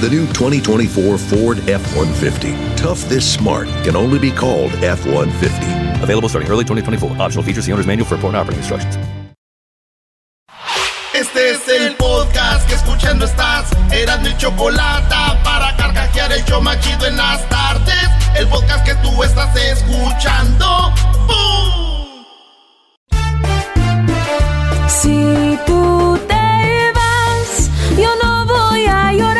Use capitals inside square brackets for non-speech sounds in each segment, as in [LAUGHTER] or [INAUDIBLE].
The new 2024 Ford F 150. Tough this smart can only be called F 150. Available starting early 2024. Optional features the owner's manual for important operating instructions. Este es el podcast que escuchando estás. Eran mi chocolate para carcajear el show machido en las tardes. El podcast que tú estás escuchando. ¡Bum! Si tú te vas, yo no voy a llorar.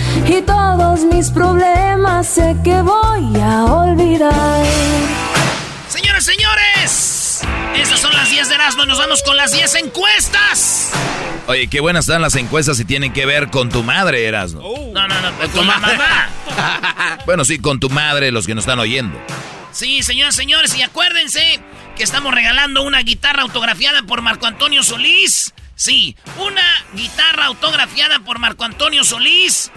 y todos mis problemas sé que voy a olvidar. Señores, señores, estas son las 10 de Erasmo. Nos vamos con las 10 encuestas. Oye, qué buenas están las encuestas y tienen que ver con tu madre, Erasmo. No, no, no, con la mamá. [LAUGHS] Bueno, sí, con tu madre, los que nos están oyendo. Sí, señores, señores, y acuérdense que estamos regalando una guitarra autografiada por Marco Antonio Solís. Sí, una guitarra autografiada por Marco Antonio Solís.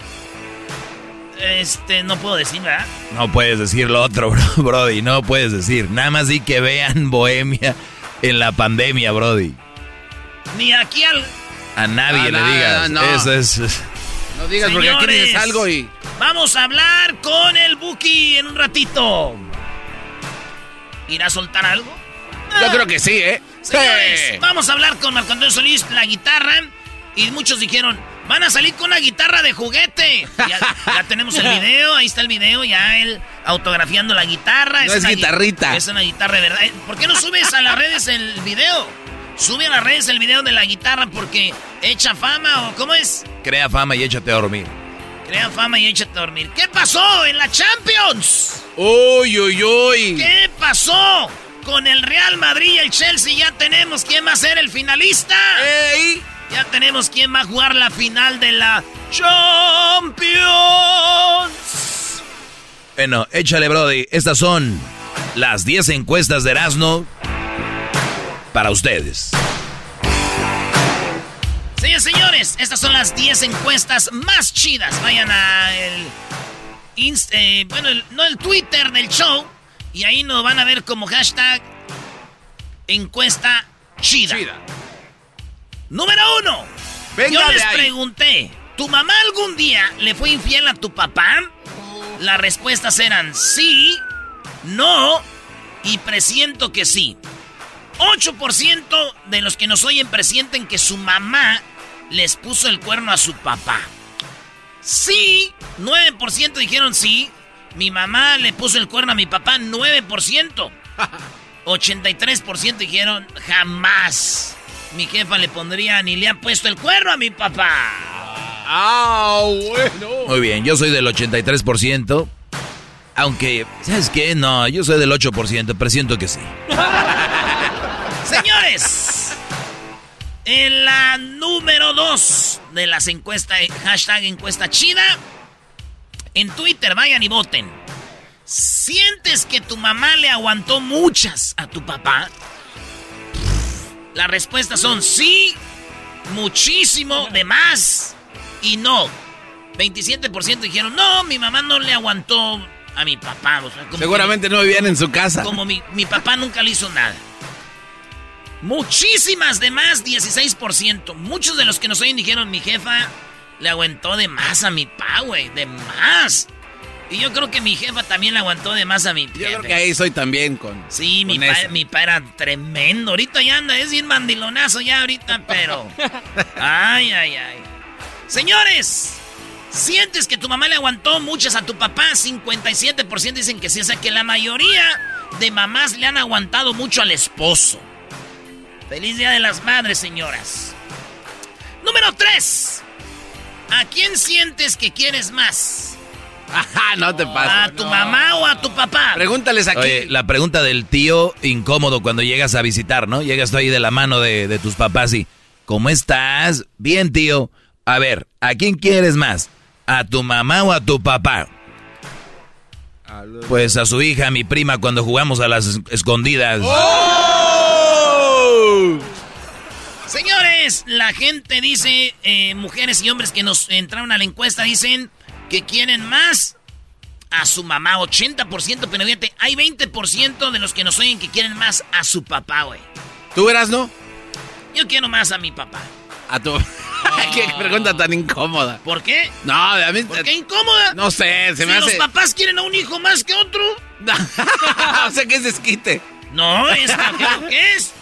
Este, no puedo decir, ¿verdad? No puedes decir lo otro, [LAUGHS] bro, Brody, no puedes decir. Nada más di que vean [LAUGHS] Bohemia en la pandemia, Brody. Ni aquí al... A nadie le digas. no, no. Eso es... [LAUGHS] No digas porque aquí dices algo y. Vamos a hablar con el Buki en un ratito. ¿Irá a soltar algo? Yo creo que sí, ¿eh? Señores, Sí. vamos a hablar con Marco Antonio Solís, la guitarra. Y muchos dijeron, van a salir con una guitarra de juguete. Ya, ya tenemos el video, ahí está el video, ya él autografiando la guitarra. No es gui- guitarrita. Es una guitarra de verdad. ¿Por qué no subes a las redes el video? Sube a las redes el video de la guitarra porque echa fama o cómo es. Crea fama y échate a dormir. Crea fama y échate a dormir. ¿Qué pasó en la Champions? Uy, uy, uy. ¿Qué pasó? Con el Real Madrid y el Chelsea ya tenemos quién va a ser el finalista. ¡Ey! Ya tenemos quién va a jugar la final de la Champions. Bueno, échale, Brody. Estas son las 10 encuestas de Erasmo para ustedes. Señores, señores, estas son las 10 encuestas más chidas. Vayan a el Inst- eh, bueno, el- no el Twitter del show y ahí nos van a ver como hashtag encuesta chida. Chida. Número uno. Venga Yo de les ahí. pregunté, ¿tu mamá algún día le fue infiel a tu papá? Las respuestas eran sí, no y presiento que sí. 8% de los que nos oyen presienten que su mamá les puso el cuerno a su papá. Sí, 9% dijeron sí. Mi mamá le puso el cuerno a mi papá, 9%. 83% [LAUGHS] dijeron jamás. Mi jefa le pondría ni le ha puesto el cuerno a mi papá. ¡Ah, bueno! Muy bien, yo soy del 83%. Aunque, ¿sabes qué? No, yo soy del 8%, presiento que sí. [LAUGHS] Señores, en la número 2 de las encuestas, hashtag encuesta chida, en Twitter vayan y voten. ¿Sientes que tu mamá le aguantó muchas a tu papá? Las respuestas son sí, muchísimo, de más y no. 27% dijeron, no, mi mamá no le aguantó a mi papá. o sea, como que- Seguramente no vivían en su casa. como mi, mi papá nunca le hizo nada. Muchísimas de más, 16%. Muchos de los que nos oyen dijeron, mi jefa le aguantó de más a mi pa, güey, de más. Y yo creo que mi jefa también le aguantó de más a mi Yo creo que ahí soy también con. Sí, mi pa, mi pa era tremendo. Ahorita ya anda, es bien mandilonazo ya ahorita, pero. [LAUGHS] Ay, ay, ay. Señores, ¿sientes que tu mamá le aguantó muchas a tu papá? 57% dicen que sí. O sea que la mayoría de mamás le han aguantado mucho al esposo. Feliz Día de las Madres, señoras. Número 3. ¿A quién sientes que quieres más? Ajá, no te pases. ¿A tu mamá o a tu papá? Pregúntales aquí. Oye, la pregunta del tío incómodo cuando llegas a visitar, ¿no? Llegas tú ahí de la mano de, de tus papás y, ¿cómo estás? Bien, tío. A ver, ¿a quién quieres más? ¿A tu mamá o a tu papá? Pues a su hija, mi prima, cuando jugamos a las es- escondidas. ¡Oh! Señores, la gente dice, eh, mujeres y hombres que nos entraron a la encuesta dicen que quieren más a su mamá, 80%, pero fíjate, hay 20% de los que nos oyen que quieren más a su papá, güey. ¿Tú eras, no? Yo quiero más a mi papá. A tu. [LAUGHS] Qué pregunta tan incómoda. ¿Por qué? No, a mí. ¿Por qué incómoda? No sé, se si me los hace. papás quieren a un hijo más que otro. [LAUGHS] o sea, que es desquite. No, es lo que es.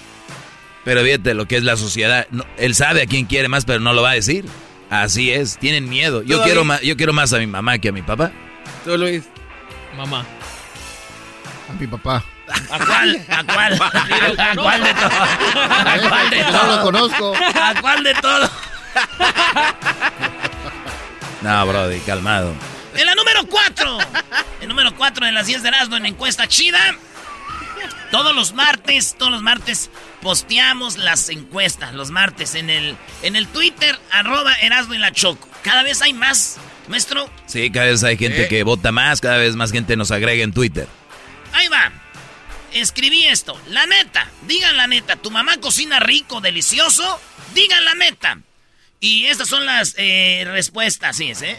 Pero fíjate lo que es la sociedad. No, él sabe a quién quiere más, pero no lo va a decir. Así es, tienen miedo. Yo quiero, más, yo quiero más a mi mamá que a mi papá. Tú, Luis. Mamá. A mi papá. ¿A cuál? ¿A cuál? [LAUGHS] ¿A cuál de todo? ¿A cuál de No lo todo? conozco. ¿A cuál de todo? [LAUGHS] No, Brody, calmado. En la número 4. El número 4 de las 10 de Erasmo en encuesta chida. Todos los martes, todos los martes posteamos las encuestas. Los martes en el, en el Twitter, arroba Erasmo y la Choco. Cada vez hay más, maestro. Sí, cada vez hay gente Eh. que vota más, cada vez más gente nos agrega en Twitter. Ahí va. Escribí esto. La neta, digan la neta. ¿Tu mamá cocina rico, delicioso? Digan la neta. Y estas son las eh, respuestas, sí, ¿eh?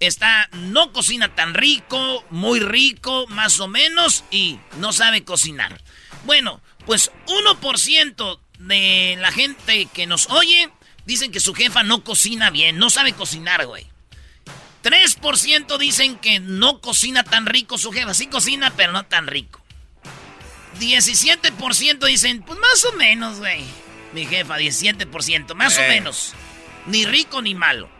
Está, no cocina tan rico, muy rico, más o menos, y no sabe cocinar. Bueno, pues 1% de la gente que nos oye dicen que su jefa no cocina bien, no sabe cocinar, güey. 3% dicen que no cocina tan rico su jefa. Sí cocina, pero no tan rico. 17% dicen, pues más o menos, güey. Mi jefa, 17%, más o Eh. menos. Ni rico ni malo.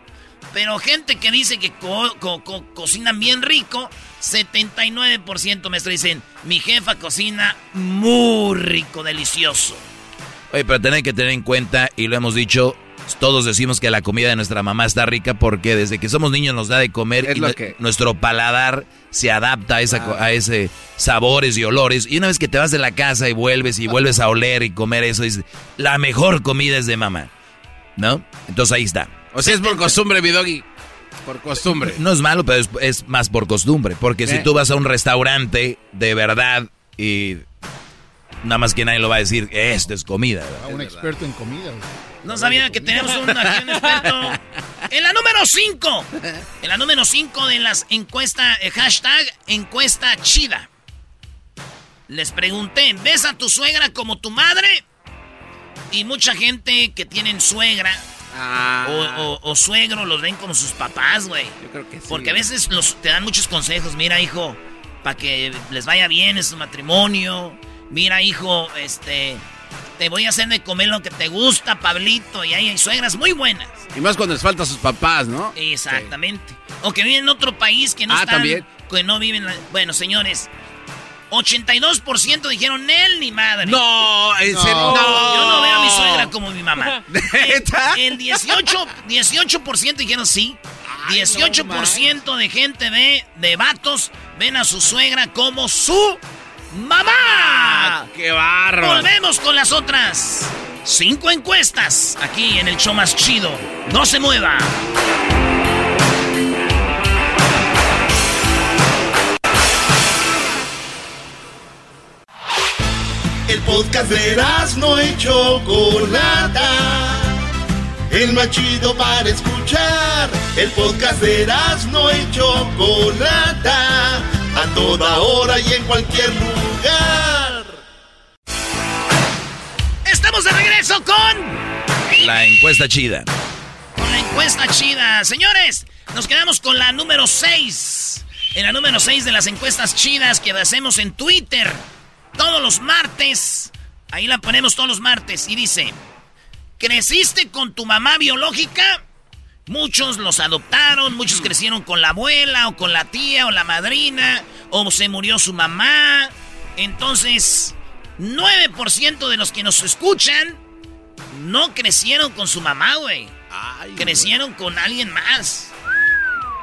Pero gente que dice que co- co- co- cocinan bien rico, 79% maestro dicen, mi jefa cocina muy rico, delicioso. Oye, pero tienen que tener en cuenta, y lo hemos dicho, todos decimos que la comida de nuestra mamá está rica porque desde que somos niños nos da de comer Es y lo nue- que- nuestro paladar se adapta a, esa, a ese sabores y olores. Y una vez que te vas de la casa y vuelves y vuelves a oler y comer eso, dices, la mejor comida es de mamá. ¿No? Entonces ahí está. O sea, es por costumbre, mi doggy. Por costumbre. No es malo, pero es, es más por costumbre. Porque si Eh. tú vas a un restaurante de verdad y nada más que nadie lo va a decir, esto es comida. ¿verdad? A un experto en comida. güey. No sabía que teníamos un, aquí un experto. En la número 5. En la número 5 de las encuestas, eh, hashtag encuesta chida. Les pregunté, ¿ves a tu suegra como tu madre? Y mucha gente que tienen suegra Ah, o, o- o suegro los ven como sus papás, güey. yo creo que sí. Porque a veces los, te dan muchos consejos. Mira, hijo, para que les vaya bien en su matrimonio. Mira, hijo, este, te voy a hacer de comer lo que te gusta, Pablito. Y ahí hay suegras muy buenas. Y más cuando les falta a sus papás, ¿no? Exactamente. O que viven en otro país que no Ah, están. también. Que no viven. la- Bueno, señores, 82% dijeron él ni madre. No, en serio. No. Yo no veo a mi suegra como mi mamá. [LAUGHS] ¿Neta? El 18, 18% dijeron sí. 18% de gente ve, de vatos, ven a su suegra como su mamá. ¡Qué barro! Volvemos con las otras cinco encuestas aquí en el show más chido. No se mueva. El podcast de no y Chocolata. El más chido para escuchar. El podcast de no y Chocolata. A toda hora y en cualquier lugar. Estamos de regreso con... La encuesta chida. Con la encuesta chida. Señores, nos quedamos con la número 6. En la número 6 de las encuestas chidas que hacemos en Twitter. Todos los martes. Ahí la ponemos todos los martes. Y dice, ¿creciste con tu mamá biológica? Muchos los adoptaron, muchos crecieron con la abuela o con la tía o la madrina, o se murió su mamá. Entonces, 9% de los que nos escuchan no crecieron con su mamá, güey. Crecieron con alguien más.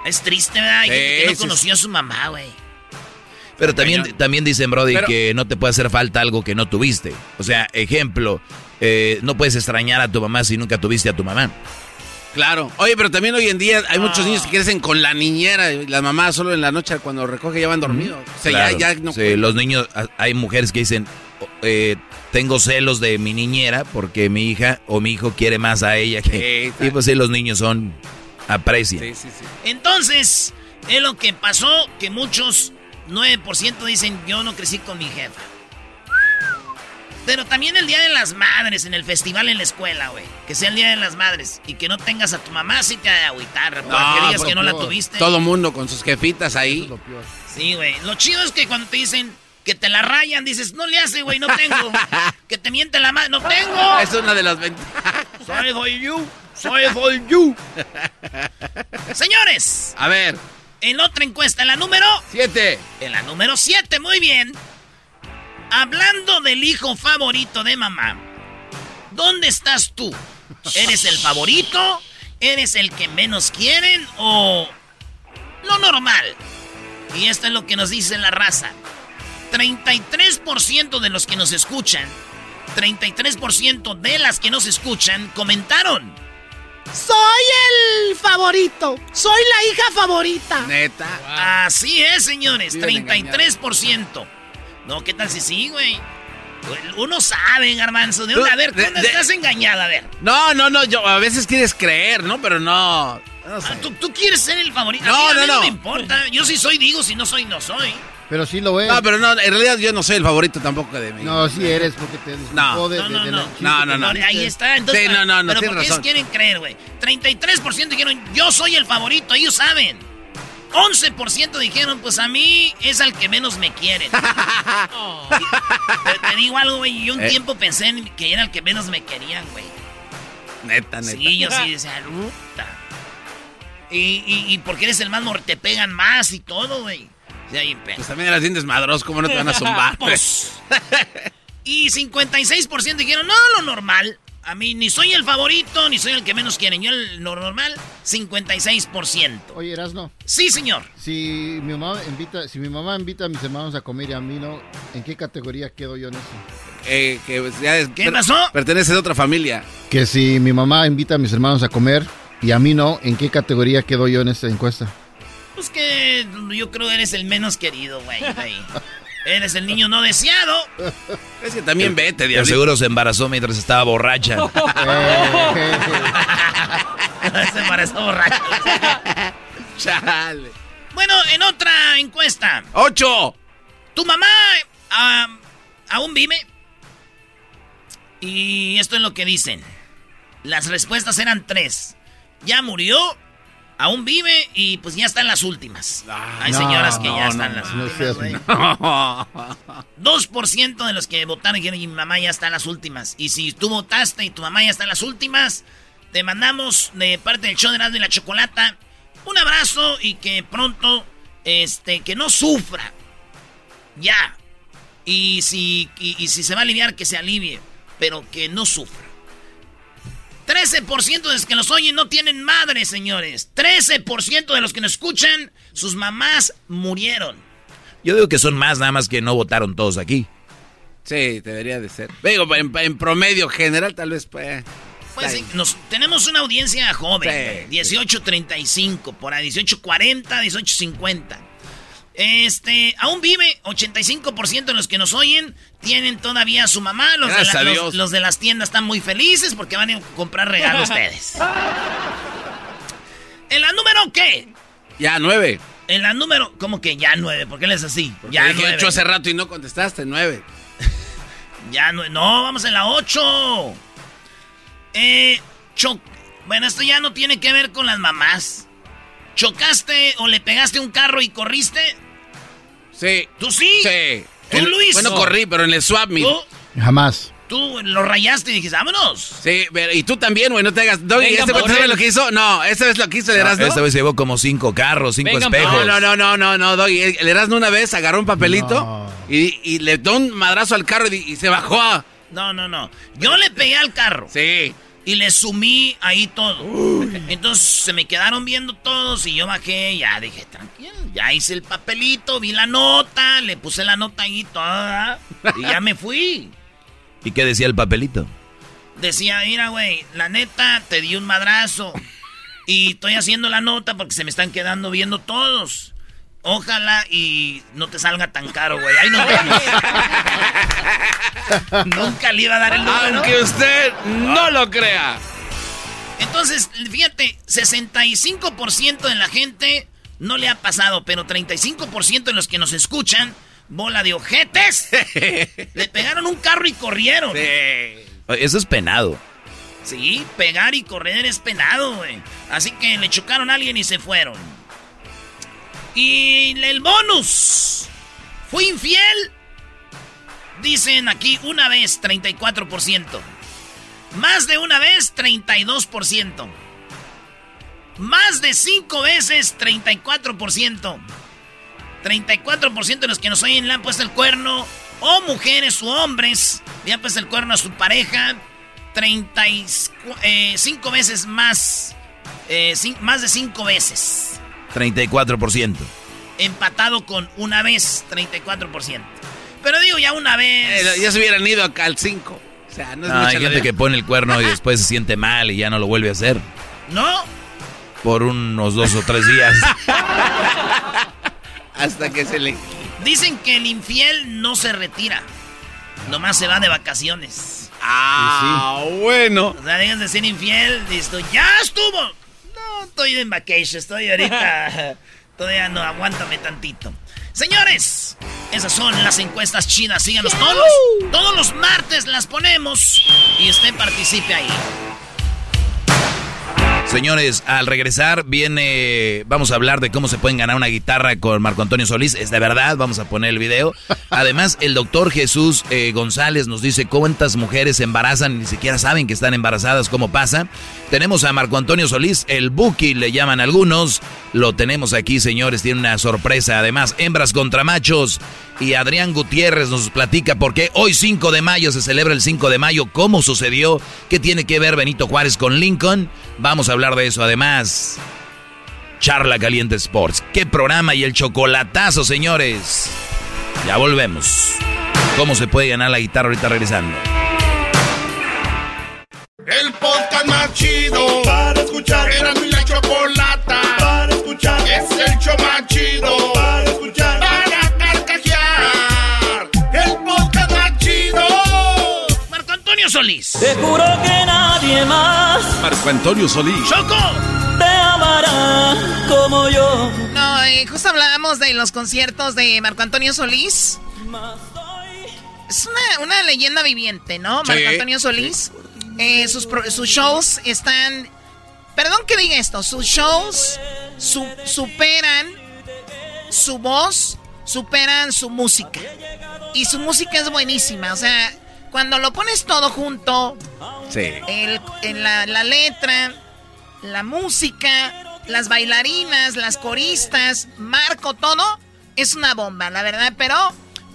Es triste, ¿verdad? Hay gente que no Sí, sí, conoció a su mamá, güey. Pero también, también dicen, Brody, que no te puede hacer falta algo que no tuviste. O sea, ejemplo, eh, no puedes extrañar a tu mamá si nunca tuviste a tu mamá. Claro. Oye, pero también hoy en día hay muchos Ah. niños que crecen con la niñera y las mamás solo en la noche cuando recoge ya van dormidos. O sea, Claro. ya, ya no. Sí, los niños, hay mujeres que dicen, oh, eh, tengo celos de mi niñera porque mi hija o mi hijo quiere más a ella que... y pues sí, los niños son, aprecian. Sí, sí, sí. Entonces, es lo que pasó que muchos, 9% dicen, yo no crecí con mi jefa. Pero también el Día de las Madres en el festival en la escuela, güey. Que sea el Día de las Madres. Y que no tengas a tu mamá, sí te ha de agüitar. porque digas pero que no la tuviste. Todo mundo con sus jefitas ahí. Sí, güey. Lo chido es que cuando te dicen que te la rayan, dices, no le hace, güey, no tengo. [LAUGHS] que te miente la madre, no tengo. Es una de las ventajas. [LAUGHS] Soy for you. Soy for you. [LAUGHS] Señores. A ver. En otra encuesta, en la número... Siete. En la número 7, muy bien. Hablando del hijo favorito de mamá, ¿dónde estás tú? ¿Eres el favorito? ¿Eres el que menos quieren o lo normal? Y esto es lo que nos dice la raza. 33% de los que nos escuchan, 33% de las que nos escuchan comentaron. Soy el favorito. Soy la hija favorita. Neta. Así es, señores. Viven 33%. No, ¿qué tal si sí, güey? Uno sabe, garbanzo. De una, a ver, De- ¿dónde de- estás engañada? A ver. No, no, no. Yo a veces quieres creer, ¿no? Pero no. no sé. Ah, ¿tú, tú quieres ser el favorito. No, a mí, a no, mí no, no. me importa. Yo sí soy, digo. Si no soy, no soy. Pero sí lo es. No, pero no, en realidad yo no soy el favorito tampoco de mí. No, sí eres porque te No. de, No, no, de no. No, no, no. Ahí está. Entonces, Sí, no, no, no, Pero ¿por qué razón. quieren creer, güey? 33% dijeron, yo soy el favorito. Ellos saben. 11% dijeron, pues a mí es al que menos me quieren. [LAUGHS] te, te digo algo, güey. Yo un Eh. tiempo pensé en que era el que menos me querían, güey. Neta, neta. Sí, yo sí decía, puta. Y, y, y porque eres el más te pegan más y todo, güey. Ahí, Pues también eras bien desmadroso, ¿cómo no te van a zumbar? [LAUGHS] Pues. [LAUGHS] y 56% dijeron, no, lo normal. A mí ni soy el favorito, ni soy el que menos quieren. Yo el lo normal, 56%. Oye, Erasno, Sí, señor. si mi mamá invita, si mi mamá invita a mis hermanos a comer y a mí no, ¿en qué categoría quedo yo en eso? Eh, que ya es- ¿Qué per- pasó? Perteneces a otra familia. Que si mi mamá invita a mis hermanos a comer y a mí no, ¿en qué categoría quedo yo en esta encuesta? Pues que yo creo que eres el menos querido, güey. Eres el niño no deseado. Es que también vete, De diablito. seguro se embarazó mientras estaba borracha. [LAUGHS] Se embarazó borracho. Chale. Bueno, en otra encuesta. ¡Ocho! ¿Tu mamá aún vive? Y esto es lo que dicen. Las respuestas eran tres. Ya murió, aún vive y pues ya está en las últimas. Hay no, señoras que no, ya no, están en las no últimas, seas- güey. No. 2% de los que votaron dijeron, mi mamá ya está en las últimas. Y si tú votaste y tu mamá ya está en las últimas, te mandamos de parte del show de y la Chocolata un abrazo y que pronto, este, que no sufra. Ya. Y si, y, y si se va a aliviar, que se alivie, pero que no sufra. 13% de los que nos oyen no tienen madre, señores. 13% de los que nos escuchan, sus mamás murieron. Yo digo que son más, nada más que no votaron todos aquí. Sí, debería de ser. Digo, en, en promedio general, tal vez, pues. Pues sí, nos, tenemos una audiencia joven, Sí, güey, 18.35, por ahí, 18.40, 18.50. Este, aún vive, 85% de los que nos oyen tienen todavía a su mamá. Los, de, Gracias la- a los- Dios. los de las tiendas están muy felices porque van a comprar regalos ustedes. [LAUGHS] ¿En la número qué? Ya, nueve. En la número, ¿cómo que ya nueve? ¿Por qué les así? Ya Ya dije nueve. ocho hace rato y no contestaste, nueve. [LAUGHS] Ya no, no, vamos en la 8. Eh, cho- bueno, esto ya no tiene que ver con las mamás. ¿Chocaste o le pegaste un carro y corriste? Sí. ¿Tú sí? Sí. ¿Tú, Luis? Bueno, No. corrí, pero en el swap meet. ¿Tú? Jamás. Tú lo rayaste y dijiste, vámonos. Sí, pero- y tú también, güey, no te hagas. Doggy, Venga, ¿este sabes él. lo que hizo? No, esta vez lo que hizo el No, Erasmo. esta vez llevó como cinco carros, cinco Venga, espejos. No, no, no, no, no, Doggy. El Erasmo una vez agarró un papelito y, y le dio un madrazo al carro y, y se bajó a. No, no, no. Yo le pegué al carro. Sí. Y le sumí ahí todo. Entonces se me quedaron viendo todos y yo bajé. Ya dije, tranquilo. Ya hice el papelito, vi la nota, le puse la nota ahí toda. Y ya me fui. ¿Y qué decía el papelito? Decía, mira, güey, la neta, te di un madrazo. Y estoy haciendo la nota porque se me están quedando viendo todos. Ojalá y no te salga tan caro, güey. Ahí nos vemos. [LAUGHS] Nunca le iba a dar el número. Aunque usted no lo crea. Entonces, fíjate, 65% de la gente no le ha pasado, pero 35% de los que nos escuchan, bola de ojetes, [LAUGHS] le pegaron un carro y corrieron. Eso es penado. Sí, pegar y correr es penado, güey. Así que le chocaron a alguien y se fueron. Y el bonus. ¿Fui infiel? Dicen aquí una vez, 34%. Más de una vez, 32%. Más de cinco veces, 34%. 34% de los que nos oyen le han puesto el cuerno, o mujeres u hombres, le han puesto el cuerno a su pareja. 35 veces más. eh, más de cinco veces. 34%. Empatado con una vez, 34%. Pero digo ya una vez. Eh, ya se hubieran ido acá al 5. O sea, no es No, mucha hay gente que pone el cuerno y después se siente mal y ya no lo vuelve a hacer. ¿No? Por unos dos o tres días. [LAUGHS] Hasta que se le. Dicen que el infiel no se retira. Nomás se va de vacaciones. Ah, bueno. O sea, dejas de ser infiel, listo, ya estuvo. Estoy en vacation, estoy ahorita. [LAUGHS] Todavía no, aguántame tantito. Señores, esas son las encuestas chidas. Síganos todos todos los martes las ponemos y usted participe ahí. Señores, al regresar viene, vamos a hablar de cómo se pueden ganar una guitarra con Marco Antonio Solís. Es de verdad, vamos a poner el video. Además, el doctor Jesús eh, González nos dice cuántas mujeres se embarazan y ni siquiera saben que están embarazadas, cómo pasa. Tenemos a Marco Antonio Solís, el Buki le llaman algunos. Lo tenemos aquí, señores, tiene una sorpresa. Además, hembras contra machos. Y Adrián Gutiérrez nos platica por qué hoy 5 de mayo se celebra el 5 de mayo, cómo sucedió, qué tiene que ver Benito Juárez con Lincoln. Vamos a hablar de eso. Además, Charla Caliente Sports. ¿Qué programa y el chocolatazo, señores? Ya volvemos. ¿Cómo se puede ganar la guitarra ahorita regresando? El podcast más chido para escuchar. Era mi la chocolata para escuchar. Es el show Solís. Te juro que nadie más Marco Antonio Solís. ¡Choco! te amará como yo. No, eh, justo hablábamos de los conciertos de Marco Antonio Solís. Es una, una leyenda viviente, ¿no? Sí. Marco Antonio Solís. Eh, sus, shows están... Perdón que diga esto, sus shows su- superan su voz, superan su música. Y su música es buenísima, o sea, cuando lo pones todo junto, Sí. el, en la, la letra, la música, las bailarinas, las coristas, Marco, todo, es una bomba, la verdad. Pero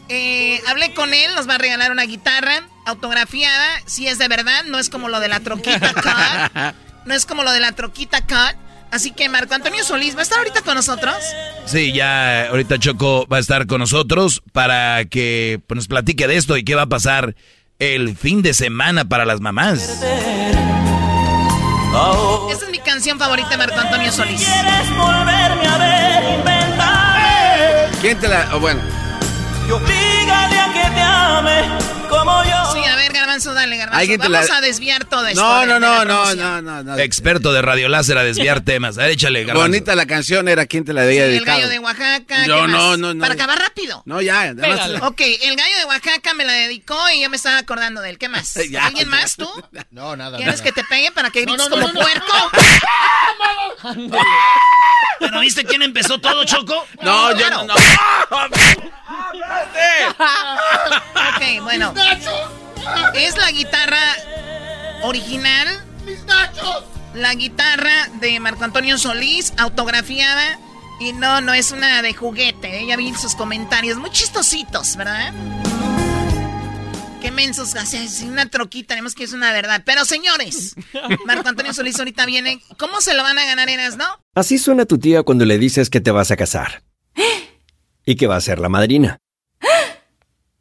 eh, hablé con él, nos va a regalar una guitarra autografiada, si es de verdad, no es como lo de la troquita [LAUGHS] cut, no es como lo de la troquita cut. Así que Marco Antonio Solís va a estar ahorita con nosotros. Sí, ya ahorita Choco va a estar con nosotros para que pues, nos platique de esto y qué va a pasar el fin de semana para las mamás. Esta es mi canción favorita de Marco Antonio Solís. Quieres volverme a ver, inventar. ¿Quién te la.? oh, bueno. Y oblígale a que te ame como yo. Sí, a ver, Garbanzo, dale, Garbanzo. Vamos la- a desviar todo esto. No, no, no, no, no, no, no. Experto de radio láser a desviar [LAUGHS] temas. A ver, échale, garbanzo. Bonita la canción era quien te la Sí, había el gallo de Oaxaca. Yo ¿qué más? no, no, no. Para acabar rápido. No, ya. Ok, el gallo de Oaxaca me la dedicó y yo me estás acordando de él. ¿Qué más? [LAUGHS] Ya, ¿Alguien ya. más tú? [LAUGHS] No, nada. ¿Quieres nada. que te pegue para que No, grites no, no, como no, no. puerco? ¿Pero viste quién empezó todo, Choco? No, yo Claro. no. ok, bueno. Es la guitarra original. La guitarra de Marco Antonio Solís, autografiada. Y no, no es una de juguete. Ella vi sus comentarios muy chistositos, ¿verdad? Qué mensos, o sea, es una troquita, tenemos que es una verdad. Pero señores, Marco Antonio Solís ahorita viene. ¿Cómo se lo van a ganar, Eras, no? Así suena tu tía cuando le dices que te vas a casar. Y que va a ser la madrina.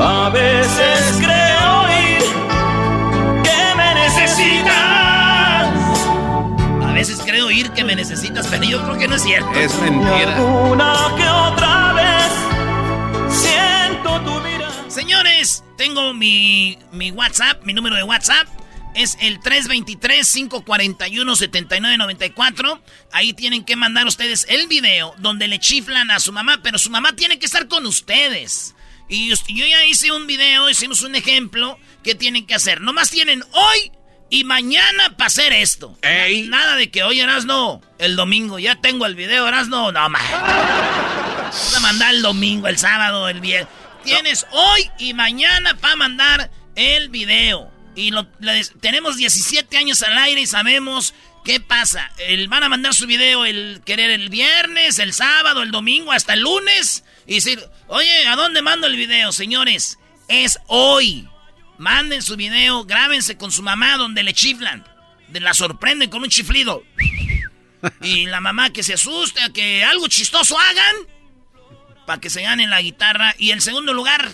A veces creo oír que me necesitas. A veces creo oír que me necesitas, pero yo creo que no es cierto. Es Y alguna que otra vez siento tu mirada. Señores, tengo mi, mi WhatsApp, mi número de WhatsApp. Es el 323-541-7994. Ahí tienen que mandar ustedes el video donde le chiflan a su mamá, pero su mamá tiene que estar con ustedes. Y yo ya hice un video, hicimos un ejemplo que tienen que hacer. Nomás tienen hoy y mañana para hacer esto. Na- Nada de que hoy no el domingo ya tengo el video, Erasno, no más. Vas a mandar el domingo, el sábado, el viernes. Tienes hoy y mañana para mandar el video. Y lo, les- tenemos 17 años al aire y sabemos qué pasa. El, van a mandar su video el querer el viernes, el sábado, el domingo, hasta el lunes. Y decir, oye, ¿a dónde mando el video, señores? Es hoy. Manden su video, grábense con su mamá donde le chiflan. De la sorprenden con un chiflido. Y la mamá que se asuste, que algo chistoso hagan. Para que se ganen la guitarra. Y el segundo lugar,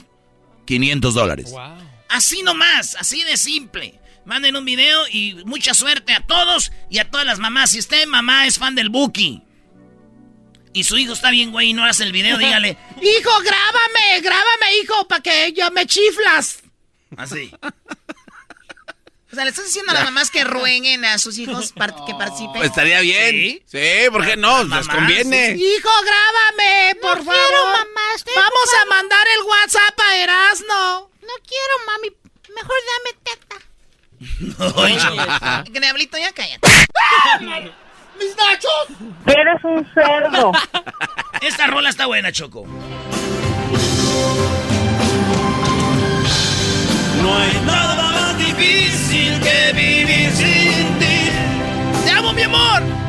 500 dólares. así nomás, así de simple. Manden un video y mucha suerte a todos y a todas las mamás. Si usted, mamá, es fan del Buki y su hijo está bien, güey, y no hace el video, dígale. [LAUGHS] Hijo, grábame, grábame, hijo, para que yo me chiflas. Así. O sea, le estás diciendo a las mamás que rueguen a sus hijos par- que participen. Pues estaría bien. Sí, ¿por qué no? Les conviene. Hijo, grábame, por favor. quiero, mamá, estoy Vamos a mandar el WhatsApp a Erasno. No quiero, mami. Mejor dame teta. [LAUGHS] Que Diablito, ya cállate. [LAUGHS] ¡Mis nachos! Eres un cerdo. [LAUGHS] Esta rola está buena, Choco. No hay nada más difícil que vivir sin ti. ¡Te amo, mi amor!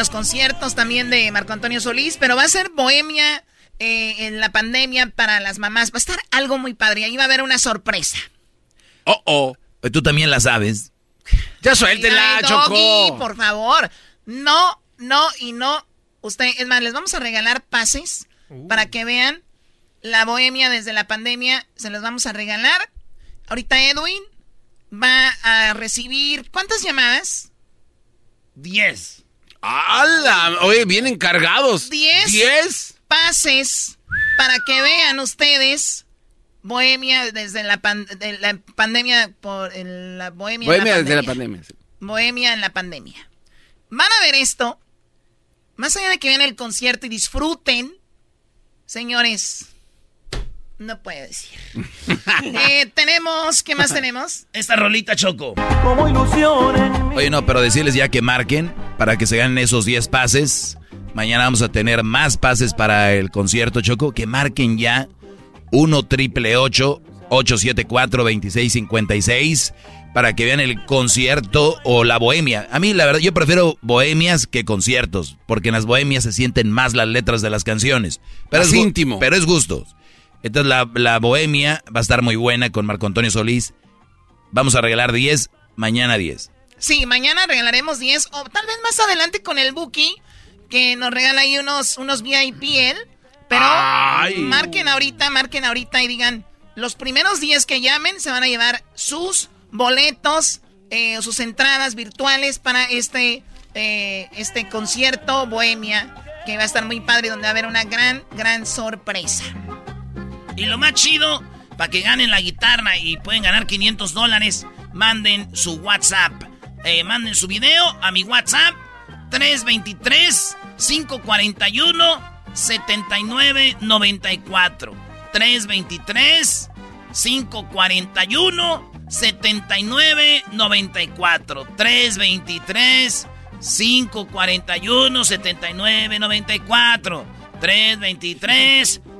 Los conciertos también de Marco Antonio Solís, pero va a ser Bohemia eh, en la pandemia para las mamás. Va a estar algo muy padre. Ahí va a haber una sorpresa. Oh, oh. Tú también la sabes. Ya suéltela, Ay, Choco. Por favor. No, no y no. Usted, es más, les vamos a regalar pases para que vean la bohemia desde la pandemia. Se los vamos a regalar. Ahorita Edwin va a recibir. ¿Cuántas llamadas? Diez. ¡Hala! Oye, vienen cargados. Diez. ¿Diez? Pases para que vean ustedes Bohemia desde la, pan- de la pandemia por el- la bohemia, en Bohemia la desde la pandemia. pandemia. sí. Bohemia en la pandemia. Van a ver esto. Más allá de que vean el concierto y disfruten, señores, no puedo decir. [LAUGHS] Eh, tenemos, ¿qué más tenemos? Esta rolita, Choco. Como ilusiones. Oye, no, pero decirles ya que marquen para que se ganen esos 10 pases. Mañana vamos a tener más pases para el concierto, Choco. Que marquen ya 1 triple 874 2656 para que vean el concierto o la bohemia. A mí, la verdad, yo prefiero bohemias que conciertos, porque en las bohemias se sienten más las letras de las canciones. Pero Más es íntimo. Pero es gusto. Entonces, la, la bohemia va a estar muy buena con Marco Antonio Solís. Vamos a regalar 10, mañana 10. Sí, mañana regalaremos 10 o tal vez más adelante con el Buki, que nos regala ahí unos, unos VIP él. Pero Ay. marquen ahorita, marquen ahorita y digan, los primeros 10 que llamen se van a llevar sus boletos, eh, sus entradas virtuales para este, eh, este concierto Bohemia, que va a estar muy padre, donde va a haber una gran, gran sorpresa. Y lo más chido, para que ganen la guitarra y pueden ganar 500 dólares, manden su WhatsApp. Eh, manden su video a mi WhatsApp 323-541-7994. 323-541-7994. 323-541-7994. 323 541 7994 323 541 7994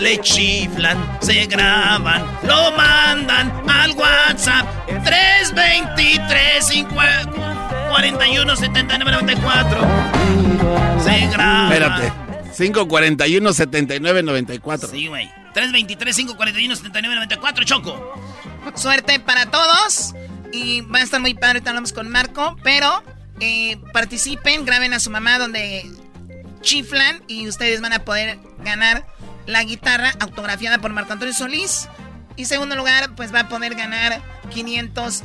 le chiflan, se graban, lo mandan al WhatsApp 323 41 79 94. Se graban. Espérate. 541 79 94. Sí, güey. 323 541 79 94, Choco. Suerte para todos. Y va a estar muy padre, ahorita hablamos con Marco. Pero eh, participen, graben a su mamá donde chiflan y ustedes van a poder ganar la guitarra autografiada por Marco Antonio Solís. Y segundo lugar, pues va a poder ganar 500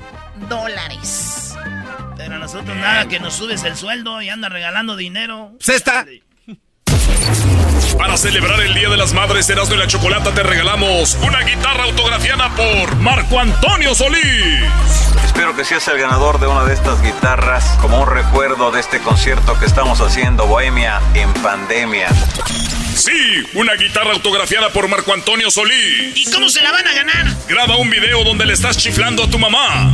dólares. Pero a nosotros nada, que nos subes el sueldo y anda regalando dinero. Cesta. Para celebrar el Día de las Madres, Erasmo y la Chocolata te regalamos una guitarra autografiada por Marco Antonio Solís. Espero que seas el ganador de una de estas guitarras como un recuerdo de este concierto que estamos haciendo Bohemia en pandemia. Sí, una guitarra autografiada por Marco Antonio Solís. ¿Y cómo se la van a ganar? Graba un video donde le estás chiflando a tu mamá.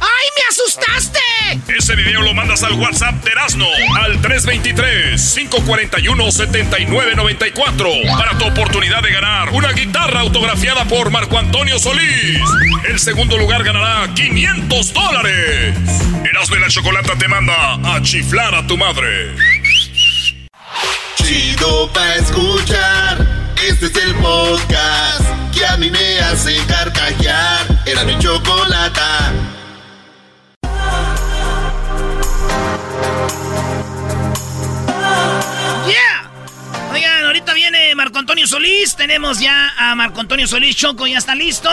¡Ay, me asustaste! Ese video lo mandas al WhatsApp de Erasmo al 323-541-7994 para tu oportunidad de ganar una guitarra autografiada por Marco Antonio Solís. El segundo lugar ganará 500 dólares. Erasmo y la Chocolata te manda a chiflar a tu madre. Chido pa' escuchar. Este es el podcast que a mí me hace carcajear. Era mi chocolata. ¡Yeah! Oigan, ahorita viene Marco Antonio Solís. Tenemos ya a Marco Antonio Solís Choco, ya está listo.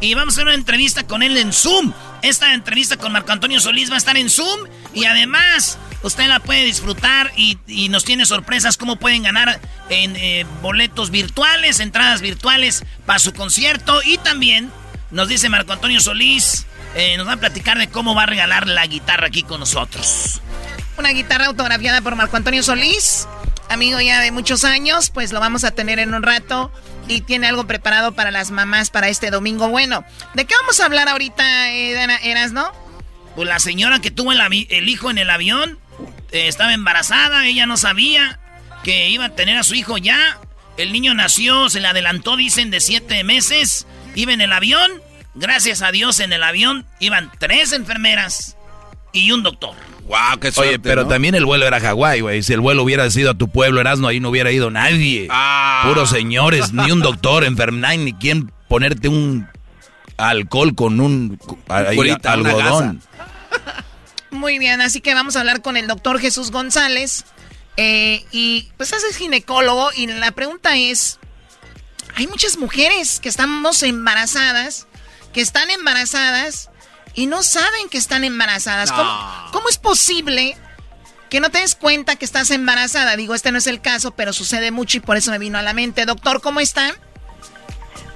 Y vamos a hacer una entrevista con él en Zoom. Esta entrevista con Marco Antonio Solís va a estar en Zoom. Y además, usted la puede disfrutar y, nos tiene sorpresas cómo pueden ganar en eh, boletos virtuales, entradas virtuales para su concierto. Y también nos dice Marco Antonio Solís, eh, nos va a platicar de cómo va a regalar la guitarra aquí con nosotros. Una guitarra autografiada por Marco Antonio Solís. amigo ya de muchos años, pues lo vamos a tener en un rato y tiene algo preparado para las mamás para este domingo bueno. ¿De qué vamos a hablar ahorita, Eras, no? Pues la señora que tuvo el, hijo en el avión eh, estaba embarazada, ella no sabía que iba a tener a su hijo ya. El niño nació, se le adelantó, dicen, de siete meses. Iba en el avión. Gracias a Dios en el avión iban tres enfermeras y un doctor. Wow, qué suerte, Oye, pero también el vuelo era Hawái, güey. Si el vuelo hubiera sido a tu pueblo, Erasmo, ahí no hubiera ido nadie. Ah. Puros señores, ni un doctor, enfermedad, ni quien ponerte un alcohol con un algodón. [LAUGHS] Muy bien, así que vamos a hablar con el doctor Jesús González. Eh, y pues es ginecólogo y la pregunta es, hay muchas mujeres que estamos embarazadas, que están embarazadas y no saben que están embarazadas. ¿Cómo, es posible que no te des cuenta que estás embarazada? Digo, este no es el caso, pero sucede mucho y por eso me vino a la mente. Doctor, ¿cómo están?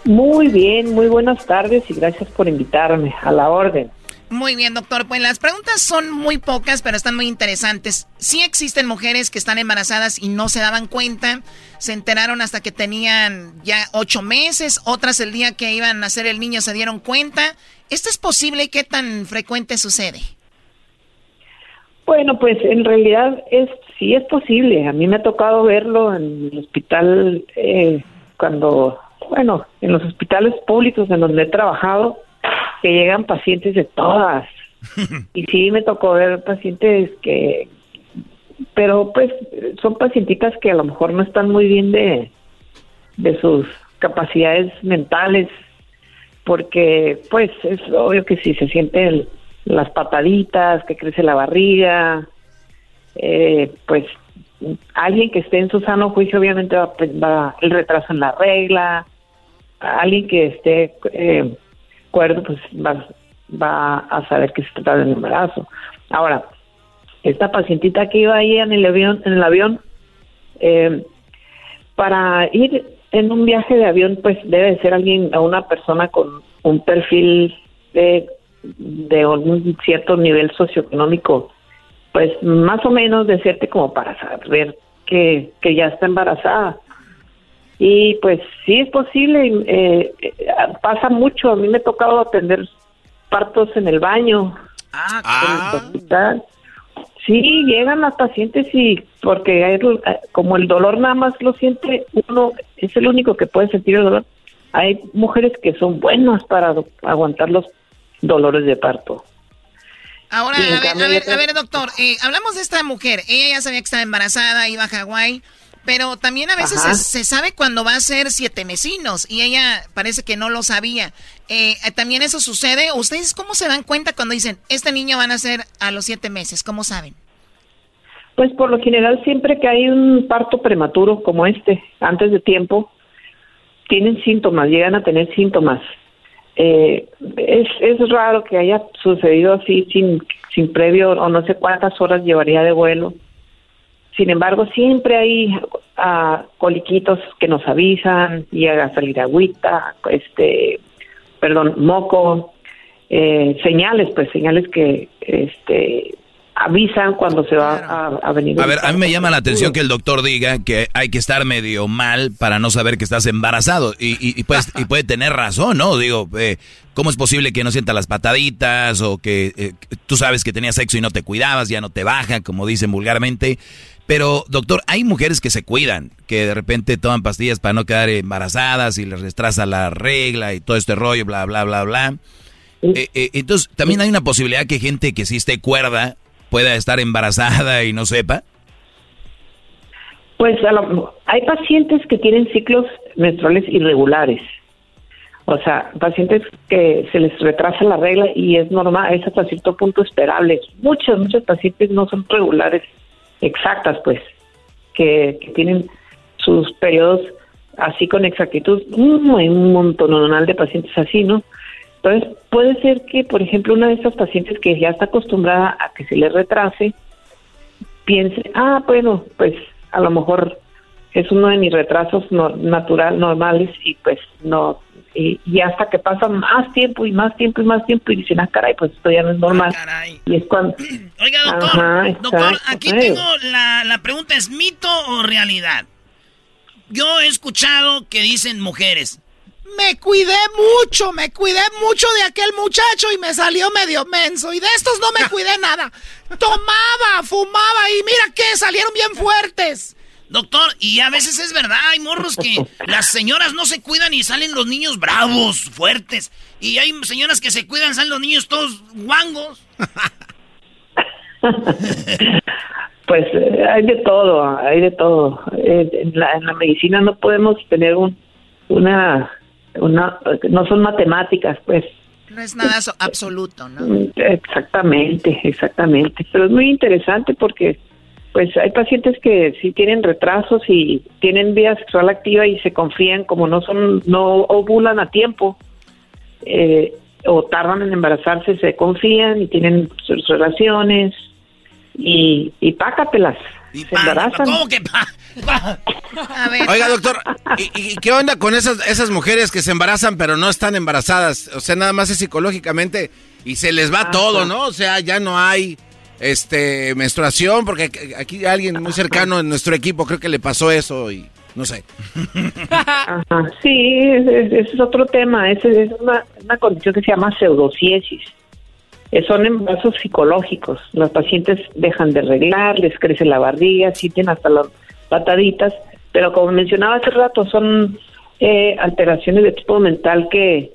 Muy bien, muy buenas tardes y gracias por invitarme a la orden. Muy bien, doctor. Pues las preguntas son muy pocas, pero están muy interesantes. Sí existen mujeres que están embarazadas y no se daban cuenta. Se enteraron hasta que tenían ya ocho meses. Otras el día que iban a nacer el niño se dieron cuenta. ¿Esto es posible y qué tan frecuente sucede? Bueno, pues en realidad es sí es posible. A mí me ha tocado verlo en el hospital eh, cuando, bueno, en los hospitales públicos en donde he trabajado que llegan pacientes de todas. [LAUGHS] y sí me tocó ver pacientes que, pero pues son pacientitas que a lo mejor no están muy bien de, de sus capacidades mentales, porque pues es obvio que si se sienten las pataditas, que crece la barriga, eh, pues alguien que esté en su sano juicio obviamente va, pues, va el retraso en la regla, alguien que esté eh, acuerdo, pues va, va a saber que se trata de un embarazo. Ahora, esta pacientita que iba ahí en el avión, en el avión, eh, para ir en un viaje de avión, pues debe ser alguien, una persona con un perfil de, de un cierto nivel socioeconómico, pues más o menos decirte como para saber que, que ya está embarazada. Y pues sí es posible, eh, eh, pasa mucho. A mí me ha tocado atender partos en el baño. Ah, en el hospital. Sí, llegan las pacientes y porque eh, como el dolor nada más lo siente uno, es el único que puede sentir el dolor. Hay mujeres que son buenas para aguantar los dolores de parto. Ahora, a ver, a ver, doctor, hablamos de esta mujer. Ella ya sabía que estaba embarazada, iba a Hawái. Pero también a veces se, sabe cuando va a ser siete mesinos y ella parece que no lo sabía. Eh, ¿También eso sucede? ¿Ustedes cómo se dan cuenta cuando dicen, este niño van a ser a los siete meses? ¿Cómo saben? Pues por lo general siempre que hay un parto prematuro como este, antes de tiempo, tienen síntomas, llegan a tener síntomas. Eh, es, es raro que haya sucedido así sin, sin previo o no sé cuántas horas llevaría de vuelo sin embargo, siempre hay uh, coliquitos que nos avisan, llega a salir agüita, este, perdón, moco, eh, señales, pues señales que este, avisan cuando se va a, venir. A ver, a mí me llama la atención que el doctor diga que hay que estar medio mal para no saber que estás embarazado. Y, y, pues, y puede tener razón, ¿no? Digo, eh, ¿cómo es posible que no sienta las pataditas o que eh, tú sabes que tenías sexo y no te cuidabas, ya no te baja, como dicen vulgarmente? Pero, doctor, hay mujeres que se cuidan, que de repente toman pastillas para no quedar embarazadas y les retrasa la regla y todo este rollo, bla, bla, bla, bla. Eh, eh, entonces, también hay una posibilidad que gente que sí esté cuerda pueda estar embarazada y no sepa. Pues hay pacientes que tienen ciclos menstruales irregulares. O sea, pacientes que se les retrasa la regla y es normal, es hasta cierto punto esperable. Muchos, muchos pacientes no son regulares exactas, pues, que, tienen sus periodos así con exactitud, hay un montón de pacientes así, ¿no? Entonces, puede ser que, por ejemplo, una de esas pacientes que ya está acostumbrada a que se le retrase, piense, ah, bueno, pues a lo mejor es uno de mis retrasos no- natural normales y pues no y, y hasta que pasa más tiempo y más tiempo y más tiempo y dicen ah caray pues esto ya no es normal y es cuando [CLEARS THROAT] Oiga, doctor, Ajá, doctor, aquí pues. tengo la, la pregunta, ¿es mito o realidad? Yo he escuchado que dicen mujeres, Me cuidé mucho, me cuidé mucho de aquel muchacho y me salió medio menso. Y de estos no me cuidé nada. [LAUGHS] Tomaba, fumaba y mira que salieron bien fuertes. Doctor, y a veces es verdad, hay morros que [LAUGHS] las señoras no se cuidan y salen los niños bravos, fuertes. Y hay señoras que se cuidan, salen los niños todos guangos. [LAUGHS] Pues eh, hay de todo, hay de todo. Eh, en, la, en la medicina no podemos tener un, una, una, no son matemáticas, pues. No es nada so- absoluto, ¿no? Mm, Exactamente, exactamente. Pero es muy interesante porque, pues, hay pacientes que sí tienen retrasos y tienen vida sexual activa y se confían como no son, no ovulan a tiempo eh, o tardan en embarazarse, se confían y tienen sus relaciones y, y pácatelas. se embarazan. ¿Cómo que pa? Oiga, doctor, ¿y, y qué onda con esas, esas mujeres que se embarazan pero no están embarazadas? O sea, nada más es psicológicamente y se les va todo, ¿no? O sea, ya no hay este menstruación porque aquí alguien muy cercano en nuestro equipo creo que le pasó eso y no sé. Ajá, sí, ese es otro tema. Ese es una, una condición que se llama pseudociesis. Eh, Son embarazos psicológicos. Los pacientes dejan de arreglar, les crece la barriga, sienten hasta las pataditas, pero como mencionaba hace rato, son eh, alteraciones de tipo mental que,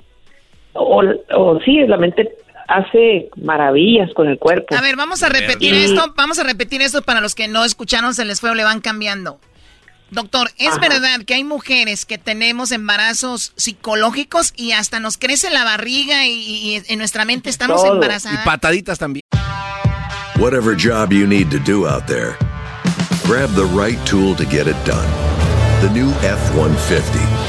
o, o sí, la mente hace maravillas con el cuerpo. A ver, vamos a repetir Y- esto, vamos a repetir esto para los que no escucharon, se les fue o le van cambiando. Doctor, ¿es verdad que hay mujeres que tenemos embarazos psicológicos y hasta nos crece la barriga y, y en nuestra mente estamos Todo. embarazadas? Y pataditas también. Whatever job you need to do out there, grab the right tool to get it done. The new F 150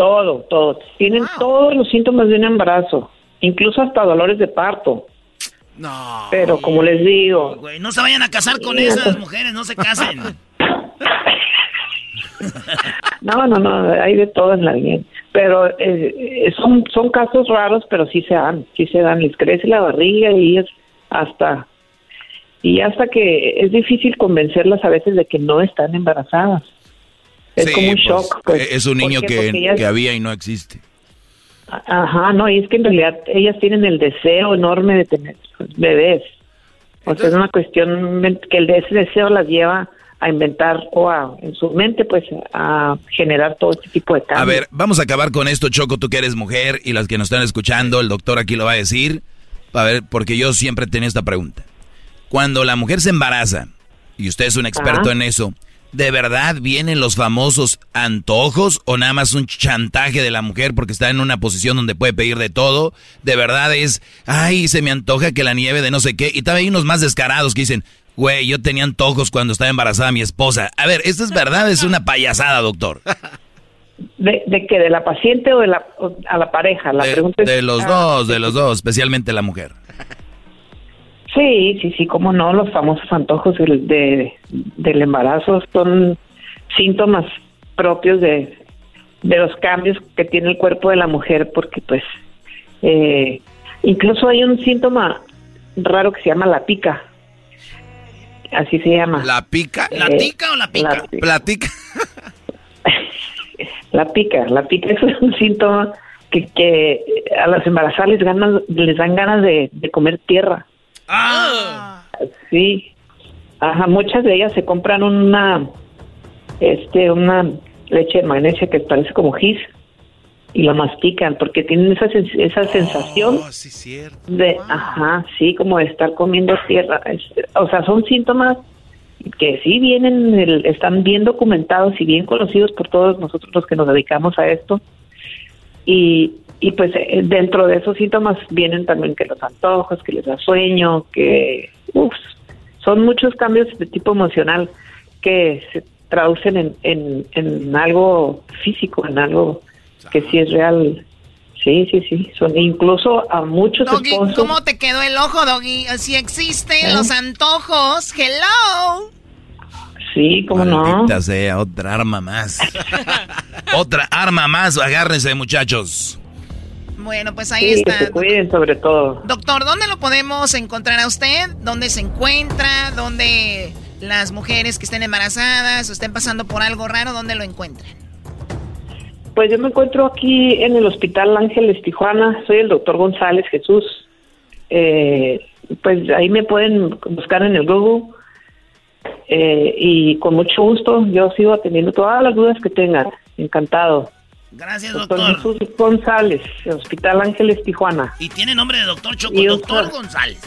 Todo, todo. Tienen todos los síntomas de un embarazo, incluso hasta dolores de parto. No. Pero como les digo, no se vayan a casar con esas mujeres, no se casen. [LAUGHS] no, no, no, hay de todo en la vida. Pero eh, eh, son, son casos raros, pero sí se dan, sí se dan. Les crece la barriga y es hasta y hasta que es difícil convencerlas a veces de que no están embarazadas. Es Sí, como un pues, shock. pues. es un niño que, Porque ellas- que había y no existe. Ajá, no, y es que en realidad ellas tienen el deseo enorme de tener pues, bebés. O sea, es una cuestión que el ese deseo las lleva a inventar o a, en su mente, pues, a generar todo este tipo de cambios. A ver, vamos a acabar con esto, Choco, tú que eres mujer y las que nos están escuchando, el doctor aquí lo va a decir. A ver, porque yo siempre tenía esta pregunta. Cuando la mujer se embaraza, y usted es un experto Ajá. en eso, ¿de verdad vienen los famosos antojos o nada más un chantaje de la mujer porque está en una posición donde puede pedir de todo? ¿De verdad es, ay, se me antoja que la nieve de no sé qué? Y también hay unos más descarados que dicen, güey, yo tenía antojos cuando estaba embarazada mi esposa. A ver, ¿esto es verdad? Es una payasada, doctor. ¿De, de que ¿De la paciente o de la, o a la pareja? La De, pregunta es- de los ah, dos, de los dos, especialmente la mujer. Sí, sí, sí, cómo no, los famosos antojos del, de, del embarazo son síntomas propios de, de los cambios que tiene el cuerpo de la mujer, porque pues eh, incluso hay un síntoma raro que se llama la pica, así se llama. ¿La pica? Eh, ¿La tica o la pica? la- [LAUGHS] Platica. [LAUGHS] La pica, la pica es un síntoma que, que a las embarazadas les, ganan, les dan ganas de, de comer tierra. Ah. Sí. Ajá, muchas de ellas se compran una, este, una leche de magnesia que parece como gis y la mastican porque tienen esa, sens- esa sensación de, ajá, sí, como de estar comiendo tierra. Es- o sea, son síntomas que sí vienen, el- están bien documentados y bien conocidos por todos nosotros los que nos dedicamos a esto. Y, y pues eh, dentro de esos síntomas vienen también que los antojos, que les da sueño, que uf, son muchos cambios de tipo emocional que se traducen en, en, en algo físico, en algo que sí es real. Sí, sí, sí. Son incluso a muchos Doggy, esposos. ¿cómo te quedó el ojo, Doggy? Si existen ¿Eh? los antojos, hello. Sí, cómo no. Maldita sea, otra arma más. [LAUGHS] otra arma más, agárrense muchachos. Bueno, pues ahí Sí, que está. se cuiden sobre todo. Doctor, ¿dónde lo podemos encontrar a usted? ¿Dónde se encuentra? ¿Dónde las mujeres que estén embarazadas o estén pasando por algo raro, dónde lo encuentran? Pues yo me encuentro aquí en el Hospital Ángeles Tijuana. Soy el doctor González Jesús. Eh, pues ahí me pueden buscar en el Google. Eh, y con mucho gusto yo sigo atendiendo todas las dudas que tengan. Encantado. Gracias, Doctor doctor. Jesús González, Hospital Ángeles Tijuana. Y tiene nombre de doctor Choco, Y doctor doctor. González.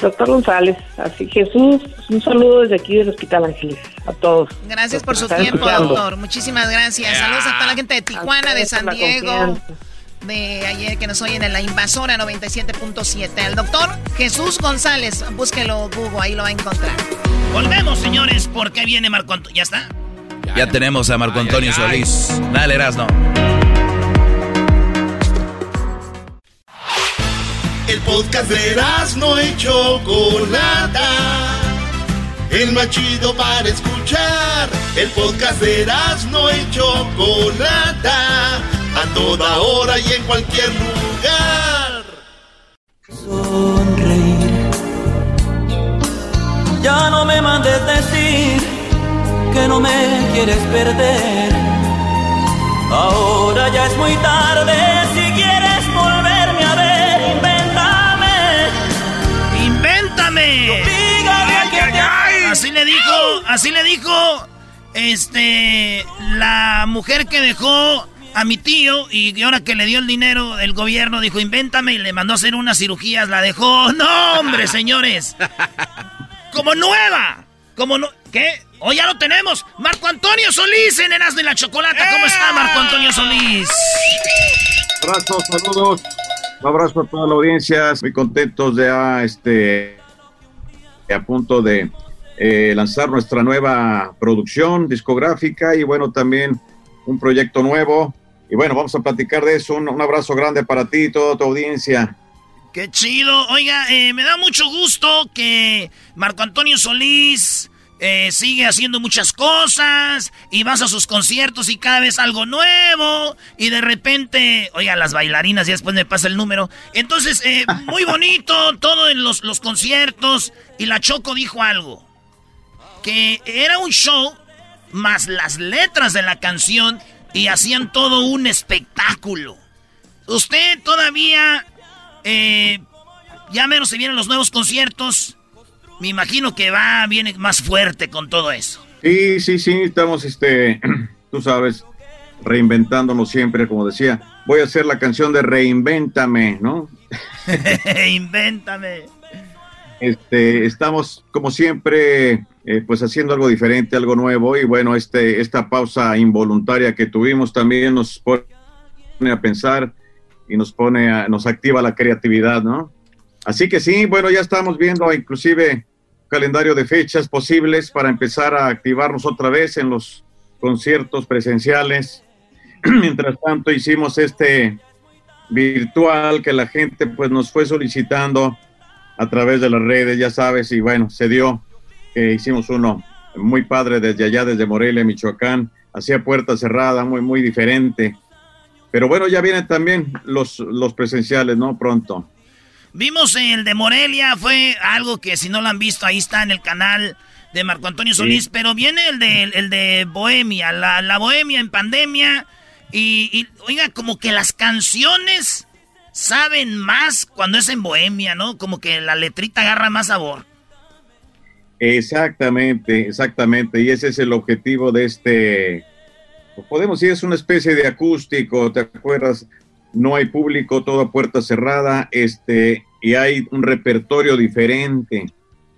Doctor González, así Jesús, un saludo desde aquí del Hospital Ángeles a todos. Gracias por su tiempo, escuchando. doctor. Muchísimas gracias. Saludos a toda la gente de Tijuana, de San Diego, de ayer que nos oyen en la invasora 97.7. Al doctor Jesús González, búsquelo Google, ahí lo va a encontrar. Volvemos, señores, porque viene Marco Antonio. ¿Ya está? Ya, tenemos a Marco Antonio Solís. Dale, Erasno. El podcast de no y Chocolata. El más chido para escuchar. El podcast de no y Chocolata. A toda hora y en cualquier lugar. sonreír. Ya no me mandes decir que no me quieres perder. Ahora ya es muy tarde si quieres volverme a ver, invéntame. ¡Invéntame! Ay, que ay, te- ay. Así le dijo, así le dijo, este, la mujer que dejó a mi tío y ahora que le dio el dinero el gobierno dijo, invéntame y le mandó a hacer unas cirugías, la dejó. No, hombre, señores. [LAUGHS] Como nueva. Como no, ¿qué? Hoy ya lo tenemos. Marco Antonio Solís en Erasmo y la Chocolata. ¿Cómo está Marco Antonio Solís? Abrazos, saludos. Un abrazo a toda la audiencia. Muy contentos de ah, este a punto de eh, lanzar nuestra nueva producción discográfica y bueno, también un proyecto nuevo. Y bueno, vamos a platicar de eso. Un, un abrazo grande para ti y toda tu audiencia. Qué chido. Oiga, eh, me da mucho gusto que Marco Antonio Solís eh, sigue haciendo muchas cosas y vas a sus conciertos y cada vez algo nuevo y de repente, oiga, las bailarinas y después me pasa el número. Entonces, eh, [LAUGHS] muy bonito todo en los, los conciertos y la Choco dijo algo, que era un show más las letras de la canción y hacían todo un espectáculo. Usted todavía eh, ya menos se vienen los nuevos conciertos. Me imagino que va, viene más fuerte con todo eso. Sí, sí, sí, estamos, este, [CLEARS THROAT] tú sabes, reinventándonos siempre, como decía. Voy a hacer la canción de Reinvéntame, ¿no? [LAUGHS] Invéntame. Este, estamos como siempre, eh, pues haciendo algo diferente, algo nuevo y bueno, este, esta pausa involuntaria que tuvimos también nos pone a pensar y nos pone, a, nos activa la creatividad, ¿no? Así que sí, bueno, ya estamos viendo inclusive calendario de fechas posibles para empezar a activarnos otra vez en los conciertos presenciales. [CLEARS THROAT] Mientras tanto, hicimos este virtual que la gente pues nos fue solicitando a través de las redes, ya sabes, y bueno, se dio que hicimos uno muy padre desde allá, desde Morelia, Michoacán, hacía puerta cerrada, muy, muy diferente. Pero bueno, ya vienen también los, los presenciales, ¿no? Pronto. Vimos el de Morelia, fue algo que si no lo han visto, ahí está en el canal de Marco Antonio Solís, Sí. pero viene el de, el de Bohemia, la, la Bohemia en pandemia, Y, y, oiga, como que las canciones saben más cuando es en Bohemia, ¿no? Como que la letrita agarra más sabor. Exactamente, exactamente. Y ese es el objetivo de este, podemos decir, es una especie de acústico, ¿te acuerdas? No hay público, toda puerta cerrada, este, y hay un repertorio diferente.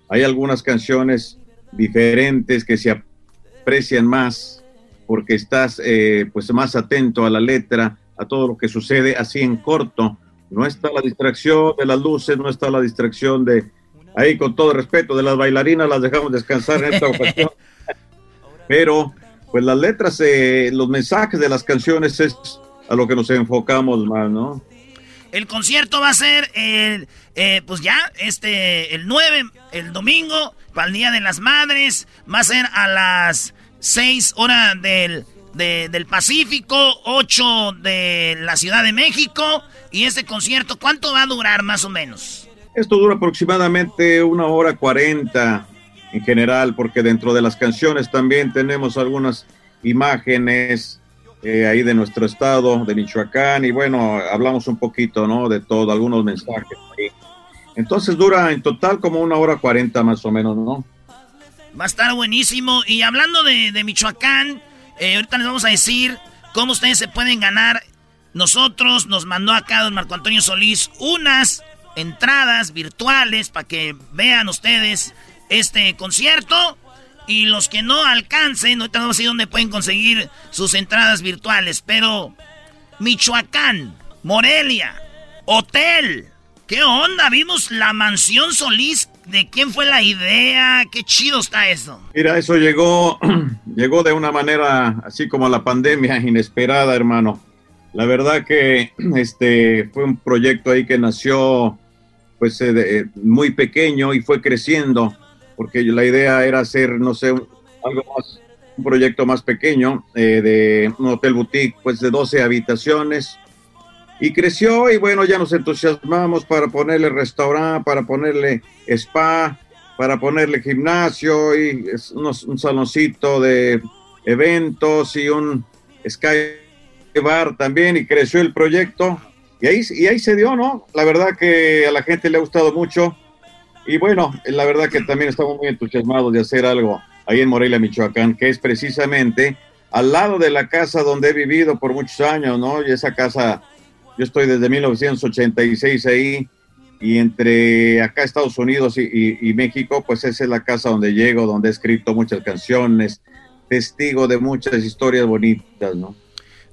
Hay algunas canciones diferentes que se aprecian más porque estás eh, pues más atento a la letra, a todo lo que sucede así en corto. No está la distracción de las luces, no está la distracción de, ahí con todo respeto, de las bailarinas las dejamos descansar en esta ocasión. [LAUGHS] Pero pues las letras, eh, los mensajes de las canciones es a lo que nos enfocamos más, ¿no? El concierto va a ser el, eh, pues ya, este, el 9, el domingo, para el Día de las Madres. Va a ser a las 6 horas del, del Pacífico, 8 de la Ciudad de México. Y este concierto, ¿cuánto va a durar más o menos? Esto dura aproximadamente una hora cuarenta en general, porque dentro de las canciones también tenemos algunas imágenes eh, ahí de nuestro estado, de Michoacán, y bueno, hablamos un poquito, ¿no? De todo, algunos mensajes. Entonces dura en total como una hora cuarenta más o menos, ¿no? Va a estar buenísimo. Y hablando de, Michoacán, eh, ahorita les vamos a decir cómo ustedes se pueden ganar. Nosotros nos mandó acá don Marco Antonio Solís unas entradas virtuales para que vean ustedes este concierto. Y los que no alcancen, ahorita no sé dónde pueden conseguir sus entradas virtuales, pero Michoacán, Morelia, Hotel. ¿Qué onda? Vimos la mansión Solís. ¿De quién fue la idea? Qué chido está eso. Mira, eso llegó, [CLEARS THROAT] llegó de una manera así como la pandemia inesperada, hermano. La verdad que [CLEARS THROAT] este fue un proyecto ahí que nació pues eh, eh, muy pequeño y fue creciendo porque la idea era hacer, no sé, algo más, un proyecto más pequeño eh, de un hotel boutique, pues de 12 habitaciones. Y creció y bueno, ya nos entusiasmamos para ponerle restaurante, para ponerle spa, para ponerle gimnasio y un saloncito de eventos y un sky bar también y creció el proyecto. Y ahí, y ahí se dio, ¿no? La verdad que a la gente le ha gustado mucho. Y bueno, la verdad que también estamos muy entusiasmados de hacer algo ahí en Morelia, Michoacán, que es precisamente al lado de la casa donde he vivido por muchos años, ¿no? Y esa casa, yo estoy desde 1986 ahí, y entre acá Estados Unidos y, México, pues esa es la casa donde llego, donde he escrito muchas canciones, testigo de muchas historias bonitas, ¿no?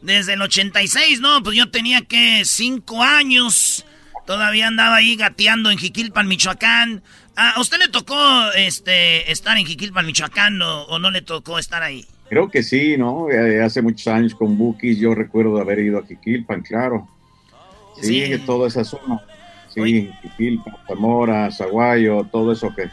Desde el 86, ¿no? Pues yo tenía que cinco años Todavía andaba ahí gateando en Jiquilpan, Michoacán. ¿A usted le tocó este, estar en Jiquilpan, Michoacán o, no le tocó estar ahí? Creo que sí, ¿no? Eh, hace muchos años con Bukis yo recuerdo haber ido a Jiquilpan, claro. Sí, toda esa zona. Sí, Jiquilpan, Zamora, Zaguayo, todo eso que...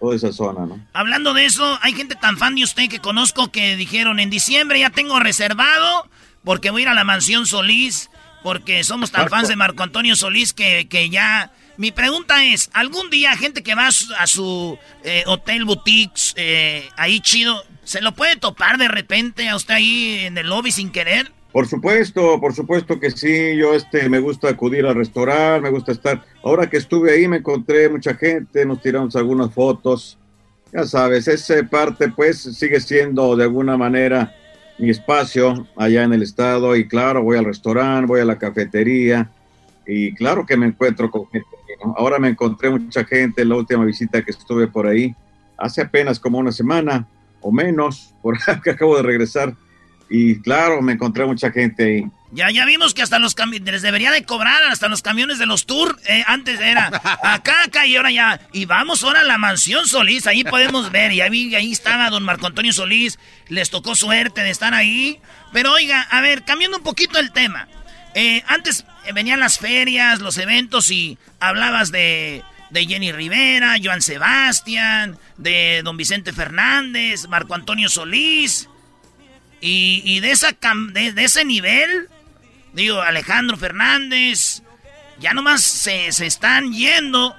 Toda esa zona, ¿no? Hablando de eso, hay gente tan fan de usted que conozco que dijeron en diciembre ya tengo reservado porque voy a ir a la mansión Solís porque somos tan fans de Marco Antonio Solís que, que, ya... Mi pregunta es, ¿algún día gente que va a su, eh, hotel boutiques, eh, ahí chido, se lo puede topar de repente a usted ahí en el lobby sin querer? Por supuesto, por supuesto que sí. Yo este me gusta acudir al restaurante, me gusta estar. Ahora que estuve ahí me encontré mucha gente, nos tiramos algunas fotos. Ya sabes, esa parte pues sigue siendo de alguna manera mi espacio allá en el estado y claro, voy al restaurante, voy a la cafetería y claro que me encuentro con gente. Ahora me encontré mucha gente en la última visita que estuve por ahí, hace apenas como una semana o menos, por [LAUGHS] que acabo de regresar y claro, me encontré mucha gente ahí. Ya, ya vimos que hasta los camiones, les debería de cobrar hasta los camiones de los tours. Eh, antes era [LAUGHS] acá, acá y ahora ya. Y vamos ahora a la mansión Solís, ahí podemos ver. Y ahí, ahí estaba don Marco Antonio Solís, les tocó suerte de estar ahí. Pero oiga, a ver, cambiando un poquito el tema. Eh, antes venían las ferias, los eventos y hablabas de, de Jenny Rivera, Joan Sebastián, de don Vicente Fernández, Marco Antonio Solís. Y, de, esa de, ese nivel, digo, Alejandro Fernández, ya nomás se, se están yendo.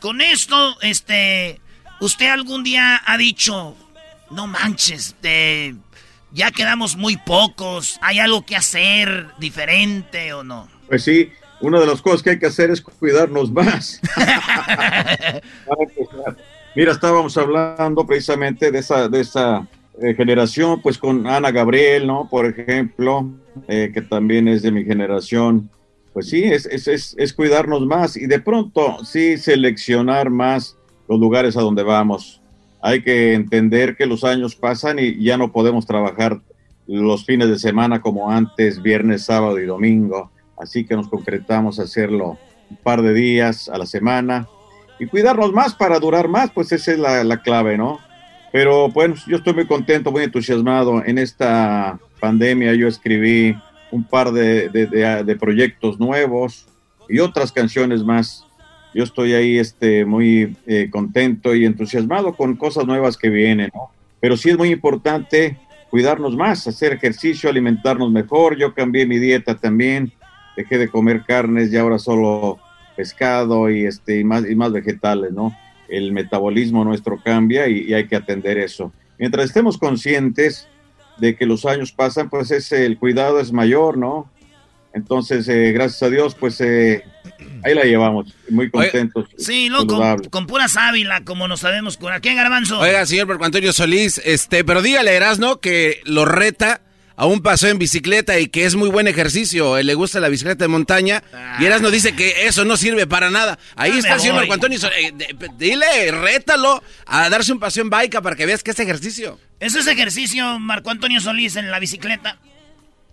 Con esto, este, usted algún día ha dicho, no manches, de, ya quedamos muy pocos. ¿Hay algo que hacer diferente o no? Pues sí, una de las cosas que hay que hacer es cuidarnos más. [LAUGHS] [LAUGHS] Mira, estábamos hablando precisamente de esa, de esa eh, generación, pues con Ana Gabriel, ¿no? Por ejemplo, eh, que también es de mi generación. Pues sí, es, es, es, es, cuidarnos más y de pronto sí seleccionar más los lugares a donde vamos. Hay que entender que los años pasan y ya no podemos trabajar los fines de semana como antes, viernes, sábado y domingo. Así que nos concretamos a hacerlo un par de días a la semana y cuidarnos más para durar más, pues esa es la, la clave, ¿no? Pero bueno, yo estoy muy contento, muy entusiasmado. En esta pandemia yo escribí un par de, de, de, proyectos nuevos y otras canciones más. Yo estoy ahí este, muy eh, contento y entusiasmado con cosas nuevas que vienen, ¿no? Pero sí es muy importante cuidarnos más, hacer ejercicio, alimentarnos mejor. Yo cambié mi dieta también, dejé de comer carnes y ahora solo pescado y, este, y, más, y más vegetales, ¿no? El metabolismo nuestro cambia y, y hay que atender eso. Mientras estemos conscientes de que los años pasan, pues es, el cuidado es mayor, ¿no? Entonces, eh, gracias a Dios, pues eh, ahí la llevamos, muy contentos. sí, no, con, con, pura sábila, como nos sabemos curar. ¿Qué, Garbanzo? Oiga, señor Marco Antonio Solís, este, pero dígale, Erasno, que lo reta a un paseo en bicicleta y que es muy buen ejercicio, le gusta la bicicleta de montaña, y Erasno dice que eso no sirve para nada. Ahí está el señor Marco Antonio Solís, eh, dile, rétalo a darse un paseo en bike para que veas que es ejercicio. ¿Eso es ejercicio, Marco Antonio Solís, en la bicicleta?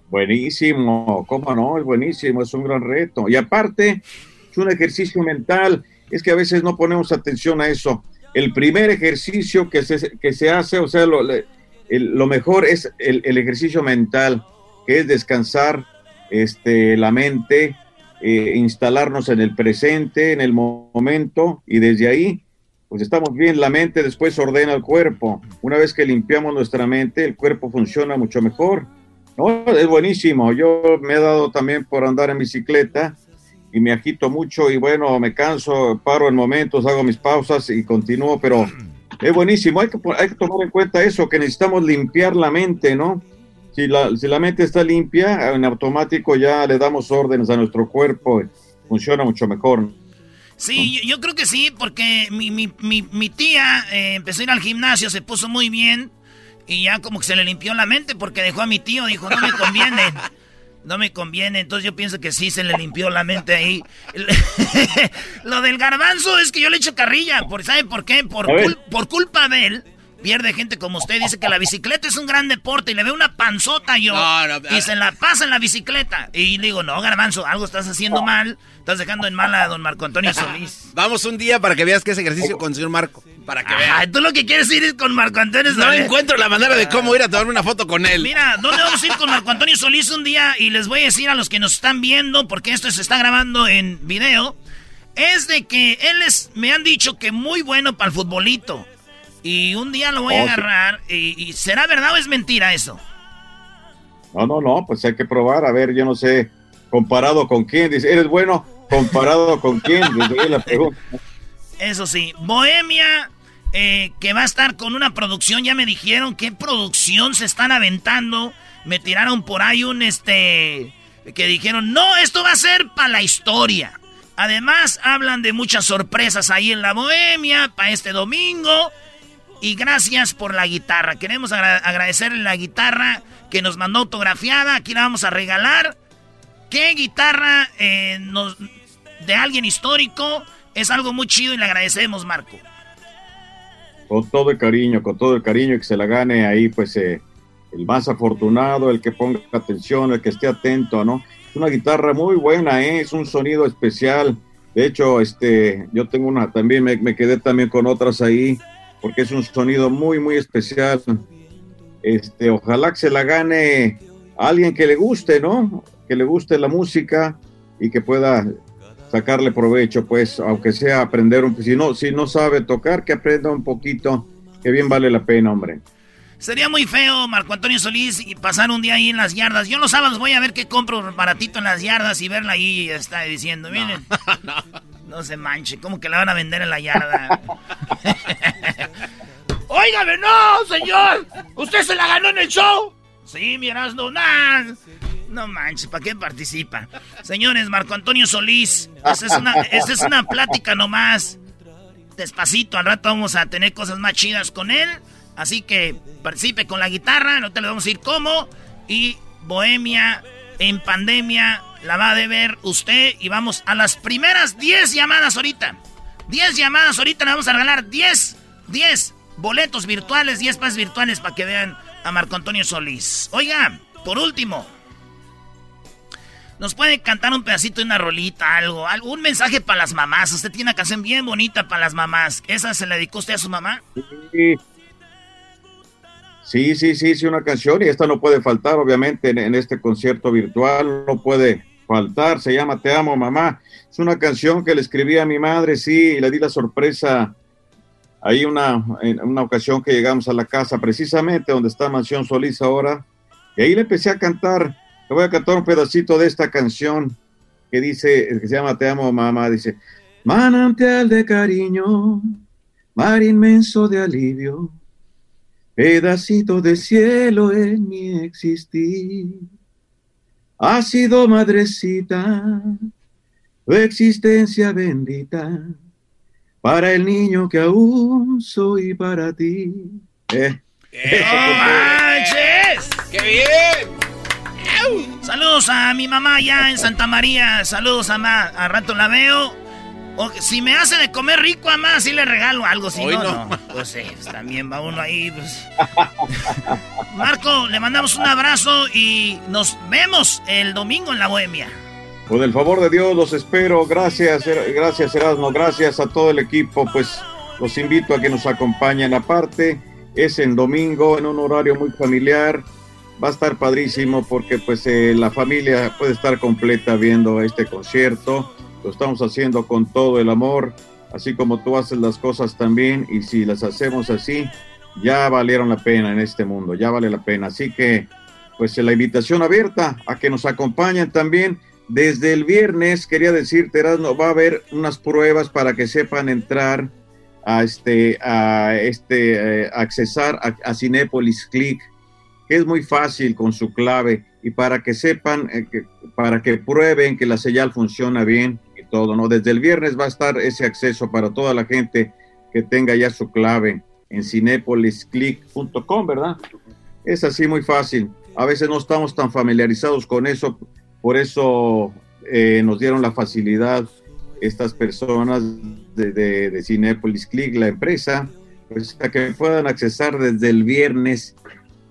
Buenísimo, cómo no, es buenísimo, es un gran reto. Y aparte, es un ejercicio mental, es que a veces no ponemos atención a eso. El primer ejercicio que se, que se hace, o sea, lo, el, lo mejor es el, el, ejercicio mental, que es descansar este, la mente, eh, instalarnos en el presente, en el momento, y desde ahí, pues estamos bien, la mente después ordena el cuerpo. Una vez que limpiamos nuestra mente, el cuerpo funciona mucho mejor no, es buenísimo. Yo me he dado también por andar en bicicleta y me agito mucho y bueno, me canso, paro en momentos, hago mis pausas y continúo, pero es buenísimo. Hay que, hay que tomar en cuenta eso, que necesitamos limpiar la mente, ¿no? Si la, si la mente está limpia, en automático ya le damos órdenes a nuestro cuerpo, funciona mucho mejor. Sí, yo, yo creo que sí, porque mi, mi, mi, mi tía eh, empezó a ir al gimnasio, se puso muy bien y ya como que se le limpió la mente porque dejó a mi tío, dijo, no me conviene. [LAUGHS] No me conviene, entonces yo pienso que sí se le limpió la mente ahí. [LAUGHS] Lo del garbanzo es que yo le echo carrilla, por, ¿sabe por qué? Por, por culpa de él pierde gente como usted. Dice que la bicicleta es un gran deporte y le ve una panzota yo. y se la pasa en la bicicleta. Y digo, no, Garbanzo, algo estás haciendo mal. Estás dejando en mal a don Marco Antonio [LAUGHS] Solís. Vamos un día para que veas que es ejercicio con el señor Marco. Para que veas. Tú lo que quieres ir es con Marco Antonio Solís. No encuentro la manera de cómo ir a tomar una foto con él. Mira, ¿dónde vamos a ir con Marco Antonio Solís un día? Y les voy a decir a los que nos están viendo, porque esto se está grabando en video. Es de que él es, me han dicho que muy bueno para el futbolito. Y un día lo voy a agarrar. Y, y, ¿Será verdad o es mentira eso? No, no, no, pues hay que probar. A ver, yo no sé, comparado con quién. Dice, ¿eres bueno? ¿Comparado con quién? Desde la pregunta. Eso sí, Bohemia, eh, que va a estar con una producción, ya me dijeron qué producción se están aventando. Me tiraron por ahí un este. que dijeron, no, esto va a ser para la historia. Además, hablan de muchas sorpresas ahí en la Bohemia para este domingo. Y gracias por la guitarra. Queremos agra agradecerle la guitarra que nos mandó autografiada. Aquí la vamos a regalar. ¿Qué guitarra eh, nos, de alguien histórico? Es algo muy chido y le agradecemos, Marco. Con todo el cariño, con todo el cariño que se la gane ahí, pues eh, el más afortunado, el que ponga atención, el que esté atento, ¿no? Es una guitarra muy buena, ¿eh? es un sonido especial. De hecho, este, yo tengo una también, me, me quedé también con otras ahí porque es un sonido muy, muy especial. Este, ojalá que se la gane a alguien que le guste, ¿no? Que le guste la música y que pueda sacarle provecho, pues, aunque sea aprender un si no, si no sabe tocar, que aprenda un poquito, que bien vale la pena, hombre. Sería muy feo, Marco Antonio Solís, y pasar un día ahí en las yardas. Yo los sábados voy a ver qué compro baratito en las yardas y verla ahí y está diciendo, miren. No, [LAUGHS] no se manche, ¿cómo que la van a vender en la yarda? [LAUGHS] Óigame, no, señor. Usted se la ganó en el show. Sí, miras, no, no manches, ¿para qué participa? Señores, Marco Antonio Solís, esa es una, esa es una plática nomás. Despacito, al rato vamos a tener cosas más chidas con él. Así que participe con la guitarra, no te lo vamos a ir cómo. Y Bohemia en pandemia la va a ver usted. Y vamos a las primeras 10 llamadas ahorita. 10 llamadas ahorita, le vamos a regalar 10, 10 boletos virtuales, 10 pases virtuales para que vean a Marco Antonio Solís. Oiga, por último, ¿nos puede cantar un pedacito de una rolita, algo, un mensaje para las mamás? Usted tiene una canción bien bonita para las mamás. ¿Esa se la dedicó usted a su mamá? Sí. Sí, sí, sí, sí, una canción y esta no puede faltar, obviamente, en, este concierto virtual, no puede faltar, se llama Te amo, mamá. Es una canción que le escribí a mi madre, sí, y le di la sorpresa ahí una, en una ocasión que llegamos a la casa, precisamente donde está Mansión Solís ahora, y ahí le empecé a cantar, le voy a cantar un pedacito de esta canción que dice, que se llama Te amo, mamá, dice, manantial de cariño, mar inmenso de alivio pedacito de cielo en mi existir. Ha sido madrecita, tu existencia bendita, para el niño que aún soy para ti. Eh. ¡Qué bien! Saludos a mi mamá allá en Santa María. Saludos, a mamá. A rato la veo. O, si me hace de comer rico, mamá, sí le regalo algo. Si no, no, Pues, sí, pues, también va uno ahí. Pues. Marco, le mandamos un abrazo y nos vemos el domingo en la Bohemia. Con el favor de Dios los espero. Gracias, gracias Erasmo, gracias a todo el equipo. Pues los invito a que nos acompañen. Aparte, es en domingo, en un horario muy familiar. Va a estar padrísimo porque pues eh, la familia puede estar completa viendo este concierto lo estamos haciendo con todo el amor, así como tú haces las cosas también, y si las hacemos así, ya valieron la pena en este mundo, ya vale la pena. Así que, pues la invitación abierta a que nos acompañen también. Desde el viernes, quería decirte, Erasmo, va a haber unas pruebas para que sepan entrar a este, a este, eh, accesar a, a Click, que es muy fácil con su clave y para que sepan, eh, que, para que prueben que la señal funciona bien todo, ¿no? Desde el viernes va a estar ese acceso para toda la gente que tenga ya su clave en cinepolisclick.com, ¿verdad? Es así muy fácil. A veces no estamos tan familiarizados con eso, por eso eh, nos dieron la facilidad estas personas de, de, Cinepolis Click, la empresa, pues a que puedan accesar desde el viernes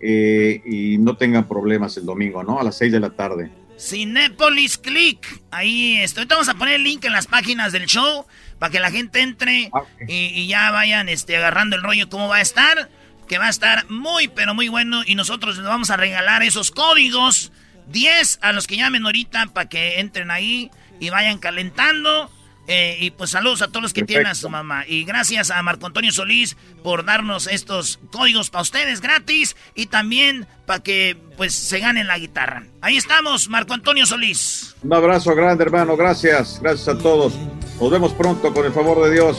eh, y no tengan problemas el domingo, ¿no? A las 6 de la tarde. Cinepolis Click. Ahí estoy. Vamos a poner el link en las páginas del show para que la gente entre ah, y, ya vayan este, agarrando el rollo cómo va a estar. Que va a estar muy, pero muy bueno. Y nosotros les vamos a regalar esos códigos. 10 a los que llamen ahorita para que entren ahí y vayan calentando. Eh, y pues saludos a todos los que tienen a su mamá. Y gracias a Marco Antonio Solís por darnos estos códigos para ustedes gratis y también para que pues se ganen la guitarra. Ahí estamos, Marco Antonio Solís. Un abrazo grande, hermano. Gracias. Gracias a todos. Nos vemos pronto con el favor de Dios.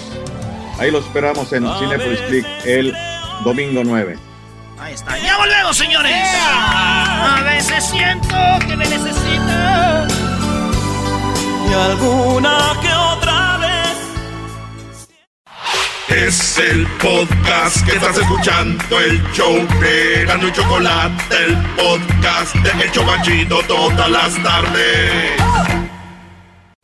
Ahí los esperamos en Cinepolis Click el domingo 9. Ahí está. Ya volvemos, señores. A veces siento que me necesito alguna que otra vez. Es el podcast que estás escuchando, el show de Gano y Chocolate, el podcast de El Chocachito todas las tardes.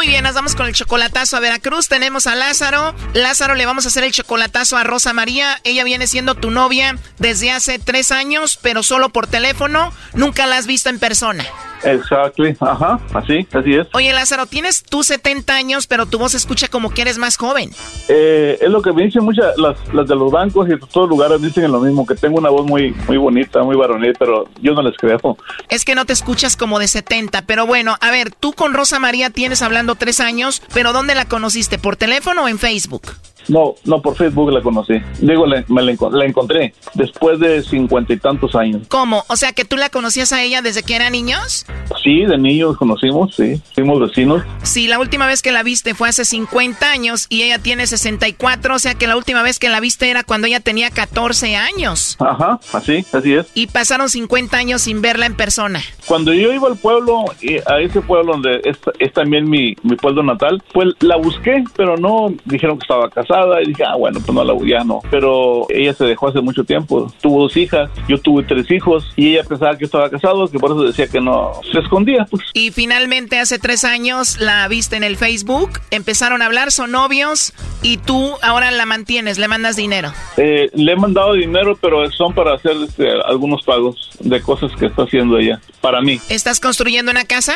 Muy bien, nos vamos con el chocolatazo a Veracruz. Tenemos a Lázaro. Lázaro, le vamos a hacer el chocolatazo a Rosa María. Ella viene siendo tu novia desde hace tres años, pero solo por teléfono. Nunca la has visto en persona. Exactly, ajá, así, así es. Oye, Lázaro, tienes tú 70 años, pero tu voz se escucha como que eres más joven. Eh, es lo que me dicen muchas, las, las de los bancos y de todos lugares dicen lo mismo, que tengo una voz muy, muy bonita, muy varonil, pero yo no les creo. Es que no te escuchas como de 70, pero bueno, a ver, tú con Rosa María tienes hablando tres años, pero ¿dónde la conociste? ¿Por teléfono o en Facebook? No, no, por Facebook la conocí. Digo, me la, la, encontré después de cincuenta y tantos años. ¿Cómo? O sea, que tú la conocías a ella desde que eran niños? Sí, de niños conocimos, sí. Fuimos vecinos. Sí, la última vez que la viste fue hace 50 años y ella tiene 64, o sea que la última vez que la viste era cuando ella tenía 14 años. Ajá, así, así es. Y pasaron 50 años sin verla en persona. Cuando yo iba al pueblo, a ese pueblo donde es, también mi, mi pueblo natal, pues la busqué, pero no dijeron que estaba casada y dije, ah, bueno, pues no la voy a, no. Pero ella se dejó hace mucho tiempo. Tuvo dos hijas, yo tuve tres hijos y ella pensaba que estaba casado, que por eso decía que no. Se escondía, pues. Y finalmente hace tres años la viste en el Facebook, empezaron a hablar, son novios y tú ahora la mantienes, le mandas dinero. Eh, le he mandado dinero, pero son para hacer este, algunos pagos de cosas que está haciendo ella, para mí. ¿Estás construyendo una casa?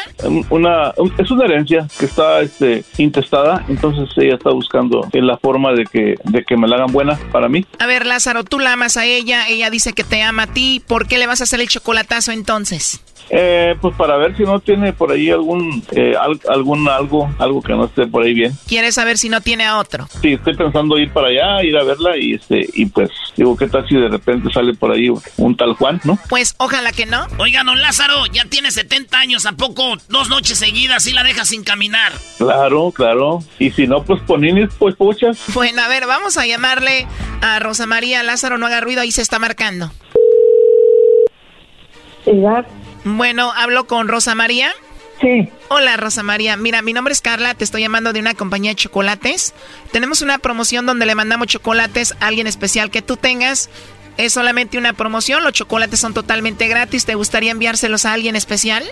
Una, es una herencia que está este, intestada, entonces ella está buscando la forma de que, de que me la hagan buena para mí. A ver, Lázaro, tú la amas a ella, ella dice que te ama a ti, ¿por qué le vas a hacer el chocolatazo entonces? Eh, pues para ver si no tiene por ahí algún, eh, algún algo, algo que no esté por ahí bien. ¿Quieres saber si no tiene a otro? Sí, estoy pensando ir para allá, ir a verla y este, y pues digo, ¿qué tal si de repente sale por ahí un tal Juan, no? Pues ojalá que no. Oiga, don Lázaro, ya tiene 70 años, ¿a poco dos noches seguidas y la deja sin caminar? Claro, claro. Y si no, pues ponines, pues pochas. Bueno, a ver, vamos a llamarle a Rosa María Lázaro, no haga ruido, ahí se está marcando. Bueno, hablo con Rosa María. Sí. Hola Rosa María, mira, mi nombre es Carla, te estoy llamando de una compañía de chocolates. Tenemos una promoción donde le mandamos chocolates a alguien especial que tú tengas. Es solamente una promoción, los chocolates son totalmente gratis. ¿Te gustaría enviárselos a alguien especial?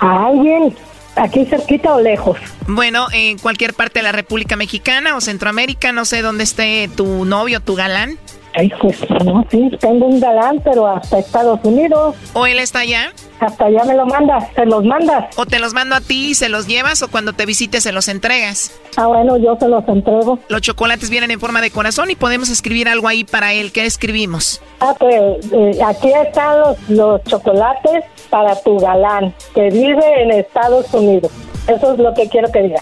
¿A alguien? ¿Aquí cerquita o lejos? Bueno, en cualquier parte de la República Mexicana o Centroamérica, no sé dónde esté tu novio, tu galán. Ay, pues no, sí, tengo un galán, pero hasta Estados Unidos. ¿O él está allá? Hasta allá me lo mandas, se los mandas. ¿O te los mando a ti y se los llevas o cuando te visites se los entregas? Ah, bueno, yo se los entrego. Los chocolates vienen en forma de corazón y podemos escribir algo ahí para él. ¿Qué escribimos? Ah, pues eh, aquí están los, los chocolates para tu galán, que vive en Estados Unidos. Eso es lo que quiero que diga.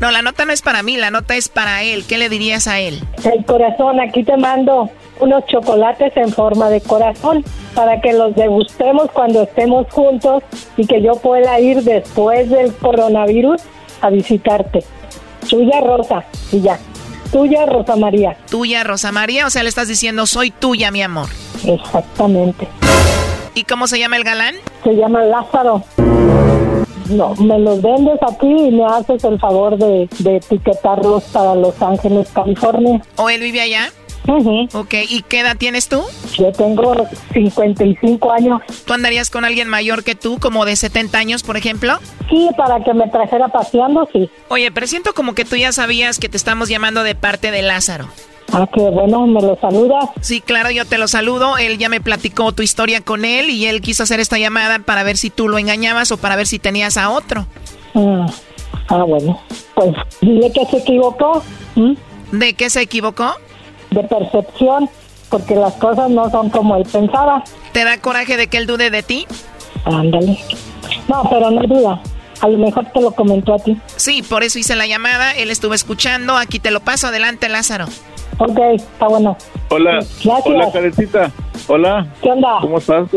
No, la nota no es para mí, la nota es para él. ¿Qué le dirías a él? El corazón, aquí te mando unos chocolates en forma de corazón para que los degustemos cuando estemos juntos y que yo pueda ir después del coronavirus a visitarte. Tuya Rosa y ya. Tuya Rosa María. Tuya Rosa María, o sea, le estás diciendo soy tuya, mi amor. Exactamente. ¿Y cómo se llama el galán? Se llama Lázaro. No, me los vendes aquí y me haces el favor de, etiquetarlos para Los Ángeles, California. ¿O él vive allá? Ok, ¿y qué edad tienes tú? Yo tengo 55 años. ¿Tú andarías con alguien mayor que tú, como de 70 años, por ejemplo? Sí, para que me trajera paseando, sí. Oye, pero siento como que tú ya sabías que te estamos llamando de parte de Lázaro. Ah, qué bueno, me lo saludas. Sí, claro, yo te lo saludo. Él ya me platicó tu historia con él y él quiso hacer esta llamada para ver si tú lo engañabas o para ver si tenías a otro. Ah, ah bueno, pues dile que se equivocó. ¿De qué se equivocó? De percepción, porque las cosas no son como él pensaba. ¿Te da coraje de que él dude de ti? Ándale. No, pero no duda. A lo mejor te lo comentó a ti. Sí, por eso hice la llamada. Él estuvo escuchando. Aquí te lo paso. Adelante, Lázaro. Ok, está bueno. Hola. Gracias. Hola, Carecita. Hola. ¿Qué onda? ¿Cómo estás?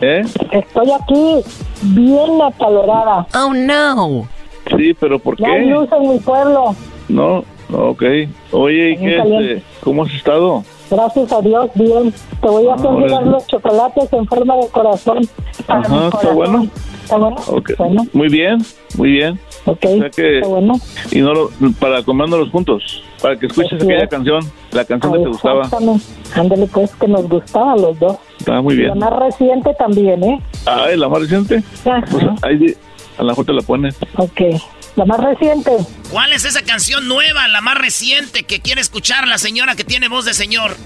¿Eh? Estoy aquí bien acalorada. Oh, no. Sí, pero ¿por qué? No hay luz en mi pueblo. No, ok. Oye, ¿y qué, este, ¿cómo has estado? Gracias a Dios, bien. Te voy a hacer ah, los chocolates en forma de corazón. Ajá, está bueno. ¿Está bueno? Okay. Muy bien, muy bien. Ok, está bueno. Y no lo, para comernos juntos, para que escuches aquella canción, la canción que te gustaba. Ándale, pues, que nos gustaba a los dos. Está muy bien. La más reciente también, ¿eh? Ah, ¿la más reciente? Pues ahí a la mejor te la pones. Ok. La más reciente. ¿Cuál es esa canción nueva, la más reciente que quiere escuchar la señora que tiene voz de señor?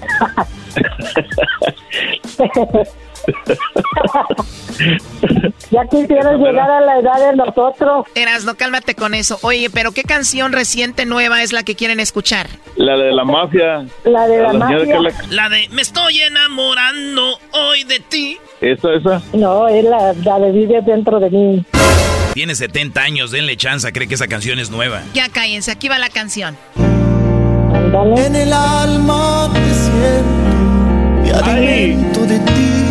[LAUGHS] [LAUGHS] ya quisieras llegar a la edad de nosotros. Eras, no cálmate con eso. Oye, pero ¿qué canción reciente nueva es la que quieren escuchar? La de la mafia. La de la, mafia. La... de Me estoy enamorando hoy de ti. ¿Esa, esa? No, es la, la de Vive dentro de mí. Tiene 70 años, denle chance, cree que esa canción es nueva. Ya cállense, aquí va la canción. En el alma te siento, me alimento de ti.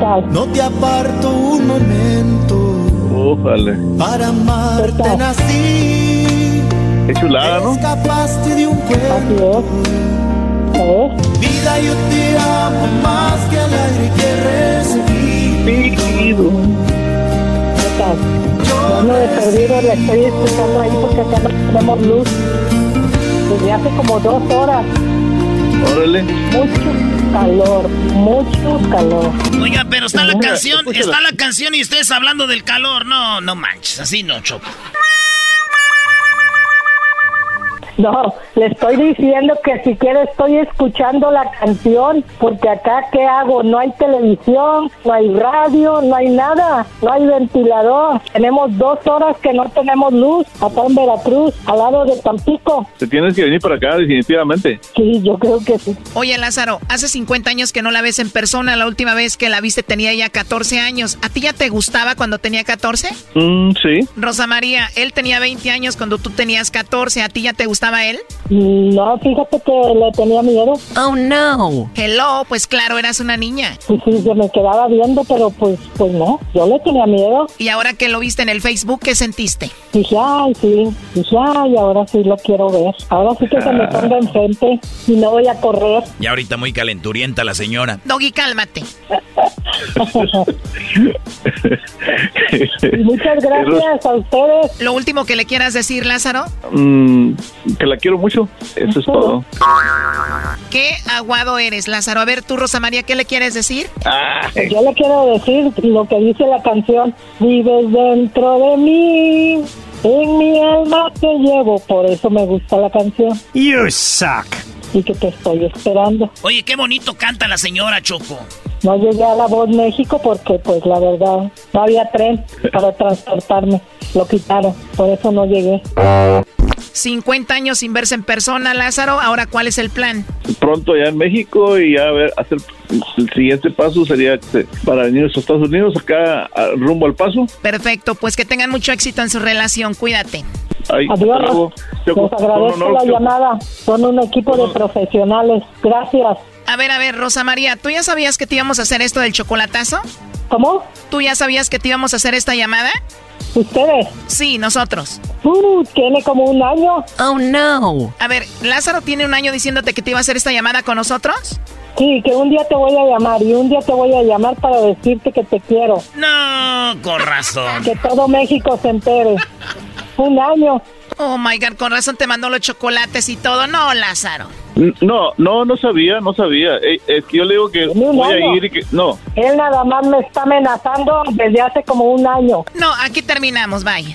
No te aparto un momento. Ojalá. Para amarte nací. Qué chulada, ¿no? Escapaste de un cuento. Vida, yo te amo más que al aire que recibí. Yo no he perdido, la estoy escuchando ahí porque acá no tenemos luz. Desde hace como dos horas. Órale. Mucho calor, mucho calor. Oiga, pero está la canción, está la canción y ustedes hablando del calor. No, no manches, así no, Choco. No, le estoy diciendo que si quiere estoy escuchando la canción, porque acá ¿qué hago? No hay televisión, no hay radio, no hay nada, no hay ventilador. Tenemos dos horas que no tenemos luz acá en Veracruz, al lado de Tampico. Te tienes que venir para acá, definitivamente. Sí, yo creo que sí. Oye, Lázaro, hace 50 años que no la ves en persona. La última vez que la viste tenía ya 14 años. ¿A ti ya te gustaba cuando tenía 14? Mm, sí. Rosa María, él tenía 20 años cuando tú tenías 14. ¿A ti ya te gustaba él? No, fíjate que le tenía miedo. Oh, no. Hello, pues claro, eras una niña. Sí, sí, yo me quedaba viendo, pero pues, pues no, yo le tenía miedo. Y ahora que lo viste en el Facebook, ¿qué sentiste? Dije, ay, sí, dije, ay, ahora sí lo quiero ver. Ahora sí que se me ponga enfrente y no voy a correr. Y ahorita muy calenturienta la señora. Doggy, cálmate. [LAUGHS] Muchas gracias a ustedes. Lo último que le quieras decir, Lázaro. Mm, que la quiero mucho. Eso es todo. Qué aguado eres, Lázaro. A ver, tú, Rosa María, ¿qué le quieres decir? Pues yo le quiero decir lo que dice la canción. Vives dentro de mí. En mi alma te llevo, por eso me gusta la canción. You suck. Y que te estoy esperando. Oye, qué bonito canta la señora Choco. No llegué a La Voz México porque, pues, la verdad, no había tren para transportarme. Lo quitaron, por eso no llegué. 50 años sin verse en persona, Lázaro. Ahora, ¿cuál es el plan? Pronto ya en México y ya a ver, hacer el siguiente paso sería este, para venir a los Estados Unidos, acá rumbo al paso. Perfecto, pues que tengan mucho éxito en su relación. Cuídate. Adiós. Choco, Les agradezco no, no, la Choco. llamada. Son un equipo de profesionales. Gracias. A ver, a ver, Rosa María, ¿tú ya sabías que te íbamos a hacer esto del chocolatazo? ¿Cómo? ¿Tú ya sabías que te íbamos a hacer esta llamada? ¿Ustedes? Sí, nosotros. Uh, tiene como un año. Oh, no. A ver, ¿Lázaro tiene un año diciéndote que te iba a hacer esta llamada con nosotros? Sí, que un día te voy a llamar y un día te voy a llamar para decirte que te quiero. No, con razón. Que todo México se entere. [LAUGHS] Un año. Oh my god, con razón te mandó los chocolates y todo. No, Lázaro. No, no, no sabía, no sabía. Eh, Es que yo le digo que voy a ir y que... No, Él nada más me está amenazando desde hace como un año. No, aquí terminamos, bye.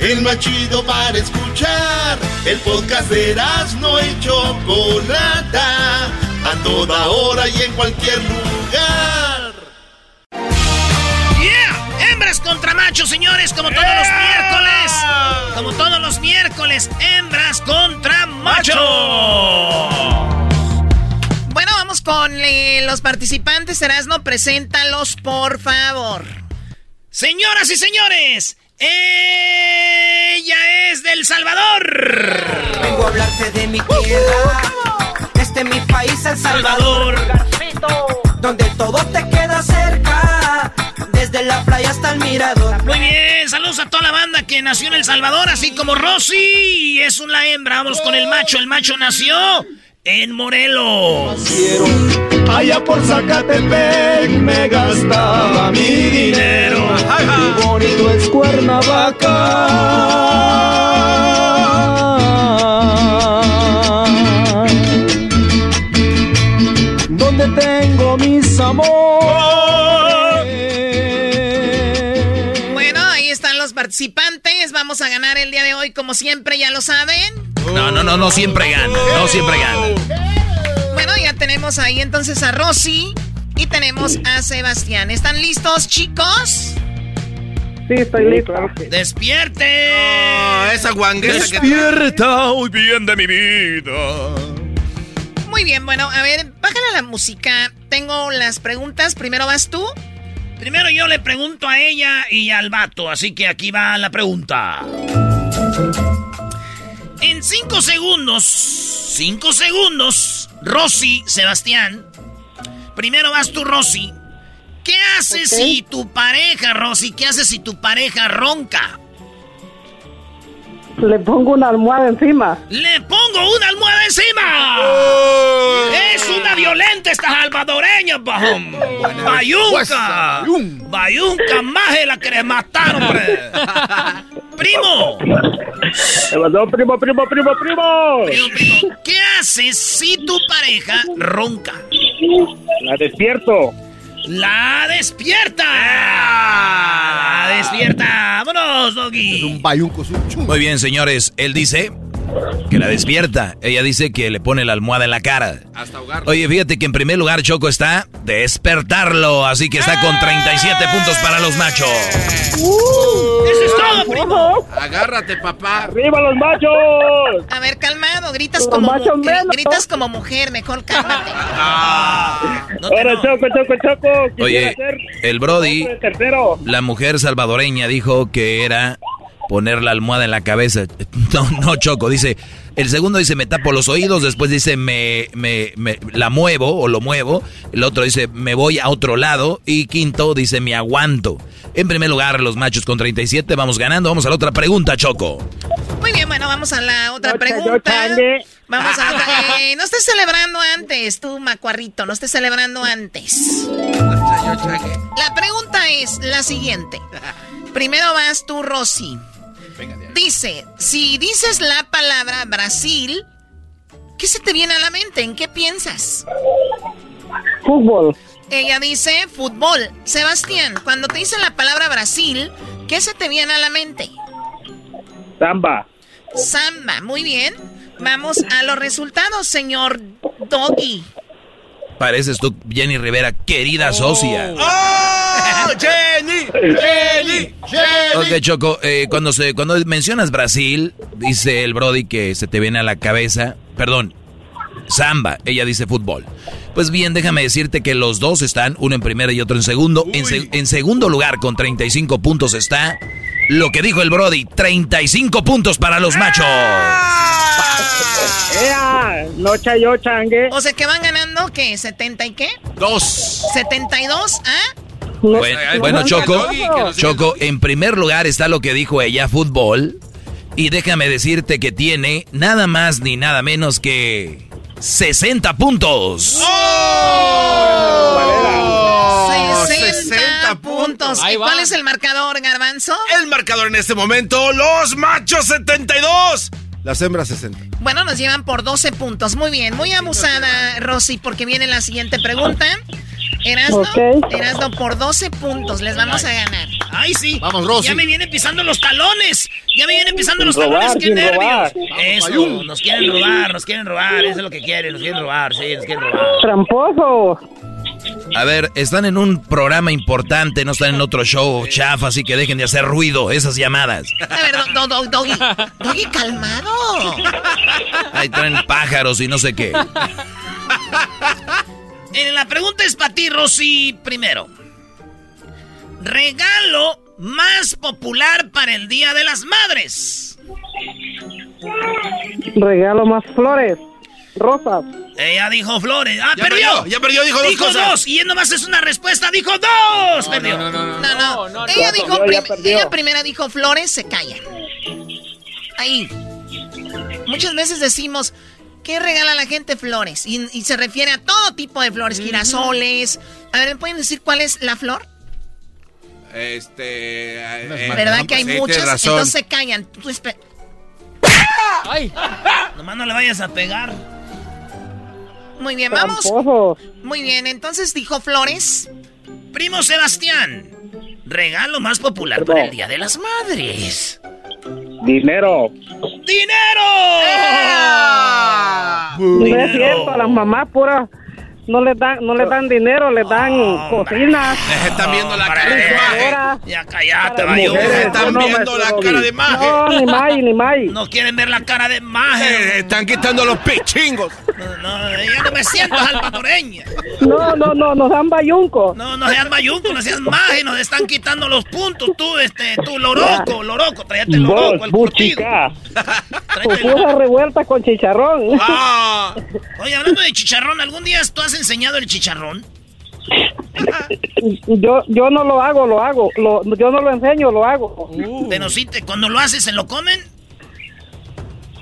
El más chido para escuchar. El podcast de no y Chocolata. A toda hora y en cualquier lugar. ¡Yeah! Hembras contra machos, señores, como todos los miércoles. Como todos los miércoles, hembras contra machos. Bueno, vamos con eh, los participantes. Erasno, preséntalos, por favor. Señoras y señores, ella es del Salvador. Vengo a hablarte de mi tierra, este mi país, El Salvador, donde todo te queda cerca, desde la playa hasta el mirador. Muy bien, saludos a toda la banda que nació en El Salvador, así como Rosy. Es una hembra, vamos con el macho. El macho nació en Morelos. Allá por Zacatepec me gastaba mi dinero. Qué bonito es Cuernavaca. Donde tengo mis amores. Bueno, ahí están los participantes. Vamos a ganar el día de hoy, como siempre, ya lo saben. No, no, no, no siempre gana. No siempre gana. Bueno, ya tenemos ahí entonces a Rosy y tenemos a Sebastián. ¿Están listos, chicos? Sí, estoy listo. ¡Despierte! esa guanguesa Despierta muy bien de mi vida. Muy bien, bueno, a ver, bájale la música. Tengo las preguntas. Primero vas tú. Primero yo le pregunto a ella y al vato, así que aquí va la pregunta. En cinco segundos, cinco segundos, Rosy, Sebastián. Primero vas tú, Rosy. ¿Qué haces si tu pareja, Rosy, qué haces si tu pareja ronca? Le pongo una almohada encima. ¡Le pongo una almohada encima! ¡Es una violenta esta salvadoreña, bajón! ¡Bayunca! ¡Bayunca, maje, la que le mataron, hombre! ¡Primo! primo, primo, primo, primo. Primo, primo, ¿qué haces si tu pareja ronca? La despierto. ¡La despierta! ¡La despierta! ¡Vámonos, Doggy! Un bayunco, Muy bien, señores. Él dice que la despierta. Ella dice que le pone la almohada en la cara. Hasta ahogarlo. Oye, fíjate que en primer lugar Choco está despertarlo, así que está con 37 puntos para los machos. ¡Eso es todo, primo! Agárrate, papá. ¡Arriba los machos! A ver, calmado, gritas Los como, machos mu- menos. gritas como mujer, mejor cálmate. [LAUGHS] No te Ahora, no. Choco, Choco, Choco. Oye, el Brody, el tercero. la mujer salvadoreña dijo que era poner la almohada en la cabeza. [LAUGHS] No, no, Choco, dice, el segundo dice me tapo los oídos, después dice me, me, me- la muevo o lo muevo, el otro dice me voy a otro lado y quinto dice me aguanto. En primer lugar, los machos con 37 vamos ganando. Vamos a la otra pregunta, Choco. Muy bien, bueno, vamos a la otra pregunta. changue. Vamos a otra. Eh, no estés celebrando antes, tú, macuarrito, no estés celebrando antes. La pregunta es la siguiente. Primero vas tú, Rosy. Dice, si dices la palabra Brasil, ¿qué se te viene a la mente? ¿En qué piensas? Fútbol. Ella dice fútbol. Sebastián, cuando te dicen la palabra Brasil, ¿qué se te viene a la mente? Samba. Samba, muy bien. Vamos a los resultados, señor Doggy. Pareces tú, Jenny Rivera, querida socia. ¡Oh, [LAUGHS] Jenny! ¡Jenny! ¡Jenny! Ok, Choco, eh, cuando, se, cuando mencionas Brasil, dice el Brody que se te viene a la cabeza, perdón, samba, ella dice fútbol. Pues bien, déjame decirte que los dos están, uno en primera y otro en segundo. En, se- en segundo lugar, con 35 puntos está lo que dijo el Brody, 35 puntos para los machos. ¡Ea! Noche yo, changue. O sea que van ganando, ¿qué? ¿70 y qué? Dos. ¿72? ¿Ah? Bueno, bueno, Choco, Choco, en primer lugar está lo que dijo ella, fútbol. Y déjame decirte que tiene nada más ni nada menos que 60 puntos. ¡Oh! 60, puntos. Ahí ¿Y cuál es el marcador, Garbanzo? El marcador en este momento, los machos 72. Las hembras 60. Bueno, nos llevan por 12 puntos. Muy bien, muy abusada, Rosy, porque viene la siguiente pregunta. Erasno, Ok. Erasno, por 12 puntos les vamos a ganar. ¡Ay, sí! Vamos, Rosy. Ya me vienen pisando los talones. Ya me vienen pisando los robar, talones. ¡Qué nervios! Eso, nos quieren robar, nos quieren robar. Eso es lo que quieren, nos quieren robar. Sí, nos quieren robar. Tramposo. A ver, están en un programa importante, no están en otro show chafa, así que dejen de hacer ruido esas llamadas. A ver, do, do- do- Doggy, Doggy, calmado. Ahí traen pájaros y no sé qué. [LAUGHS] Eh, la pregunta es para ti, Rosy, primero. Regalo más popular para el Día de las Madres. Regalo más flores. Rosas. Ella dijo flores. ¡Ah, Ya perdió! perdió, ya perdió, dijo dos Dijo cosas. dos. Y él nomás es una respuesta. Dijo dos. perdió. No, no, no, no. No, no. ella, dijo prim- ella primera dijo flores, se callan. Ahí. Muchas veces decimos, qué regala la gente flores? Y, se refiere a todo tipo de flores, girasoles. A ver, ¿me pueden decir cuál es la flor? Este. Eh, ¿Verdad que hay muchas? Entonces se callan. Tú ¡Ay! Nomás no le vayas a pegar. Muy bien, vamos. Muy bien, entonces dijo Flores. Primo Sebastián, regalo más popular para el Día de las Madres. Dinero. ¡Dinero! No es cierto, las mamás puras no les dan, no les dan dinero, les dan cocinas. están viendo la cara de maje. Ya cállate, Están viendo la cara de maje. No, ni más, ni más. No quieren ver la cara de maje. están quitando los pichingos. No, ya no me siento salvadoreña. No, no, no, nos dan bayunco. No, no sean bayunco, no sean maje, nos están quitando los puntos. Tú, este, tú, loroco, loroco, tráete loroco, el curtido. [LAUGHS] Pupusa revuelta con chicharrón. Ah. Oye, hablando de chicharrón, ¿algún día tú has enseñado el chicharrón? [LAUGHS] yo, yo no lo hago, lo hago. yo no lo enseño, lo hago. Uh. Pero sí, te, cuando lo haces, ¿se lo comen?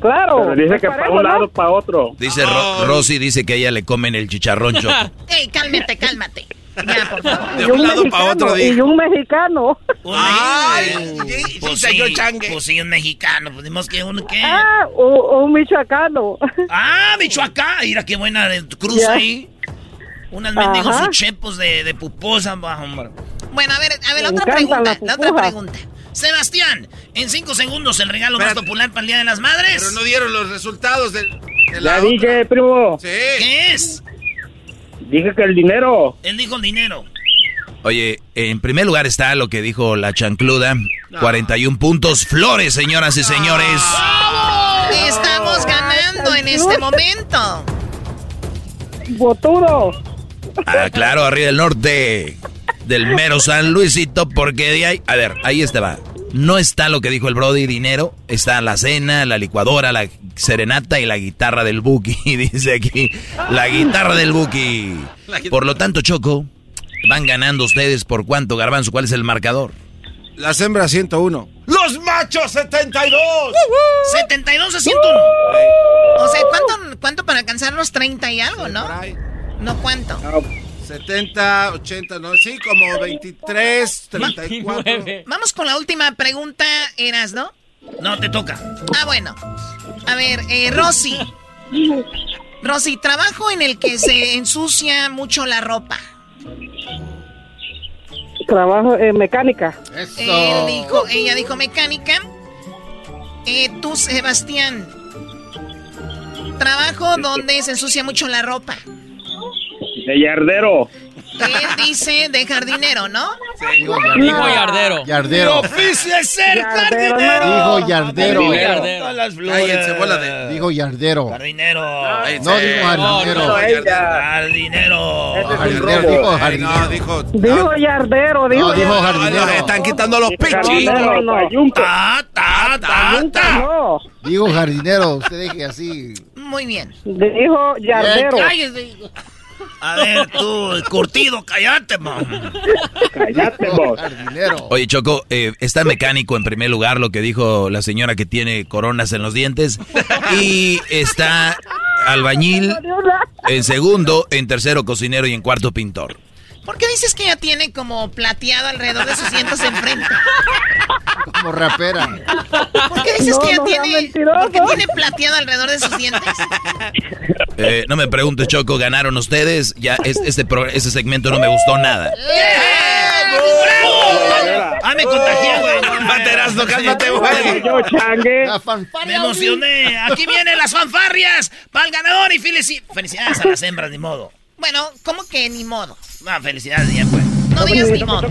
Claro. Pero dice que para un lado, para otro. Dice Rosy, dice que a ella le comen el chicharrón choco. [LAUGHS] Ey, cálmate, cálmate. Ya, por favor. De un, lado para otro. Y un mexicano. Ay, pues, sí, pues sí, un mexicano. Pues que un qué. Ah, un, michoacano. Ah, Michoacán. Mira qué buena cruz ahí. Unas mendigos chepos de, de puposa. Bueno, a ver, a ver, la otra pregunta. La, otra pregunta. Sebastián, en cinco segundos el regalo más popular para el Día de las Madres. Pero no dieron los resultados del. De la ya dije, primo. Sí. ¿Qué es? Dije que el dinero. Él dijo el dinero. Oye, en primer lugar está lo que dijo la chancluda. 41 puntos. Flores, señoras y señores. Estamos ganando en este momento. Botudo. Ah, claro, arriba del norte. Del mero San Luisito, porque de ahí. A ver, ahí estaba. No está lo que dijo el Brody, dinero. Está la cena, la licuadora, la serenata y la guitarra del Buki. [LAUGHS] Dice aquí, la guitarra del Buki. Por lo tanto, Choco, van ganando ustedes por cuánto, Garbanzo. ¿Cuál es el marcador? Las hembras 101. Los machos 72. 72 a 101. O sea, ¿cuánto, ¿cuánto para alcanzar los 30 y algo, no? No, ¿cuánto? 70, 80, no, sí, como 23, 34. Vamos con la última pregunta, Eras, ¿no? No, te toca. Ah, bueno. A ver, eh, Rosy. Rosy, trabajo en el que se ensucia mucho la ropa. Trabajo en mecánica. Eso. dijo, ella dijo mecánica. Eh, tú, Sebastián. Trabajo donde se ensucia mucho la ropa. De yardero. Él dice de jardinero, ¿no? Sí, dijo yardero. Yardero. oficio es ser jardinero. Dijo yardero. Dijo yardero. Las flores. Dijo yardero. Jardinero. No, dijo jardinero. Jardinero. Jardinero. Dijo jardinero. Dijo, dijo yardero. Dijo, no, dijo jardinero. Están quitando los pichis. Ta, ta, ta, ta. Dijo jardinero. Usted dije así. Muy bien. Dijo yardero. A ver, tú, curtido, cállate, man. Cállate, vos. Oye, Choco, eh, está mecánico en primer lugar, lo que dijo la señora que tiene coronas en los dientes. Y está albañil en segundo, en tercero cocinero y en cuarto pintor. ¿Por qué dices que ella tiene como plateado alrededor de sus dientes enfrente? Como rapera. ¿Por qué dices que ella tiene, ¿por qué tiene plateado alrededor de sus dientes? Eh, no me preguntes, Choco, ganaron ustedes. Ya este, este segmento no me gustó nada. ¡Eh! ¡Bravo! Ah, me contagié, güey. No, cálmate, güey. Yo, changue. Me emocioné. Aquí vienen las fanfarrias para el ganador y felicidades a las hembras, ni modo. Bueno, ¿cómo que ni modo? No, felicidades, ya pues. No digas ni modo.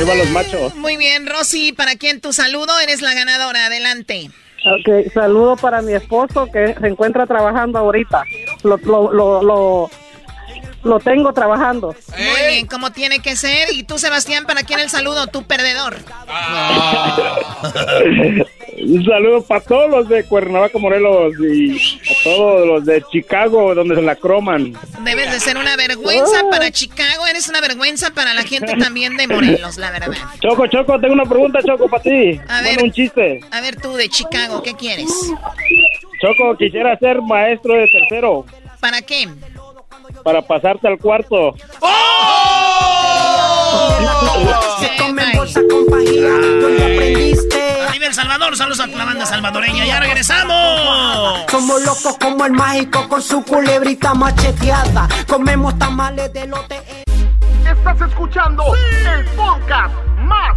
Arriba los machos. Muy bien, Rosy, ¿para quién tu saludo? Eres la ganadora, adelante. Ok, saludo para mi esposo que se encuentra trabajando ahorita. Lo, lo, lo, lo tengo trabajando. Muy bien, como tiene que ser. Y tú, Sebastián, ¿para quién el saludo? Tu perdedor. [LAUGHS] Un saludo para todos los de Cuernavaca, Morelos y a todos los de Chicago, donde se la croman. Debes de ser una vergüenza para Chicago, eres una vergüenza para la gente también de Morelos, la verdad. Choco, Choco, tengo una pregunta, Choco, para ti. A ver, un chiste. A ver, tú de Chicago, ¿qué quieres? Choco, quisiera ser maestro de tercero. ¿Para qué? Para pasarte al cuarto. ¡Oh! Se come bolsa con pajilla, ¿dónde aprendiste? Arriba El Salvador, saludos a la banda salvadoreña. ¡Ya regresamos! Somos locos como el mágico con su culebrita macheteada. Comemos tamales de lote. Estás escuchando el podcast más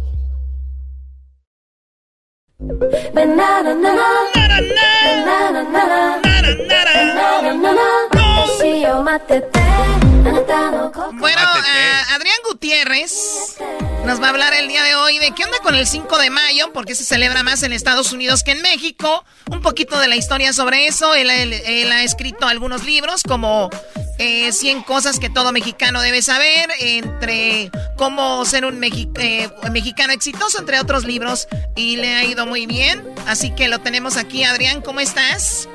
Bueno, Adrián Gutiérrez nos va a hablar el día de hoy de qué onda con el 5 de mayo, porque se celebra más en Estados Unidos que en México. Un poquito de la historia sobre eso. Él, ha escrito algunos libros como 100 eh, cosas que todo mexicano debe saber, entre cómo ser un eh, mexicano exitoso, entre otros libros, y le ha ido muy bien. Así que lo tenemos aquí, Adrián, ¿cómo estás?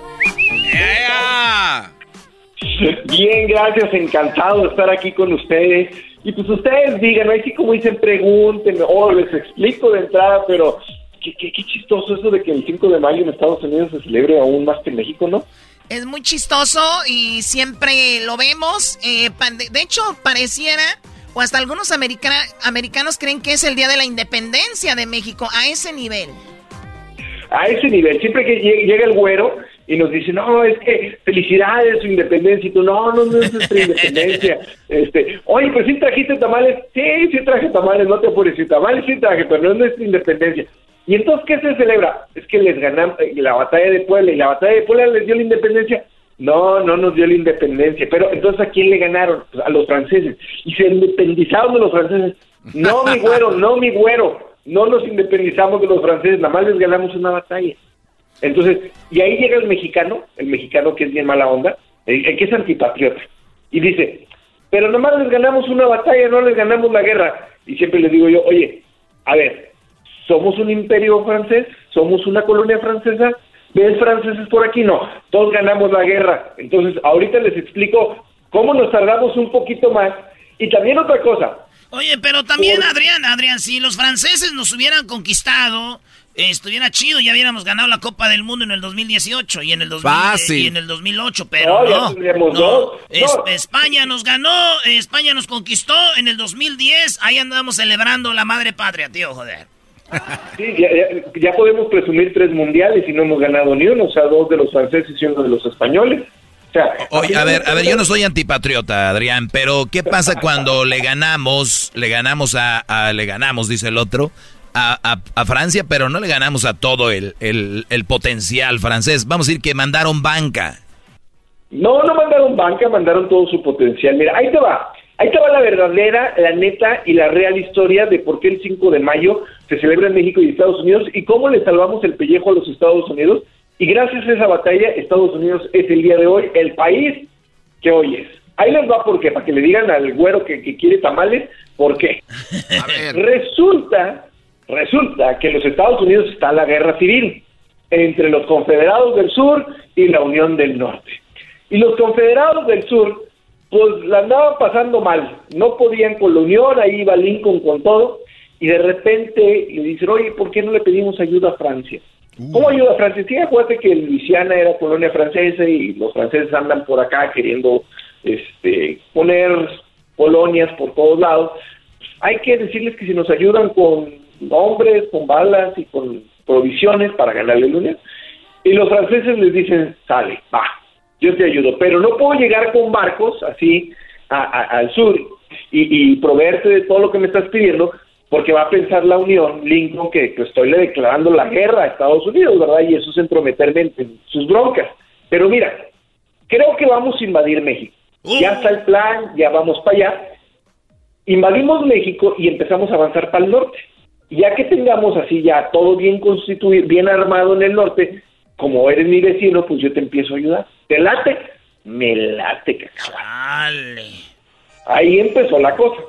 Bien, gracias, encantado de estar aquí con ustedes. Y pues ustedes digan, así como dicen, pregunten, o les explico de entrada, pero qué, qué, qué chistoso eso de que el 5 de mayo en Estados Unidos se celebre aún más que en México, ¿no? Es muy chistoso y siempre lo vemos. Eh, de hecho, pareciera, o hasta algunos americanos creen que es el Día de la Independencia de México, a ese nivel. A ese nivel. Siempre que llega el güero y nos dice, no, es que felicidades su independencia. Y tú, no, no, no es nuestra independencia. [LAUGHS] este, Oye, pues sí trajiste tamales. Sí, sí traje tamales, no te apures. Si tamales sí traje, pero no es nuestra independencia. ¿Y entonces qué se celebra? Es que les ganamos eh, la batalla de Puebla y la batalla de Puebla les dio la independencia. No, no nos dio la independencia. Pero entonces ¿a quién le ganaron? Pues a los franceses. Y se independizaron de los franceses. No, mi güero, no, mi güero. No nos independizamos de los franceses, nada más les ganamos una batalla. Entonces, y ahí llega el mexicano, el mexicano que es bien mala onda, el, que es antipatriota, y dice, pero nada más les ganamos una batalla, no les ganamos la guerra. Y siempre les digo yo, oye, a ver, somos un imperio francés, somos una colonia francesa, ¿ves franceses por aquí? No, todos ganamos la guerra. Entonces, ahorita les explico cómo nos tardamos un poquito más. Y también otra cosa. Oye, pero también, Adrián, Adrián, si los franceses nos hubieran conquistado, estuviera chido, ya hubiéramos ganado la Copa del Mundo en el 2018 y en el, y en el 2008, pero no. España nos ganó, España nos conquistó en el 2010, ahí andamos celebrando la madre patria, tío, joder. Sí, ya, podemos presumir tres mundiales y no hemos ganado ni uno, o sea, dos de los franceses y uno de los españoles. Oye, a ver, a ver, yo no soy antipatriota, Adrián, pero ¿qué pasa cuando le ganamos, le ganamos a, le ganamos, dice el otro, a, a, Francia, pero no le ganamos a todo el, el, el potencial francés? Vamos a decir que mandaron banca. No, no mandaron banca, mandaron todo su potencial. Mira, ahí te va. Ahí estaba la verdadera, la neta y la real historia de por qué el 5 de mayo se celebra en México y Estados Unidos y cómo le salvamos el pellejo a los Estados Unidos. Y gracias a esa batalla, Estados Unidos es el día de hoy el país que hoy es. Ahí les va por qué, para que le digan al güero que, quiere tamales, ¿por qué? [LAUGHS] Resulta, resulta que en los Estados Unidos está la guerra civil entre los confederados del sur y la Unión del Norte. Y los confederados del sur pues la andaban pasando mal, no podían con la Unión, ahí iba Lincoln con todo, y de repente le dicen, oye, ¿por qué no le pedimos ayuda a Francia? Uh. ¿Cómo ayuda a Francia? Sí, acuérdate que Luisiana era colonia francesa y los franceses andan por acá queriendo este, poner colonias por todos lados. Hay que decirles que si nos ayudan con hombres, con balas y con provisiones para ganarle el Unión. Y los franceses les dicen, sale, va, yo te ayudo, pero no puedo llegar con barcos así al sur y, y proveerte de todo lo que me estás pidiendo, porque va a pensar la Unión, Lincoln, que, estoy le declarando la guerra a Estados Unidos, ¿verdad? Y eso es entrometerme en, sus broncas. Pero mira, creo que vamos a invadir México. Ya está el plan, ya vamos para allá. Invadimos México y empezamos a avanzar para el norte. Ya que tengamos así ya todo bien constituido, bien armado en el norte, como eres mi vecino, pues yo te empiezo a ayudar. ¿Te late? Me late, cacao. Ahí empezó la cosa.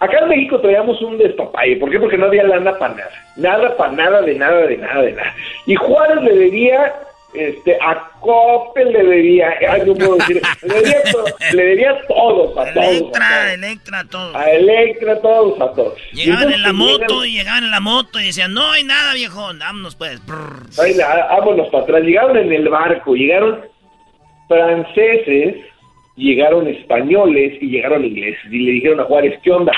Acá en México traíamos un despapalle. ¿Por qué? Porque no había lana para nada. Nada para nada, de nada, de nada, de nada. Y Juárez le debía, este, a Coppel le debía, ay, no puedo decir, le debía, le debía todos, a todos. Electra, Electra, todos. A Electra, todos, a todos. Llegaban en la moto y llegaban en la moto y decían, no hay nada, viejo, vámonos pues. Vámonos para atrás. Llegaron en el barco, llegaron franceses llegaron españoles y llegaron ingleses y le dijeron a Juárez, ¿qué onda?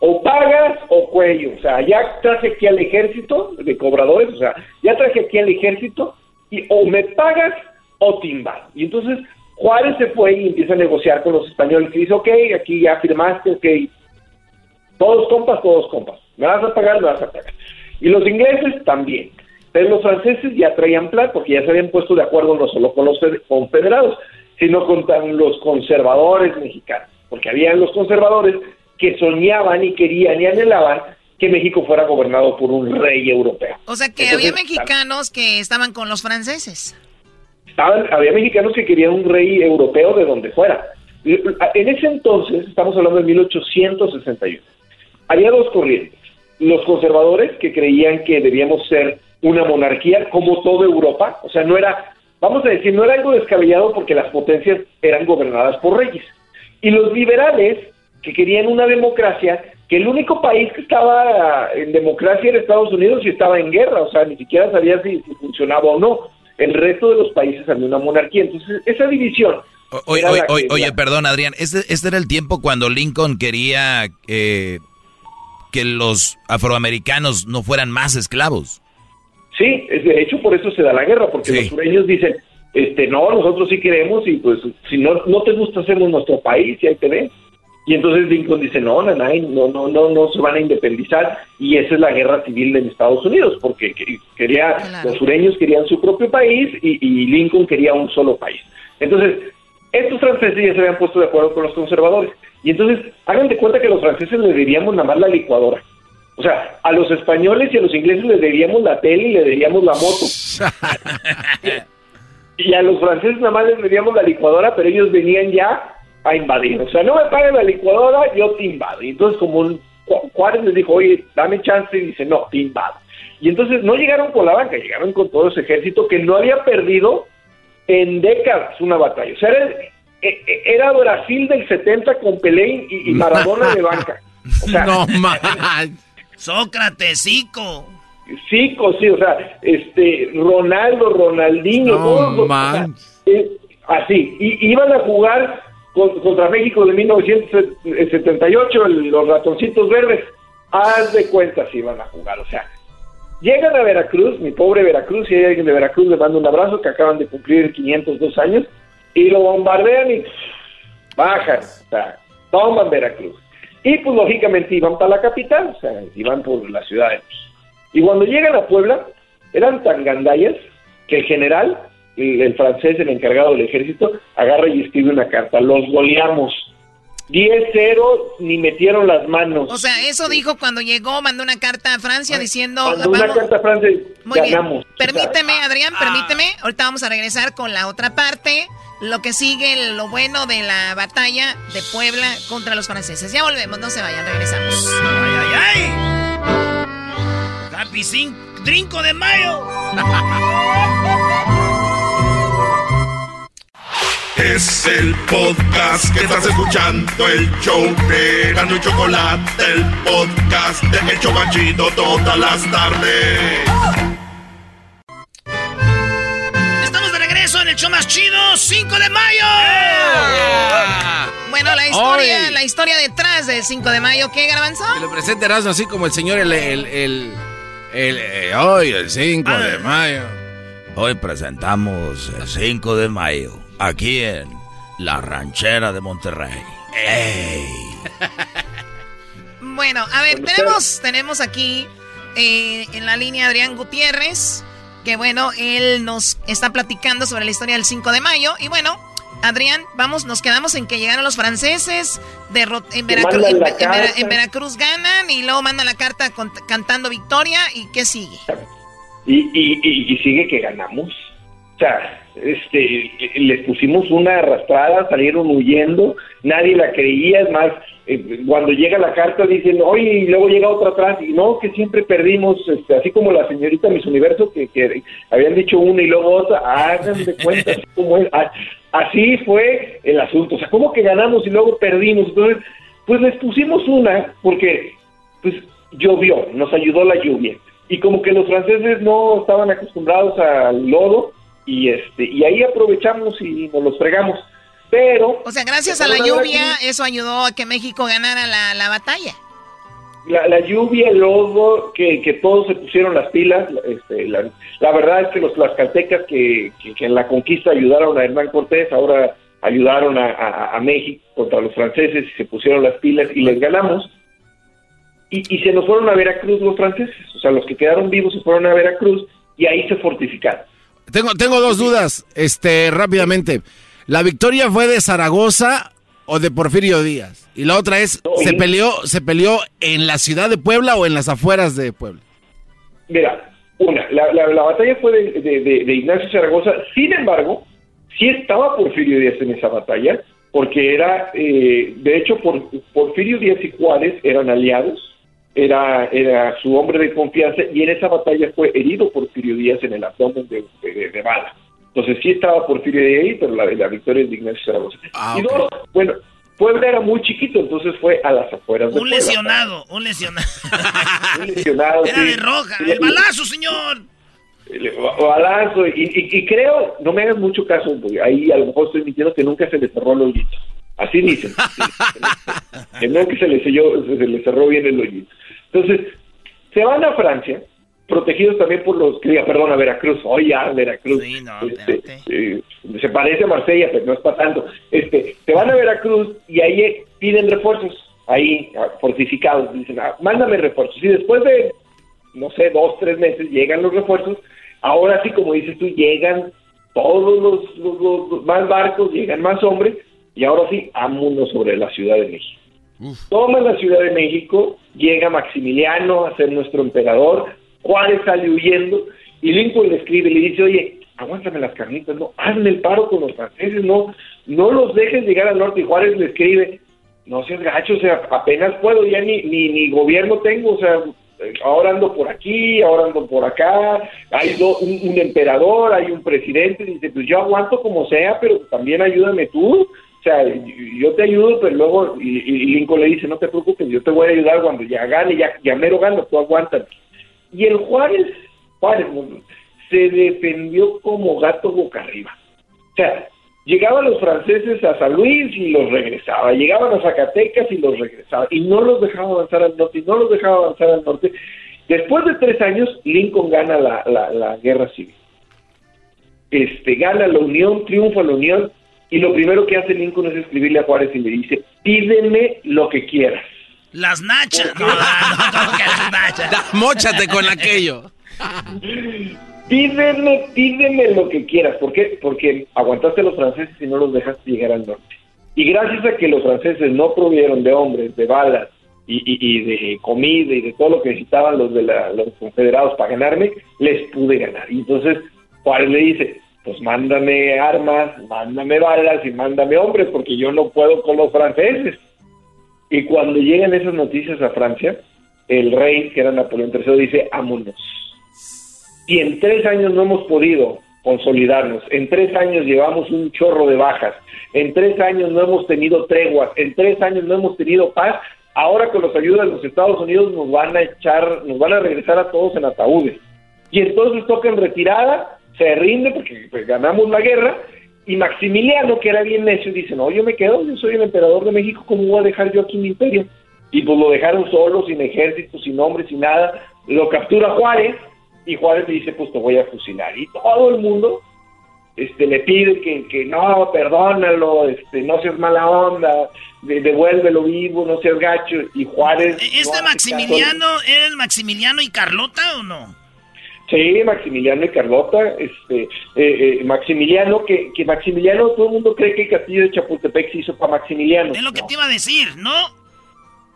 O pagas o cuello. O sea, ya traje aquí al ejército de cobradores, o sea, ya traje aquí al ejército y o me pagas o timba. Y entonces Juárez se fue y empieza a negociar con los españoles y dice, ok, aquí ya firmaste, ok, todos compas, todos compas. Me vas a pagar, me vas a pagar. Y los ingleses también. Pero los franceses ya traían plan porque ya se habían puesto de acuerdo no solo con los confederados, sino con los conservadores mexicanos, porque había los conservadores que soñaban y querían y anhelaban que México fuera gobernado por un rey europeo. O sea que había mexicanos que estaban con los franceses. había mexicanos que querían un rey europeo de donde fuera. En ese entonces, estamos hablando de 1861, había dos corrientes. Los conservadores que creían que debíamos ser una monarquía como toda Europa, o sea, no era vamos a decir, no era algo descabellado porque las potencias eran gobernadas por reyes. Y los liberales, que querían una democracia, que el único país que estaba en democracia era Estados Unidos y estaba en guerra, o sea, ni siquiera sabía si, funcionaba o no. El resto de los países había una monarquía. Entonces, esa división... oye, oye, perdón, Adrián, este, este, era el tiempo cuando Lincoln quería eh, que los afroamericanos no fueran más esclavos. Sí, de hecho por eso se da la guerra, porque los sureños dicen, este, no, nosotros sí queremos y pues si no, no te gusta hacemos nuestro país y ahí te ves. Y entonces Lincoln dice, no, no, no, no, no, no se van a independizar y esa es la guerra civil en Estados Unidos, porque quería, los sureños querían su propio país y, y Lincoln quería un solo país. Entonces, estos franceses ya se habían puesto de acuerdo con los conservadores. Y entonces, hagan de cuenta que los franceses les diríamos nada más la licuadora. O sea, a los españoles y a los ingleses les debíamos la tele y les debíamos la moto. [LAUGHS] y a los franceses nada más les debíamos la licuadora, pero ellos venían ya a invadir. O sea, no me paguen la licuadora, yo te invado. Y entonces como un, Juárez les dijo, oye, dame chance, y dice, no, te invado. Y entonces no llegaron con la banca, llegaron con todo ese ejército que no había perdido en décadas una batalla. O sea, era, e, e, era Brasil del 70 con Pelé y, Maradona de banca. O sea, [LAUGHS] no más. Sócrates, Zico. Zico, sí, o sea, este, Ronaldo, Ronaldinho, todos eh, así, y iban a jugar contra México de 1978, los ratoncitos verdes, haz de cuenta si iban a jugar, o sea, llegan a Veracruz, mi pobre Veracruz, si hay alguien de Veracruz, le mando un abrazo, que acaban de cumplir 502 años, y lo bombardean y bajan, o sea, toman Veracruz. Y pues lógicamente iban para la capital, o sea, iban por la ciudad de Y cuando llegan a Puebla, eran tan gandallas que el general, el, francés, el encargado del ejército, agarra y escribe una carta, los goleamos. 10-0, ni metieron las manos. O sea, eso dijo cuando llegó, mandó una carta a Francia diciendo... Mandó una carta a Francia, ganamos. Permíteme, Adrián, permíteme. Ahorita vamos a regresar con la otra parte lo que sigue, lo bueno de la batalla de Puebla contra los franceses. Ya volvemos, no se vayan, regresamos. ¡Ay, ay, ay! ¡Happy Trinco de Mayo! [LAUGHS] Es el podcast que estás escuchando, el show de Gano y Chocolate, el podcast de El Chocachito todas las tardes el hecho más chido, 5 de mayo. Bueno, la historia, la historia detrás del 5 de mayo, ¿qué, Garbanzo? Que lo presente Erasmo así como el señor, el, el, el, eh, hoy, el 5 de ah. mayo. Hoy presentamos el 5 de mayo, aquí en la ranchera de Monterrey. ¡Ey! [LAUGHS] Bueno, a ver, tenemos, tenemos aquí eh, en la línea Adrián Gutiérrez, que bueno, él nos está platicando sobre la historia del 5 de mayo. Y bueno, Adrián, vamos, nos quedamos en que llegaron los franceses, en, Veracruz, en, Veracruz ganan y luego mandan la carta cantando victoria. ¿Y qué sigue? Y, y, y, sigue que ganamos. Sea, este, les pusimos una arrastrada, salieron huyendo, nadie la creía, es más, eh, cuando llega la carta dicen, oye, y luego llega otra atrás, y no, que siempre perdimos, este, así como la señorita Miss Universo, que, habían dicho una y luego otra, hagan cuenta, así, como es, así fue el asunto, o sea, ¿cómo que ganamos y luego perdimos? Entonces, pues les pusimos una, porque pues llovió, nos ayudó la lluvia, y como que los franceses no estaban acostumbrados al lodo, y este y ahí aprovechamos y nos los fregamos. Pero... O sea, gracias a la lluvia, eso ayudó a que México ganara la, batalla. La, lluvia, el lodo, que, que, todos se pusieron las pilas. Este, la, verdad es que los tlaxcaltecas que, que, en la conquista ayudaron a Hernán Cortés, ahora ayudaron a, México contra los franceses y se pusieron las pilas y les ganamos. Y, y se nos fueron a Veracruz los franceses. O sea, los que quedaron vivos se fueron a Veracruz y ahí se fortificaron. Tengo, tengo dos dudas, este, rápidamente. ¿La victoria fue de Zaragoza o de Porfirio Díaz? Y la otra es, ¿se peleó, ¿se peleó en la ciudad de Puebla o en las afueras de Puebla? Mira, una, la, batalla fue de, Ignacio Zaragoza, sin embargo, sí estaba Porfirio Díaz en esa batalla, porque era, eh, de hecho, por, Porfirio Díaz y Juárez eran aliados, era, era su hombre de confianza y en esa batalla fue herido Porfirio Díaz en el abdomen de, de, bala. Entonces sí estaba Porfirio Díaz ahí, pero la, la victoria es de Ignacio Zaragoza. Ah, y dos, bueno, Puebla era muy chiquito, entonces fue a las afueras de Un lesionado, un lesionado. [LAUGHS] un lesionado. Era de roja, el balazo, señor. El balazo, y, y, creo, no me hagas mucho caso, ahí a lo mejor estoy mintiendo que nunca se le cerró el hoyito. Así dicen. que nunca se le, selló, se le cerró bien el hoyito. Entonces, se van a Francia, protegidos también por los, que perdón, a Veracruz, oye, ya, Veracruz, este, eh, se parece a Marsella, pero no es para tanto, este, se van a Veracruz y ahí piden refuerzos, ahí ah, fortificados, dicen, ah, mándame refuerzos, y después de, no sé, dos, tres meses llegan los refuerzos, ahora sí, como dices tú, llegan todos los, más barcos, llegan más hombres, y ahora sí, vámonos sobre la Ciudad de México. Toma la Ciudad de México, llega Maximiliano a ser nuestro emperador, Juárez sale huyendo y Lincoln le escribe y le dice, oye, aguántame las carnitas, no, hazme el paro con los franceses, no, no los dejes llegar al norte. Y Juárez le escribe, no seas gacho, o sea, apenas puedo, ya ni, ni, ni gobierno tengo, o sea, ahora ando por aquí, ahora ando por acá, hay un, un, emperador, hay un presidente, dice, pues yo aguanto como sea, pero también ayúdame tú, o sea, yo te ayudo, pero luego, y, Lincoln le dice, no te preocupes, yo te voy a ayudar cuando ya gane, ya, ya mero gano, tú aguantas. Y el Juárez, Juárez, se defendió como gato boca arriba. O sea, llegaban los franceses a San Luis y los regresaba, llegaban a Zacatecas y los regresaba, y no los dejaba avanzar al norte, y no los dejaba avanzar al norte. Después de tres años, Lincoln gana la, la, la guerra civil. Este, gana la Unión, triunfa la Unión, y lo primero que hace Lincoln es escribirle a Juárez y le dice, pídeme lo que quieras. Las nachas. No, no, no, que las nachas. [LAUGHS] Móchate con aquello. pídeme, pídeme lo que quieras. ¿Por qué? Porque aguantaste a los franceses y no los dejaste llegar al norte. Y gracias a que los franceses no provieron de hombres, de balas y, y, de comida y de todo lo que necesitaban los de los confederados para ganarme, les pude ganar. Y entonces Juárez le dice, pues mándame armas, mándame balas y mándame hombres, porque yo no puedo con los franceses. Y cuando llegan esas noticias a Francia, el rey, que era Napoleón III, dice, ámonos. Y en tres años no hemos podido consolidarnos, en tres años llevamos un chorro de bajas, en tres años no hemos tenido treguas, en tres años no hemos tenido paz, ahora con los ayudas de los Estados Unidos nos van a echar, nos van a regresar a todos en ataúdes. Y entonces toca en retirada se rinde porque pues, ganamos la guerra y Maximiliano, que era bien necio, dice, no, yo me quedo, yo soy el emperador de México, ¿cómo voy a dejar yo aquí mi imperio? Y pues lo dejaron solo, sin ejército, sin hombres, sin nada. Lo captura Juárez y Juárez le dice, pues te voy a fusilar. Y todo el mundo este, le pide que, que no, perdónalo, este, no seas mala onda, devuélvelo vivo, no seas gacho. Y Juárez... ¿E-, ¿Este Maximiliano era el Maximiliano y Carlota o no? Sí, Maximiliano y Carlota, este, eh, eh, Maximiliano, que, que Maximiliano, todo el mundo cree que el castillo de Chapultepec se hizo para Maximiliano. Es lo que te iba a decir, ¿no?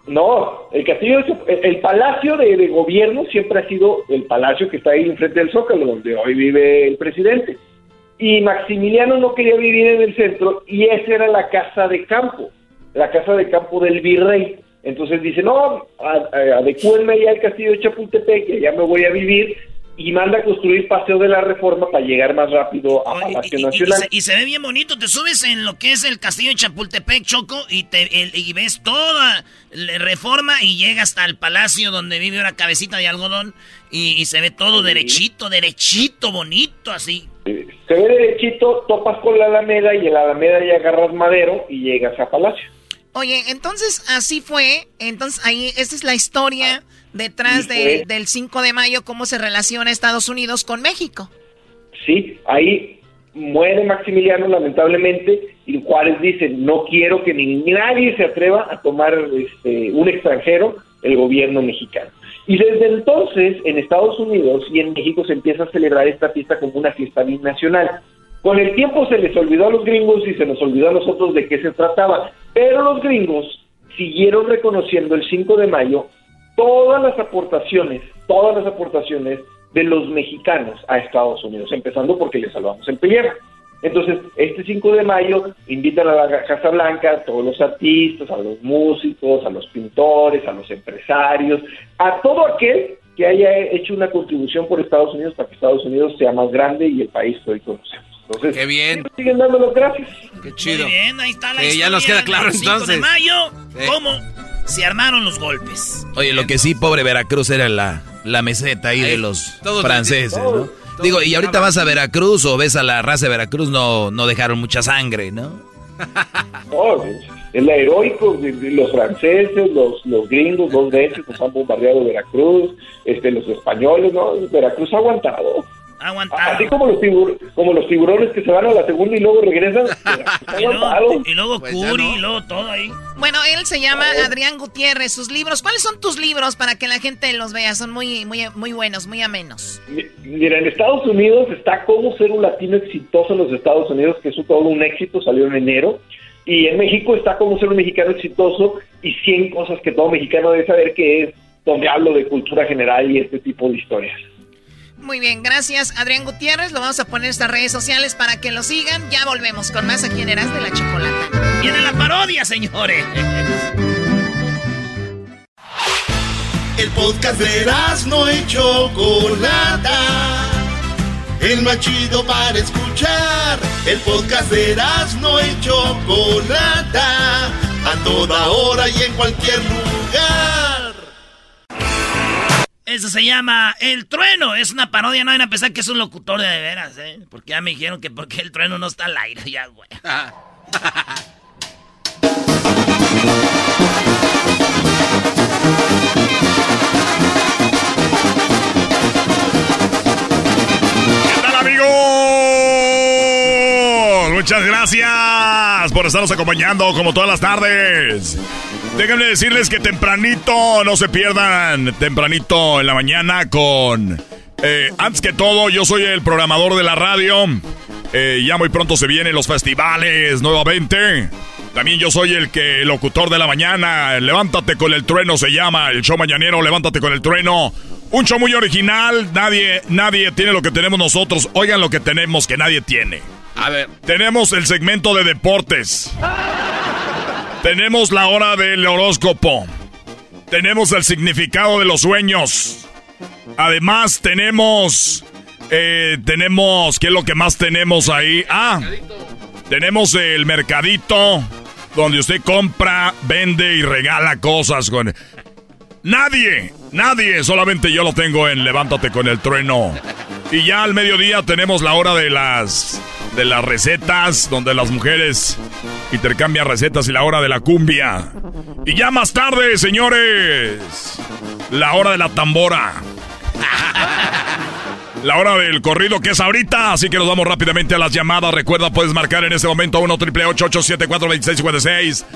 No, el castillo, el, palacio de, gobierno siempre ha sido el palacio que está ahí enfrente del Zócalo, donde hoy vive el presidente. Y Maximiliano no quería vivir en el centro y esa era la casa de campo, la casa de campo del virrey. Entonces dice, no, adecúenme ya al castillo de Chapultepec, que ya me voy a vivir y manda a construir Paseo de la Reforma para llegar más rápido a Palacio Nacional. Y, se, ve bien bonito, te subes en lo que es el castillo de Chapultepec, Choco, y, te, y ves toda la reforma y llegas hasta el palacio donde vive una cabecita de algodón y, se ve todo derechito, derechito, bonito así. Se ve derechito, topas con la Alameda y en la Alameda ya agarras madero y llegas a Palacio. Oye, entonces así fue, entonces ahí, esta es la historia detrás del 5 de mayo, cómo se relaciona Estados Unidos con México. Sí, ahí muere Maximiliano lamentablemente y Juárez dice, no quiero que ni nadie se atreva a tomar este, un extranjero el gobierno mexicano. Y desde entonces en Estados Unidos y en México se empieza a celebrar esta fiesta como una fiesta binacional. Con el tiempo se les olvidó a los gringos y se nos olvidó a nosotros de qué se trataba, pero los gringos siguieron reconociendo el 5 de mayo todas las aportaciones, todas las aportaciones de los mexicanos a Estados Unidos, empezando porque les salvamos el pellejo. Entonces, este 5 de mayo invitan a la Casa Blanca a todos los artistas, a los músicos, a los pintores, a los empresarios, a todo aquel que haya hecho una contribución por Estados Unidos para que Estados Unidos sea más grande y el país que hoy conocemos. Entonces, qué bien. Siguen dando gracias. Qué chido. Muy bien, ahí está la ya nos queda claro el 5 de mayo, ¿cómo se armaron los golpes? Oye, lo que sí, pobre Veracruz era la, la meseta ahí, de los franceses, ¿no? Digo, y ahorita vas a Veracruz o ves a la raza de Veracruz, no, no dejaron mucha sangre, ¿no? [LAUGHS] Es la heroico, los franceses, los, los gringos, dos veces nos han bombardeado Veracruz, este, los españoles, ¿no? Veracruz ha aguantado. Así como los, como los tiburones que se van a la segunda y luego regresan. [LAUGHS] y, luego, y luego pues Curi, y luego todo ahí. Bueno, él se llama Adrián Gutiérrez. Sus libros, ¿cuáles son tus libros para que la gente los vea? Son muy, muy, muy buenos, muy amenos. Mira, en Estados Unidos está Cómo ser un latino exitoso en los Estados Unidos, que es todo un éxito, salió en enero. Y en México está Cómo ser un mexicano exitoso y 100 cosas que todo mexicano debe saber, que es donde hablo de cultura general y este tipo de historias. Muy bien, gracias Adrián Gutiérrez. Lo vamos a poner en estas redes sociales para que lo sigan. Ya volvemos con más aquí en Eras de la Chocolata. Viene la parodia, señores. El podcast de Eras no hecho Chocolata. El más chido para escuchar. El podcast de Eras no hecho Chocolata. A toda hora y en cualquier lugar. Eso se llama El Trueno. Es una parodia, no hay a pensar que es un locutor de, veras, ¿eh? Porque ya me dijeron que porque el trueno no está al aire, ya, güey. ¿Qué tal, amigos? Muchas gracias por estarnos acompañando como todas las tardes. Déjenme decirles que tempranito, no se pierdan, tempranito en la mañana con... Eh, antes que todo, yo soy el programador de la radio. Eh, ya muy pronto se vienen los festivales nuevamente. También yo soy el que locutor de la mañana. Levántate con el trueno se llama el show mañanero. Levántate con el trueno. Un show muy original. Nadie, nadie tiene lo que tenemos nosotros. Oigan lo que tenemos que nadie tiene. A ver. Tenemos el segmento de deportes. Tenemos la hora del horóscopo. Tenemos el significado de los sueños. Además, tenemos. Eh, tenemos. ¿Qué es lo que más tenemos ahí? Ah, tenemos el mercadito. Donde usted compra, vende y regala cosas con. Nadie, nadie, solamente yo lo tengo en Levántate con el trueno. Y ya al mediodía tenemos la hora de las de las recetas, donde las mujeres intercambian recetas y la hora de la cumbia. Y ya más tarde, señores, la hora de la tambora. [LAUGHS] La hora del corrido que es ahorita, así que nos vamos rápidamente a las llamadas. Recuerda, puedes marcar en este momento 1 triple 874 2656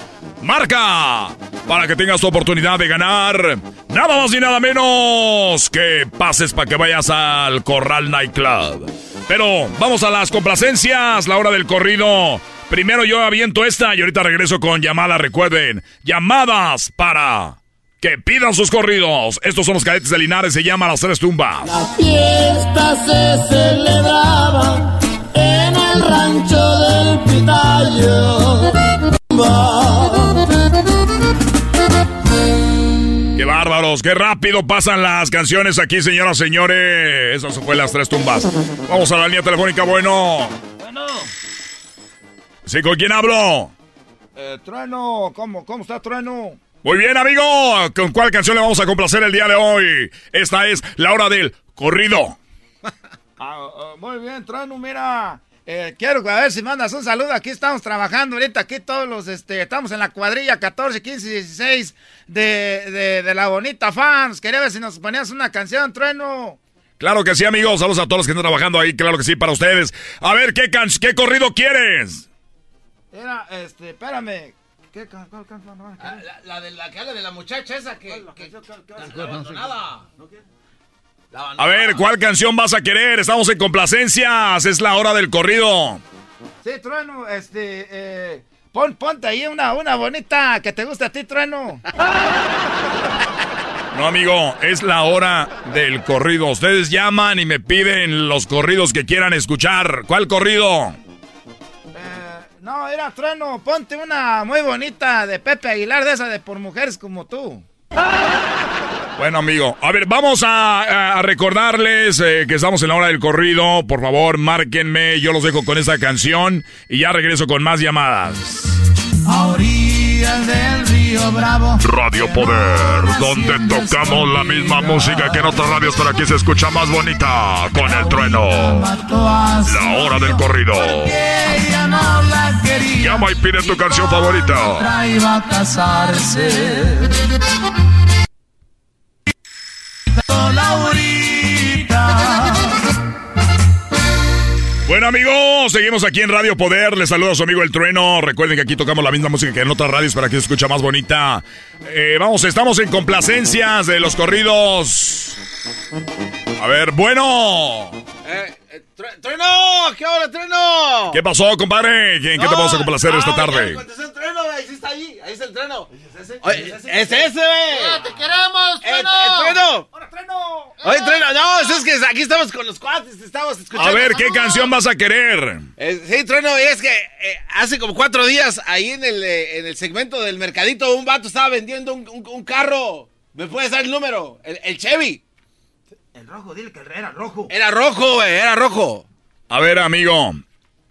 Marca para que tengas tu oportunidad de ganar nada más y nada menos que pases para que vayas al Corral Nightclub. Pero vamos a las complacencias, la hora del corrido. Primero yo aviento esta y ahorita regreso con llamadas. Recuerden, llamadas para que pidan sus corridos. Estos son los cadetes de Linares, se llama Las Tres Tumbas. La fiesta se celebraba en el rancho del Pitayo. Bárbaros! ¡Qué rápido pasan las canciones aquí, señoras y señores! Esas fue Las Tres Tumbas. Vamos a la línea telefónica, bueno. Bueno. ¿Sí, con quién hablo? Eh, Trueno, ¿cómo, ¿cómo está Trueno? Muy bien, amigo. ¿Con cuál canción le vamos a complacer el día de hoy? Esta es la hora del corrido. [LAUGHS] Ah, ah, muy bien, Trueno, mira. Eh, quiero a ver si mandas un saludo. Aquí estamos trabajando ahorita. Aquí todos los, este, estamos en la cuadrilla 14, 15 16 de, de, de la bonita fans. Quería ver si nos ponías una canción, Trueno. Claro que sí, amigos. Saludos a todos los que están trabajando ahí. Claro que sí, para ustedes. A ver, ¿qué, can qué corrido quieres? Era, este, espérame. ¿Qué cuál canción? no? Ah, la, la de la que habla de la muchacha esa que. que- abandonada. A ver, ¿cuál canción vas a querer? Estamos en complacencias. Es la hora del corrido. Sí, Trueno, este, eh, pon, ponte ahí una, una bonita que te guste a ti, Trueno. No, amigo, es la hora del corrido. Ustedes llaman y me piden los corridos que quieran escuchar. ¿Cuál corrido? No, era Trueno, ponte una muy bonita de Pepe Aguilar, de esa de por mujeres como tú. Bueno, amigo, a ver, vamos a, a recordarles eh, que estamos en la hora del corrido. Por favor, márquenme, yo los dejo con esta canción y ya regreso con más llamadas. A orillas del río Bravo. Radio Poder, donde tocamos la misma música que en otras radios, pero aquí se escucha más bonita con el trueno. La hora del corrido. Llama y pide tu canción favorita. Iba a casarse. Laurita. Bueno amigos, seguimos aquí en Radio Poder. Les saluda a su amigo El Trueno. Recuerden que aquí tocamos la misma música que en otras radios para que se escucha más bonita. Eh, vamos, estamos en complacencias de los corridos. A ver, bueno. Eh, ¡Trueno! ¿Qué hora, Trueno? ¿Qué pasó, compadre? ¿En qué te vamos a complacer esta Ah, tarde? ya contesté el trueno, güey. Sí está ahí. Ahí está el trueno. Oye, es ese, güey. ¡Te queremos, Eh, eh, trueno! Oye, trueno, no, es que aquí estamos con los cuates, estamos escuchando. A ver, ¿qué canción vas a querer? Eh, sí, trueno, es que eh, hace como cuatro días ahí en el, eh, en el segmento del mercadito un vato estaba vendiendo un, un- un carro. ¿Me puedes dar el número? El, el Chevy. El rojo, dile que era rojo. Era rojo, güey, era rojo. A ver, amigo.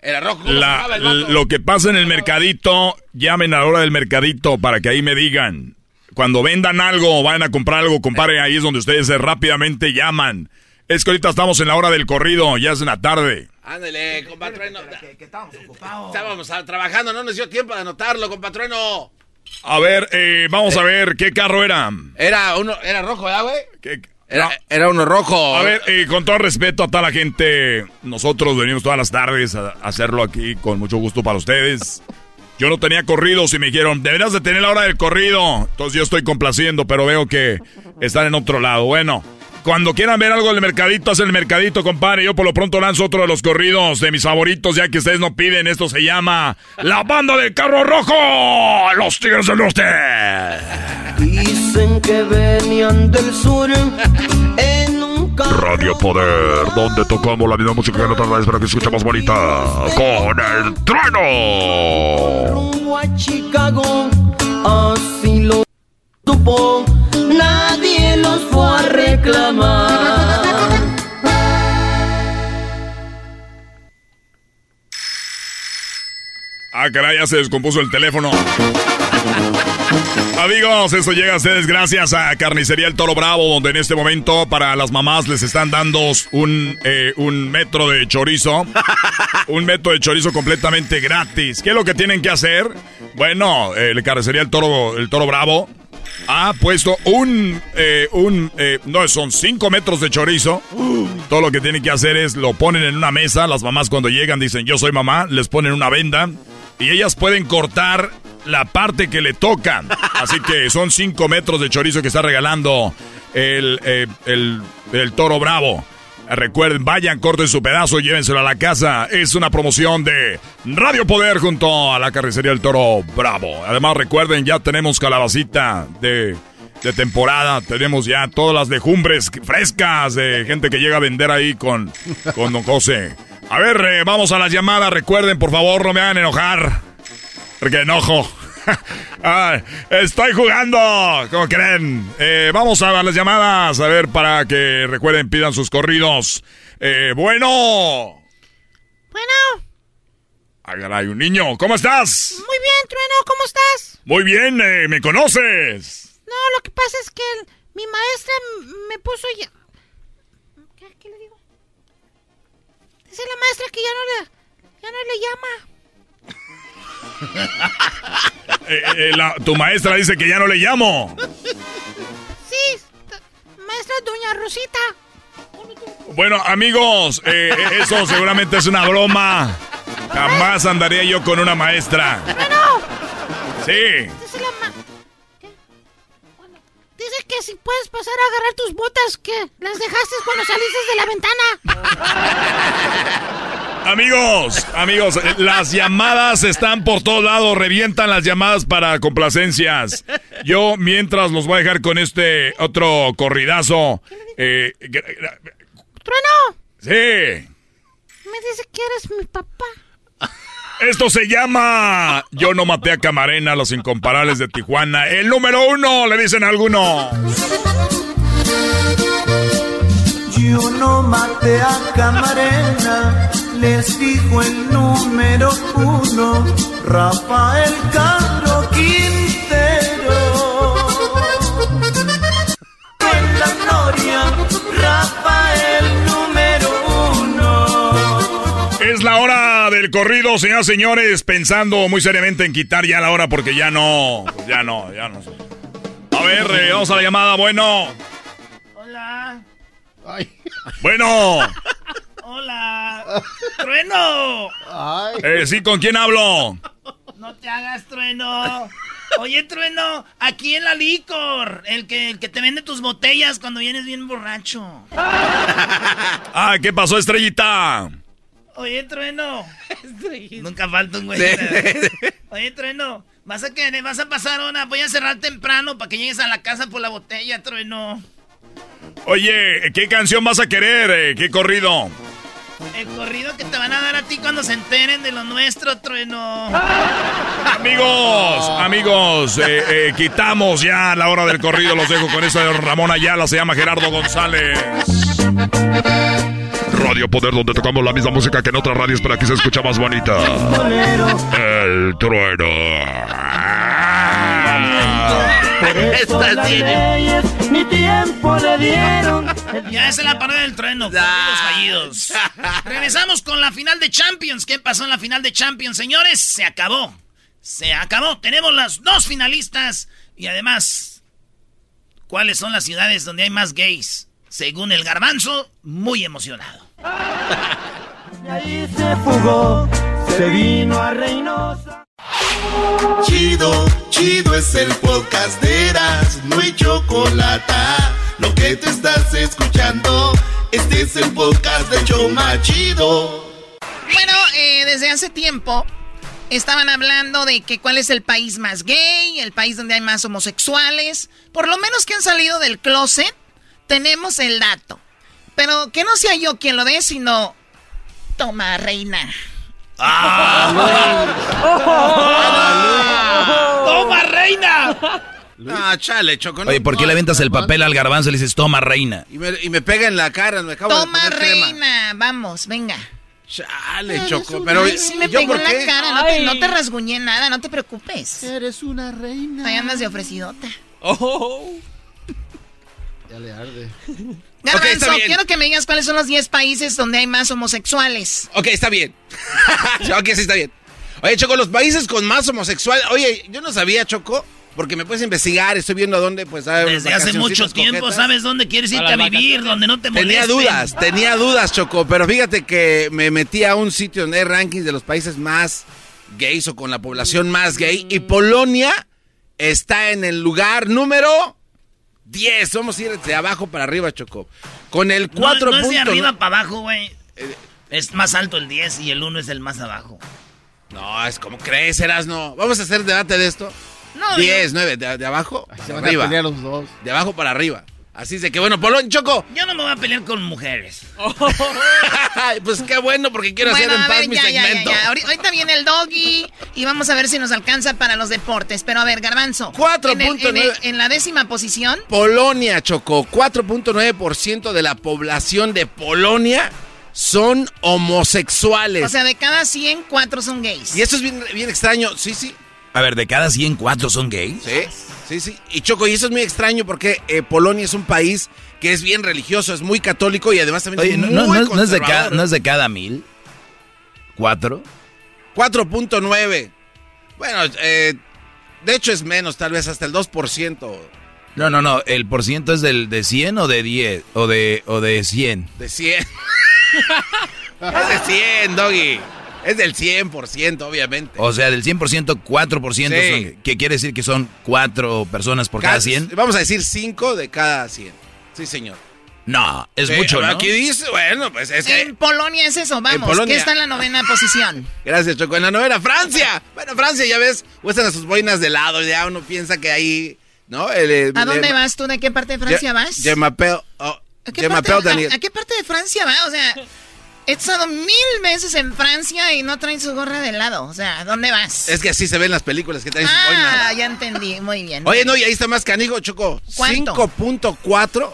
Era rojo. ¿cómo se La- llamaba el vato? lo que pasa en el mercadito, llamen a la hora del mercadito para que ahí me digan. Cuando vendan algo o vayan a comprar algo, compadre, ahí es donde ustedes eh, rápidamente llaman. Es que ahorita estamos en la hora del corrido, ya es en la tarde. Ándale, compatrueno. Que, que estábamos ocupados. Estábamos trabajando, no nos dio tiempo de anotarlo, compatrueno. A ver, eh, vamos a ver, ¿qué carro era? Era uno, era rojo, ¿verdad, güey? ¿Qué- Era, era uno rojo. A ver, eh, con todo respeto a toda la gente, nosotros venimos todas las tardes a a hacerlo aquí con mucho gusto para ustedes. Yo no tenía corridos y me dijeron, deberías de tener la hora del corrido. Entonces yo estoy complaciendo, pero veo que están en otro lado. Bueno, cuando quieran ver algo del mercadito, hacen el mercadito, compadre. Yo por lo pronto lanzo otro de los corridos de mis favoritos, ya que ustedes no piden. Esto se llama La Banda del Carro Rojo, Los Tigres del Norte. Dicen que venían del sur en un. Radio Poder, donde tocamos la misma música que en otras radios para que se escuche más bonita. Con el trueno. rumbo a Chicago, así lo supo, nadie los fue a reclamar. Ah, caray, ya se descompuso el teléfono. [LAUGHS] Amigos, eso llega a ustedes gracias a Carnicería El Toro Bravo, donde en este momento para las mamás les están dando un, eh, un metro de chorizo. [LAUGHS] un metro de chorizo completamente gratis. ¿Qué es lo que tienen que hacer? Bueno, el Carnicería El Toro, el Toro Bravo ha puesto un, eh, un eh, no, son cinco metros de chorizo. [GASPS] Todo lo que tienen que hacer es lo ponen en una mesa. Las mamás cuando llegan dicen, yo soy mamá, les ponen una venda y ellas pueden cortar la parte que le tocan. Así que son cinco metros de chorizo que está regalando el, eh, el, el toro bravo. Recuerden, vayan, corten su pedazo, llévenselo a la casa. Es una promoción de Radio Poder junto a la carnicería del Toro Bravo. Además, recuerden, ya tenemos calabacita de, de temporada. Tenemos ya todas las legumbres frescas de gente que llega a vender ahí con, con Don José. A ver, eh, vamos a las llamadas. Recuerden, por favor, no me hagan enojar. Porque enojo. [LAUGHS] Ah, estoy jugando, como creen. Eh, vamos a las llamadas, a ver, para que recuerden, pidan sus corridos. Eh, bueno. Bueno. hay un niño. ¿Cómo estás? Muy bien, Trueno, ¿cómo estás? Muy bien, eh, ¿me conoces? No, lo que pasa es que mi maestra me puso ya... Dice la maestra que ya no le, ya no le llama. [LAUGHS] Eh, eh, la, tu maestra dice que ya no le llamo. [LAUGHS] Sí, maestra Doña Rosita. Bueno, amigos, eh, eso seguramente es una broma. Jamás andaría yo con una maestra. Bueno. Sí. Dice, la ma bueno, dice que si puedes pasar a agarrar tus botas que las dejaste cuando saliste de la ventana. Amigos, amigos, las llamadas están por todos lados, revientan las llamadas para complacencias. Yo mientras los voy a dejar con este otro corridazo. Eh, ¡Trueno! Sí. Me dice que eres mi papá. Esto se llama Yo no maté a Camarena, los incomparables de Tijuana. El número uno, le dicen a alguno. Yo no maté a Camarena les dijo el número uno, Rafael Castro Quintero. En la gloria, Rafael número uno. Es la hora del corrido, señoras y señores, pensando muy seriamente en quitar ya la hora porque ya no, pues ya no, ya no sé. A ver, eh, vamos a la llamada, bueno. Hola. Ay. Bueno. Hola. [LAUGHS] Trueno. Eh, sí, ¿con quién hablo? No te hagas, Trueno. Oye, Trueno, aquí en la licor, el que, el que te vende tus botellas cuando vienes bien borracho. Ah, ¿qué pasó, estrellita? Oye, Trueno. [LAUGHS] Nunca falta un güey. [LAUGHS] Oye, Trueno, vas a que vas a pasar una, voy a cerrar temprano para que llegues a la casa por la botella, Trueno. Oye, ¿qué canción vas a querer? Eh? ¿Qué corrido? El corrido que te van a dar a ti cuando se enteren de lo nuestro, trueno. [LAUGHS] Amigos, amigos, eh, eh, quitamos ya la hora del corrido. Los dejo con eso de Ramón Ayala. Se llama Gerardo González. Radio Poder, donde tocamos la misma música que en otras radios para que se escucha más bonita. El trueno. Estas tiempo le dieron. Ya es la parodia del trueno. Los fallidos. Regresamos con la final de Champions. ¿Qué pasó en la final de Champions, señores? Se acabó. Se acabó. Tenemos las dos finalistas. Y además, ¿cuáles son las ciudades donde hay más gays? Según el garbanzo, muy emocionado. Y ahí se fugó, se vino a Reynosa. Chido, chido es el podcast de Eras, no hay chocolate. Lo que te estás escuchando, este es el podcast de Choma Chido. Bueno, eh, desde hace tiempo estaban hablando de que cuál es el país más gay, el país donde hay más homosexuales. Por lo menos que han salido del closet, tenemos el dato. Pero que no sea yo quien lo dé, sino... Toma, reina. ¡Ah! ¡Toma, reina! Ah, chale, Choco. Oye, ¿por qué le aventas el papel al garbanzo y le dices, toma, reina? Y me, y me pega en la cara, me acabo Toma, de crema. reina. Vamos, venga. Chale, Choco, pero Ay, sí me ¿yo pegó en la cara. No te, no te rasguñé nada, no te preocupes. Eres una reina. Ahí andas de ofrecidota. Oh. Ya le arde. [LAUGHS] Garbanzo, está bien. quiero que me digas cuáles son los 10 países donde hay más homosexuales. Ok, está bien. [LAUGHS] ok, sí, está bien. Oye, Choco, los países con más homosexual. Oye, yo no sabía, Choco, porque me puedes investigar. Estoy viendo dónde, pues, hay Desde hace mucho tiempo coquetas. sabes dónde quieres irte a vivir, donde no te molesten. Tenía dudas, tenía dudas, Choco, pero fíjate que me metí a un sitio donde hay rankings de los países más gays o con la población más gay y Polonia está en el lugar número 10. Vamos a ir de abajo para arriba, Choco. Con el No, 4 no es de punto- arriba para abajo, güey. Es más alto el 10 y el 1 es el más abajo. No, es como crees, no. Vamos a hacer debate de esto. No, 10, 9, de, de abajo Se para van a arriba. pelear los dos. De abajo para arriba. Así es de que bueno, Polonia, Choco. Yo no me voy a pelear con mujeres. [LAUGHS] Pues qué bueno porque quiero bueno, hacer en paz ver, mi ya, ya, ya, segmento. ya. Ahorita viene el doggy y vamos a ver si nos alcanza para los deportes. Pero a ver, Garbanzo. 4.9. en, en, en la décima posición. Polonia, Choco, 4.9% de la población de Polonia son homosexuales. O sea, de cada 100, 4 son gays. y esto es bien, bien extraño, sí, sí. A ver, de cada 100, ¿cuatro son gays? Sí, sí, sí. Y Choco, y eso es muy extraño porque eh, Polonia es un país que es bien religioso, es muy católico y además también Oye, es no, muy no- no es- no es de cada, no es de cada mil. ¿Cuatro? 4.9. Bueno, eh, de hecho es menos, tal vez hasta el 2% No, no, no. ¿El por ciento es del, de 100 o de 10? O de, o de 100. de 100. [LAUGHS] es de 100, Doggy. Es del 100%, obviamente. O sea, del 100%, 4% Sí. son. ¿Qué quiere decir que son cuatro personas por cada Casi- 100? Vamos a decir 5 de cada 100. Sí, señor. No, es Sí, mucho, ¿no? Aquí dice, bueno, pues es que... En Polonia es eso, vamos. Polonia. que está en la novena posición. Gracias, Choco. En la novena, Francia. Bueno, Francia, ya ves, muestran a sus boinas de lado. Ya uno piensa que ahí, ¿no? El, eh, ¿A dónde el- vas tú? ¿De qué parte de Francia Ye- vas? Je m'appelle- oh, ¿A qué, je parte, a- Daniel. a qué parte de Francia va? O sea, he estado mil veces en Francia y no traen su gorra de lado. O sea, ¿a dónde vas? Es que así se ven las películas que traen ah, boinas. ya entendí. Muy bien. Oye, no, y ahí está más canijo, Choco. ¿Cuánto? 5.4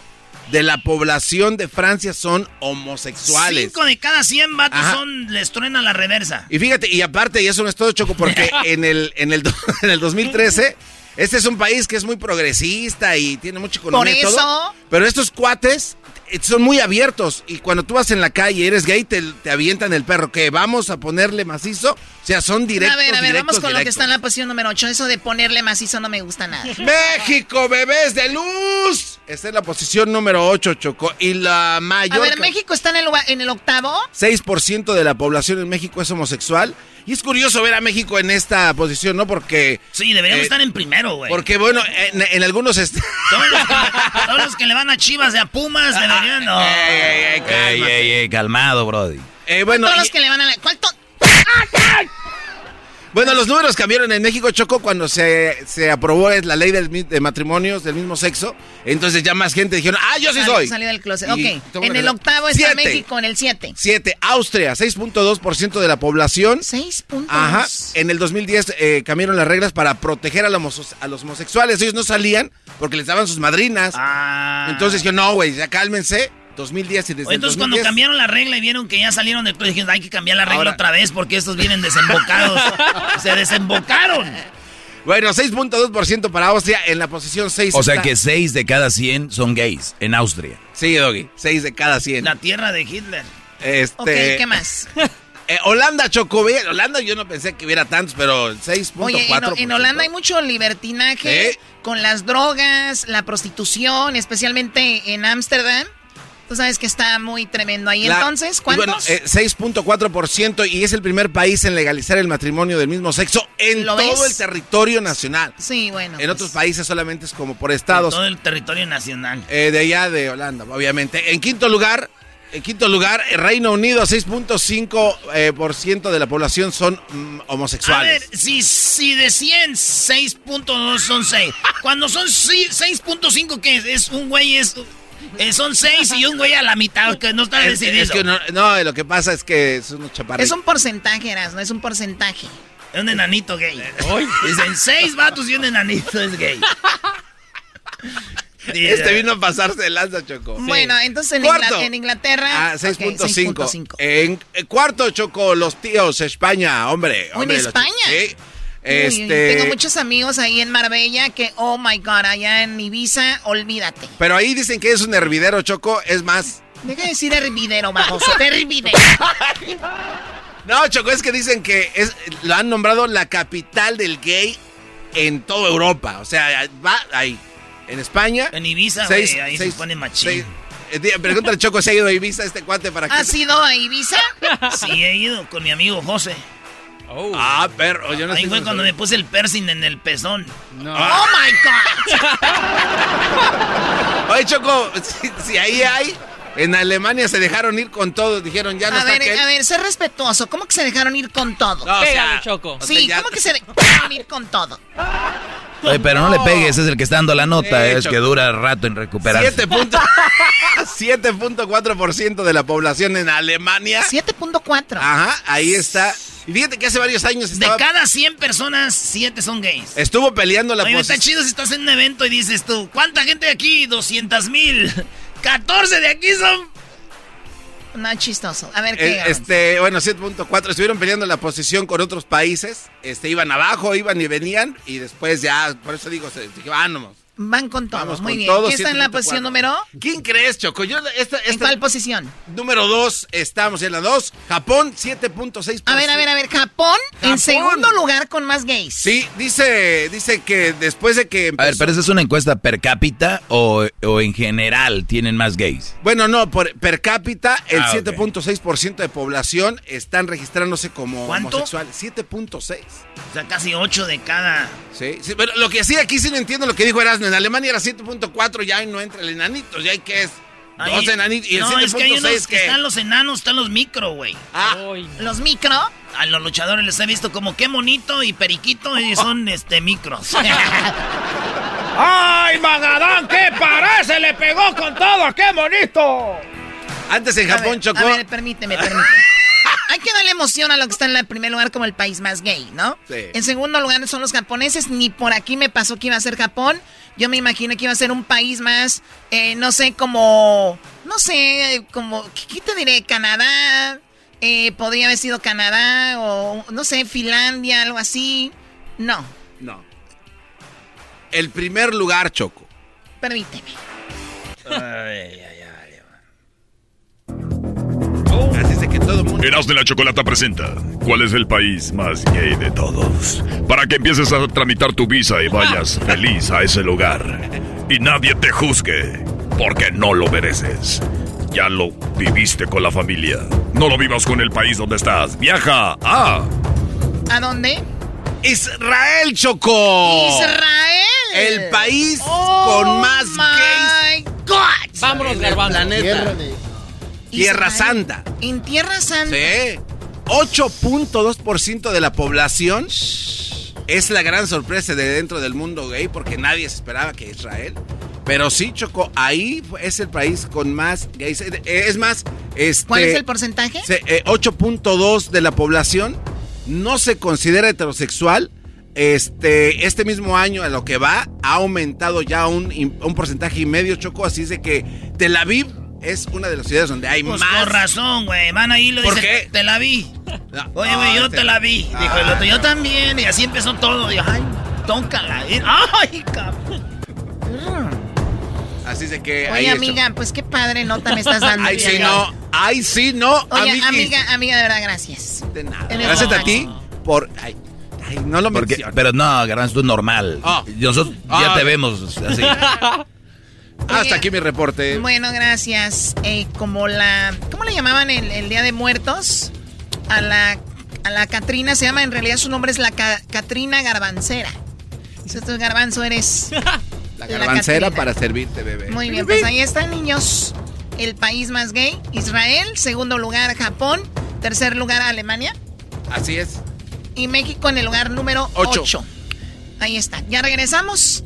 de la población de Francia son homosexuales. 5 de cada 100 vatos Ajá. son, les truena la reversa. Y fíjate, y aparte, y eso no es todo, Choco, porque [LAUGHS] en el, en el, [LAUGHS] en el 2013, este es un país que es muy progresista y tiene mucha economía Por y todo. eso- Pero estos cuates son muy abiertos y cuando tú vas en la calle y eres gay, te, te avientan el perro. que ¿Vamos a ponerle macizo? O sea, son directos, a ver, a ver, directos, vamos con lo que está en la posición número 8. Eso de ponerle macizo no me gusta nada. México, bebés de luz. Esta es la posición número 8, Choco. Y la A mayor... ver, México está en el, en el octavo. 6% de la población en México es homosexual. Y es curioso ver a México en esta posición, ¿no? Porque... Sí, deberíamos eh, estar en primero, güey. Porque, bueno, en, en algunos... est- [LAUGHS] Todos los, que, todos los que le van a Chivas de a Pumas deberían, no. Ey, ey, Ey, ey, ey, calmado, Brody. Eh, bueno, Todos y- los que le van a la... ¿Cuál to- bueno, los números cambiaron en México, Choco, cuando se, se aprobó la ley del de matrimonios del mismo sexo. Entonces ya más gente dijeron, ah, yo sí soy. salí del closet. Y Ok, en el octavo está Siete. México, en el 7. 7. Austria, 6.2% de la población. 6.2. Ajá. En el 2010 eh, cambiaron las reglas para proteger a, la a los homosexuales. Ellos no salían porque les daban sus madrinas. Entonces yo no, güey, ya cálmense. 2010 y desde entonces el cuando 2010. cambiaron la regla y vieron que ya salieron del club, dijeron, hay que cambiar la regla Ahora- otra vez porque estos vienen desembocados. [LAUGHS] Se desembocaron. Bueno, 6.2% para Austria en la posición 6. O sea está- que 6 de cada 100 son gays en Austria. Sí, Doggy, 6 de cada 100. La tierra de Hitler. Este, Ok, ¿qué más? [LAUGHS] eh, Holanda, Choco, ve, Holanda yo no pensé que hubiera tantos, pero 6.4%. Oye, en, en Holanda hay mucho libertinaje ¿Eh? con las drogas, la prostitución, especialmente en Ámsterdam. Tú sabes que está muy tremendo ahí. La- Entonces, y bueno, ¿cuántos? eh, 6.4% y es el primer país en legalizar el matrimonio del mismo sexo en ¿Lo todo ves? el territorio nacional. sí, bueno. En pues, otros países solamente es como por estados. Todo el territorio nacional. Eh, de allá de Holanda, obviamente. En quinto lugar, en quinto lugar, el Reino Unido, 6.5% eh, por ciento de la población son mm, A homosexuales. ver, si, si de 100, 6.2 son 6. [LAUGHS] Cuando son si- 6.5, ¿qué es? Es un güey, es, eh, son 6 y un güey a la mitad, que no está Es, decidido. es que no, no, lo que pasa es que es unos chaparritos. Es un porcentaje, Eras, no es un porcentaje. Es un enanito gay. [LAUGHS] Dicen 6 vatos y un enanito es gay. [LAUGHS] Este vino a pasarse de lanza, Choco. Bueno, entonces en, Cuarto. Ingla- en Inglaterra. Ah, ok, 6.5. 6.5. en eh, cuarto, Choco, los tíos, España, hombre. ¿En hombre, los España? Sí. Este, Tengo muchos amigos ahí en Marbella que, oh my god, allá en Ibiza, olvídate. Pero ahí dicen que es un hervidero, Choco. Es más. Deja de decir hervidero, baboso. [LAUGHS] Hervidero. No, Choco, es que dicen que es, lo han nombrado la capital del gay en toda Europa. O sea, va ahí. En España. En Ibiza, seis- güey, ahí seis- se pone machín. seis- eh, Pregúntale, Choco, si ha ido a Ibiza este cuate para que. ¿Has ido a Ibiza? Sí, he ido con mi amigo José. Ah, perro, yo no Ahí fue cuando me puse el piercing en el pezón. Oh my god. [LAUGHS] Oye, Choco, si, si ahí hay. En Alemania se dejaron ir con todo. Dijeron, ya no A está ver, aquel. a ver, sé respetuoso. ¿Cómo que se dejaron ir con todo? No, o sea, Choco. Sí, o sea, ya- ¿cómo que se [LAUGHS] dejaron ir con todo? Oye, pero no le pegues, es el que está dando la nota, es que dura rato en recuperarse. 7 punto- [LAUGHS] 7.4% de la población en Alemania. 7.4. Ajá, ahí está. Y fíjate que hace varios años De estaba, cada 100 personas, 7 son gays. estuvo peleando la Oye, está chido si estás en un evento y dices tú, ¿cuánta gente de aquí? 200 mil. 14 de aquí son... No, chistoso. A ver, ¿qué? Eh, este, bueno, 7.4 estuvieron peleando la posición con otros países. Este, iban abajo, iban y venían y después ya, por eso digo, se dije, vámonos. Van con todo. Vamos Muy con bien. todo, ¿Quién está en la 7.4. posición número? ¿Quién crees, Choco? Yo esta, ¿En esta cuál posición? número 2 estamos en la 2, Japón 7.6. A ver, a ver, a ver. Japón, en segundo lugar con más gays. Sí, dice dice que después de que A ver, pero esa es una encuesta per cápita o, o en general tienen más gays. Bueno, no, por, per cápita, el Ah, ok. 7.6% de población están registrándose como ¿Cuánto? homosexuales. 7.6. O sea, casi 8 de cada... Sí, sí, pero lo que sí, aquí sí no entiendo lo que dijo Erasmo. En Alemania era 7.4, ya no entra el enanito, ya hay que es Ahí- dos enanitos. Y el no, es que hay 7.6 unos que que... están los enanos, están los micro, güey. Ah, Los micro. A los luchadores les he visto como qué monito y periquito y son este micros. [LAUGHS] ¡Ay, Magadán! ¿Qué parece? ¡Le pegó con todo! ¡Qué bonito! antes en A Japón ver, chocó. A ver, permíteme, permíteme. [LAUGHS] Hay que darle emoción a lo que está en el primer lugar como el país más gay, ¿no? Sí. En segundo lugar son los japoneses. Ni por aquí me pasó que iba a ser Japón. Yo me imaginé que iba a ser un país más, eh, no sé, como, no sé, como, ¿qué, te diré? Canadá. Eh, podría haber sido Canadá o, no sé, Finlandia, algo así. No, No. El primer lugar, Choco. permíteme. Así es todo el mundo... Eras de la Chocolata presenta ¿Cuál es el país más gay de todos? Para que empieces a tramitar tu visa y vayas feliz a ese lugar. Y nadie te juzgue, porque no lo mereces. Ya lo viviste con la familia. No lo vivas con el país donde estás. Viaja a... ¿A dónde? Israel, Choco. Israel. El país Oh, con más my gays God. Vámonos, garbanzo. planeta. Tierra Israel. Santa. En Tierra Santa. Sí. 8.2% de la población es la gran sorpresa de dentro del mundo gay porque nadie se esperaba que Israel. Pero sí, Choco, ahí es el país con más gays. Eh, Es más, este, ¿Cuál es el porcentaje? se- eh, 8.2 de la población no se considera heterosexual. Este, este mismo año a lo que va ha aumentado ya un, un porcentaje y medio, Choco. Así es de que Tel Aviv es una de las ciudades donde hay Pues más. con razón, güey. Van ahí lo ¿Por dicen, qué? te la vi. No, Oye, güey, yo te la vi. Dijo el otro, yo también. Y así empezó todo. Dijo, ay, tócala. Y- Ay, cabrón. Así es de que Oye, amiga, pues qué padre nota me estás dando. Ay, sí, no. Ay, sí, no. Oye, amiguis. amiga, amiga, de verdad, gracias. De nada. Eres Gracias a ti por. Ay, ay, no lo Porque, pero no, Garbanzo, tú es normal. Ah. Nosotros Ah, ya te ok. vemos así. [LAUGHS] Hasta aquí mi reporte. Bueno, gracias. Eh, como la. ¿Cómo le llamaban el, el Día de Muertos? A la. A la Catrina se llama, en realidad su nombre es la Ca- Catrina Garbancera. Si tú, Garbanzo, eres. [LAUGHS] La garbancera para servirte, bebé. Muy bien, pues ahí están, niños. El país más gay, Israel. Segundo lugar, Japón. Tercer lugar, Alemania. Así es. Y México en el lugar número Ocho. 8. Ahí está. Ya regresamos.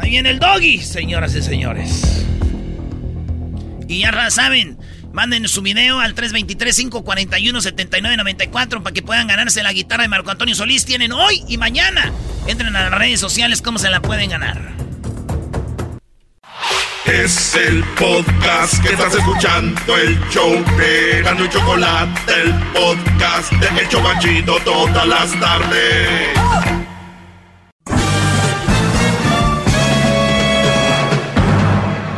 Ahí viene el doggy, señoras y señores. Y ya saben, manden su video al 323-541-7994 para que puedan ganarse la guitarra de Marco Antonio Solís. Tienen hoy y mañana. Entren a las redes sociales, ¿cómo se la pueden ganar? Es el podcast que estás escuchando, el show de Gano y Chocolate, el podcast de Hecho Banchito todas las tardes.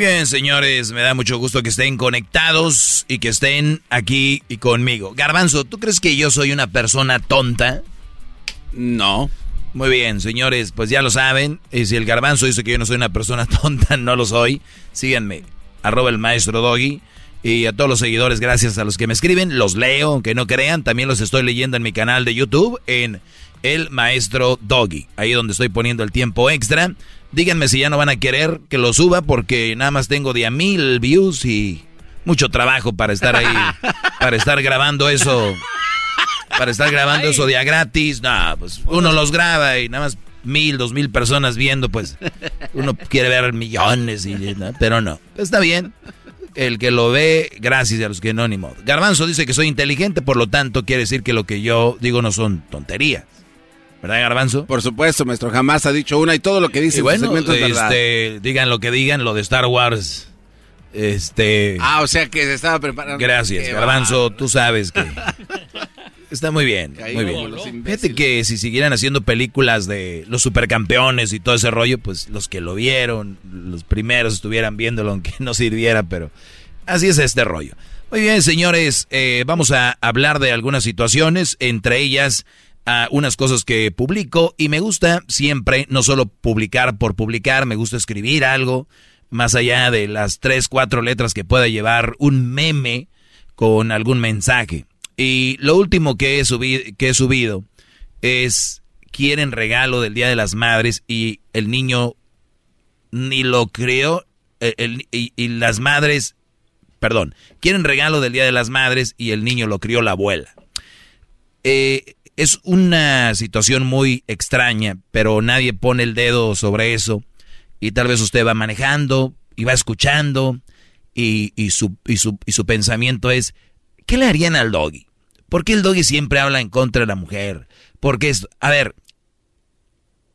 bien, señores, me da mucho gusto que estén conectados y que estén aquí y conmigo. Garbanzo, ¿tú crees que yo soy una persona tonta? No. Muy bien, señores, pues ya lo saben. Y si el garbanzo dice que yo no soy una persona [LAUGHS] tonta, no lo soy. Síganme, arroba el maestro Doggy. Y a todos los seguidores, gracias a los que me escriben. Los leo, aunque no crean. También los estoy leyendo en mi canal de YouTube, en El Maestro Doggy. Ahí donde estoy poniendo el tiempo extra. Díganme si ya no van a querer que lo suba porque nada más tengo de a mil views y mucho trabajo para estar ahí, [LAUGHS] para estar grabando eso, para estar grabando eso día gratis. No, pues uno los graba y nada más mil, dos mil personas viendo, pues uno quiere ver millones, y, ¿no? pero no. Está bien. El que lo ve, gracias a los que no, ni modo. Garbanzo dice que soy inteligente, por lo tanto quiere decir que lo que yo digo no son tonterías. ¿Verdad, Garbanzo? Por supuesto, maestro, jamás ha dicho una y todo lo que dice Y bueno, en su segmento es verdad. este, digan lo que digan, lo de Star Wars. Este. Ah, o sea que se estaba preparando. Gracias, Qué Garbanzo, tú sabes que. [LAUGHS] Está muy bien, Caí muy bien. Fíjate que si siguieran haciendo películas de los supercampeones y todo ese rollo, pues los que lo vieron, los primeros estuvieran viéndolo aunque no sirviera, pero así es este rollo. Muy bien, señores, eh, vamos a hablar de algunas situaciones, entre ellas ah, unas cosas que publico y me gusta siempre no solo publicar por publicar, me gusta escribir algo más allá de las tres, cuatro letras que pueda llevar un meme con algún mensaje. Y lo último que he, subi- que he subido es quieren regalo del Día de las Madres y el niño ni lo creó el- y, y las madres, perdón, quieren regalo del Día de las Madres y el niño lo crió la abuela. Eh, es una situación muy extraña, pero nadie pone el dedo sobre eso y tal vez usted va manejando y va escuchando y, y su, y, su, y su pensamiento es, ¿qué le harían al doggy? ¿Por qué el doggy siempre habla en contra de la mujer? Porque es, a ver,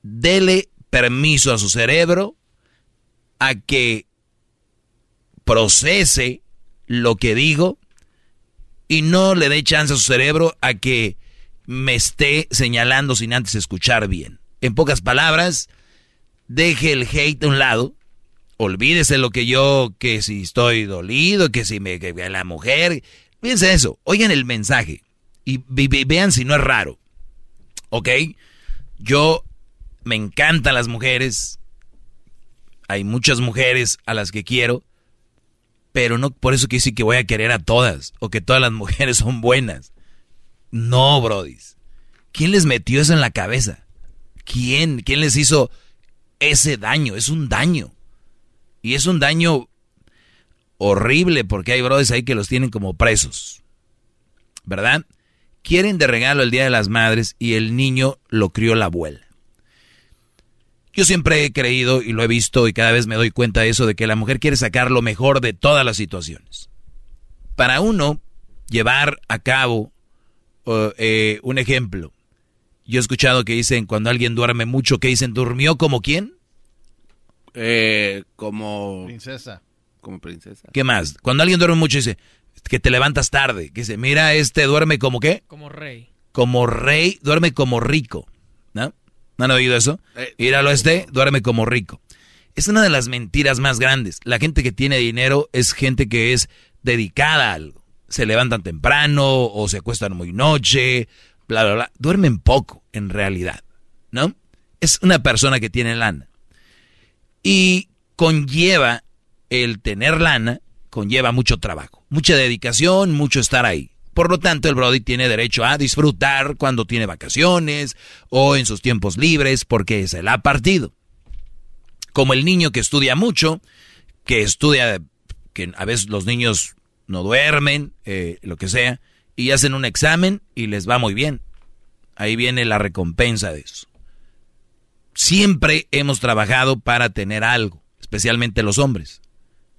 dele permiso a su cerebro a que procese lo que digo y no le dé chance a su cerebro a que me esté señalando sin antes escuchar bien. En pocas palabras, deje el hate a un lado, olvídese lo que yo, que si estoy dolido, que si me, que la mujer, fíjense eso, oigan el mensaje y ve- vean si no es raro, ¿ok? Yo me encantan las mujeres, hay muchas mujeres a las que quiero, pero no por eso quiere decir que voy a querer a todas o que todas las [LAUGHS] mujeres son buenas. No, brodis. ¿Quién les metió eso en la cabeza? ¿Quién? ¿Quién les hizo ese daño? Es un daño. Y es un daño horrible porque hay brodis ahí que los tienen como presos. ¿Verdad? Quieren de regalo el Día de las Madres y el niño lo crió la abuela. Yo siempre he creído y lo he visto y cada vez me doy cuenta de eso, de que la mujer quiere sacar lo mejor de todas las situaciones. Para uno llevar a cabo uh, eh, un ejemplo, yo he escuchado que dicen cuando alguien duerme mucho, que dicen, ¿durmió como quién? Eh, como... Princesa. Como princesa. ¿Qué más? Cuando alguien duerme mucho dice que te levantas tarde, que dice, mira, este duerme como qué? Como rey. Como rey, duerme como rico, ¿no? ¿No han oído eso? Eh, Míralo este, duerme como rico. Es una de las mentiras más grandes. La gente que tiene dinero es gente que es dedicada a algo. Se levantan temprano o se acuestan muy noche, bla, bla, bla. Duermen poco, en realidad, ¿no? Es una persona que tiene lana. Y conlleva el tener lana, conlleva mucho trabajo, mucha dedicación, mucho estar ahí. Por lo tanto, el Brody tiene derecho a disfrutar cuando tiene vacaciones o en sus tiempos libres porque se la ha partido. Como el niño que estudia mucho, que estudia, que a veces los niños no duermen, eh, lo que sea, y hacen un examen y les va muy bien. Ahí viene la recompensa de eso. Siempre hemos trabajado para tener algo, especialmente los hombres.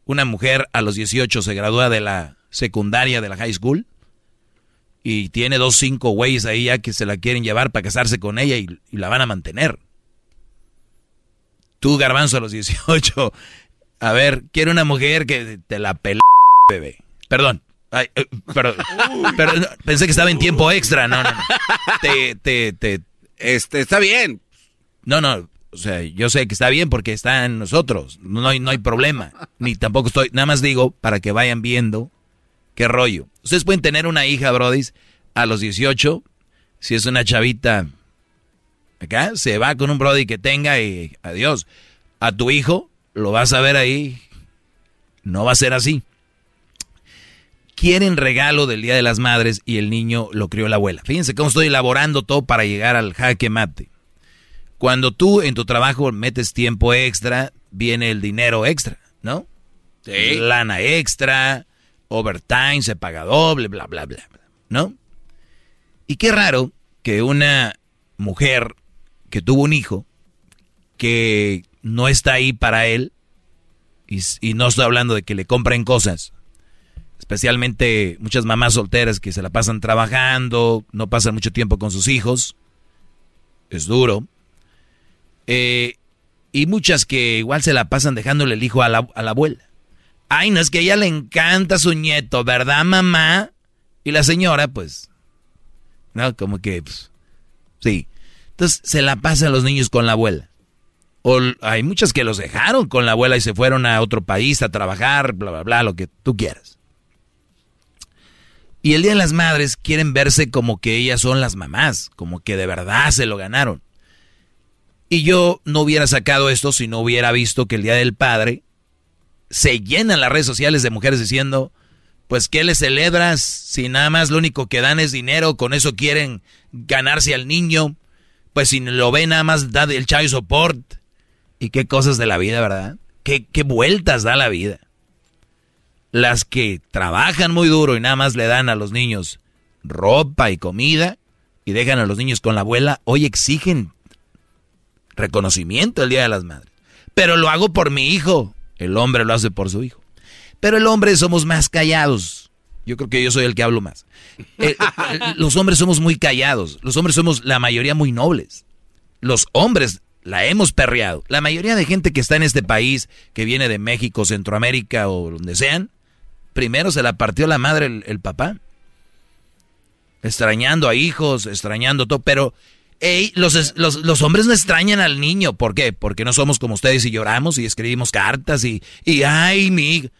Una mujer a los 18 se gradúa de la secundaria, de la high school, y tiene dos, cinco güeyes ahí ya que se la quieren llevar para casarse con ella y, la van a mantener. Tú, garbanzo, a los 18, a ver, quiero una mujer que te la pele, bebé. Perdón, Ay, eh, pero, pensé que estaba en tiempo extra, no, no, Te, te, te, este, está bien. No, no, o sea, yo sé que está bien porque está en nosotros, no hay, no hay problema, ni tampoco estoy, nada más digo para que vayan viendo qué rollo. Ustedes pueden tener una hija, brodis, a los 18, si es una chavita, acá, se va con un brody que tenga y adiós. A tu hijo, lo vas a ver ahí, no va a ser así quieren regalo del Día de las Madres y el niño lo crió la abuela. Fíjense cómo estoy elaborando todo para llegar al jaque mate. Cuando tú en tu trabajo metes tiempo extra, viene el dinero extra, ¿no? Sí. Lana extra, overtime, se paga doble, bla, bla, bla, bla, ¿no? Y qué raro que una mujer que tuvo un hijo, que no está ahí para él, y, y no estoy hablando de que le compren cosas, especialmente muchas mamás solteras que se la pasan trabajando, no pasan mucho tiempo con sus hijos, es duro. Eh, y muchas que igual se la pasan dejándole el hijo a la, abuela. Ay, no es que a ella le encanta su nieto, ¿verdad, mamá? Y la señora, pues, no, como que, pues, sí. Entonces se la pasan los niños con la abuela. O hay muchas que los dejaron con la abuela y se fueron a otro país a trabajar, bla, bla, bla, lo que tú quieras. Y el Día de las Madres quieren verse como que ellas son las mamás, como que de verdad se lo ganaron. Y yo no hubiera sacado esto si no hubiera visto que el Día del Padre se llenan las redes sociales de mujeres diciendo, pues ¿qué le celebras si nada más lo único que dan es dinero, con eso quieren ganarse al niño? Pues si lo ven nada más da el child support. Y qué cosas de la vida, ¿verdad? Qué, qué vueltas da la vida las que trabajan muy duro y nada más le dan a los niños ropa y comida y dejan a los niños con la abuela, hoy exigen reconocimiento el Día de las Madres. Pero lo hago por mi hijo. El hombre lo hace por su hijo. Pero el hombre somos más callados. Yo creo que yo soy el que hablo más. Eh, [LAUGHS] eh, los hombres somos muy callados. Los hombres somos la mayoría muy nobles. Los hombres la hemos perreado. La mayoría de gente que está en este país, que viene de México, Centroamérica o donde sean, primero se la partió la madre el, papá. Extrañando a hijos, extrañando todo, pero los, los, hombres no extrañan al niño. ¿Por qué? Porque no somos como ustedes y lloramos y escribimos cartas y, y ay, mi.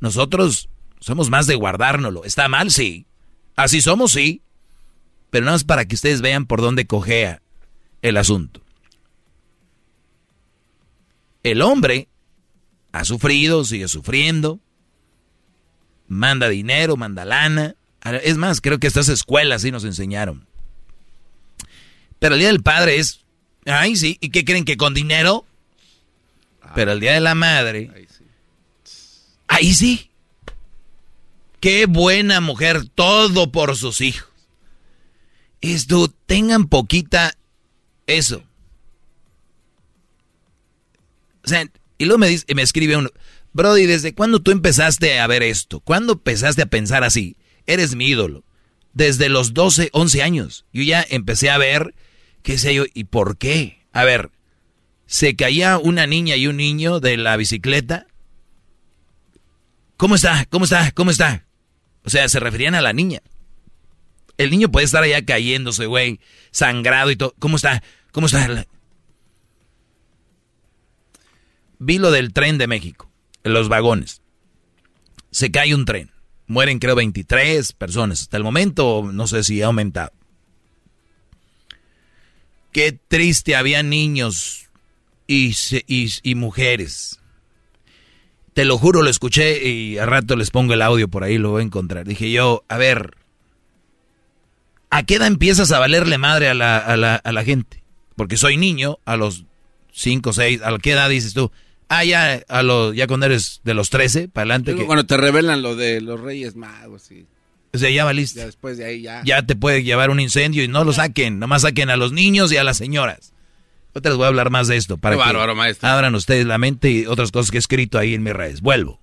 Nosotros somos más de guardárnoslo. ¿Está mal? Sí. Así somos, sí. Pero nada más para que ustedes vean por dónde cojea el asunto. El hombre ha sufrido, sigue sufriendo, manda dinero, manda lana. Es más, creo que estas escuelas sí nos enseñaron. Pero el Día del Padre es, ay sí, ¿y qué creen que con dinero? Pero el Día de la Madre, ahí sí. Qué buena mujer, todo por sus hijos. Esto, tengan poquita eso. O sea, y luego me, dice, me escribe uno, Brody, ¿desde cuándo tú empezaste a ver esto? ¿Cuándo empezaste a pensar así? Eres mi ídolo. Desde los 12, 11 años. Yo ya empecé a ver, qué sé yo, ¿y por qué? A ver, se caía una niña y un niño de la bicicleta. ¿Cómo está? ¿Cómo está? ¿Cómo está? O sea, se referían a la niña. El niño puede estar allá cayéndose, güey, sangrado y todo. ¿Cómo está? ¿Cómo está? Vi lo del tren de México los vagones. Se cae un tren. Mueren creo 23 personas. Hasta el momento no sé si ha aumentado. Qué triste, había niños y, y, mujeres. Te lo juro, lo escuché y a rato les pongo el audio por ahí, lo voy a encontrar. Dije yo, a ver, ¿a qué edad empiezas a valerle madre a la, a la, a la gente? Porque soy niño, a los 5, 6, ¿a qué edad dices tú? Ah, ya, a lo, ya cuando eres de los 13 para adelante. Que... Cuando te revelan lo de los Reyes Magos. Sí. O sea, ya valiste. Ya después de ahí ya. Ya te puede llevar un incendio y no lo saquen. Nomás saquen a los niños y a las señoras. Ahorita les voy a hablar más de esto. Para Qué que bárbaro, maestro. abran ustedes la mente y otras cosas que he escrito ahí en mis redes. Vuelvo.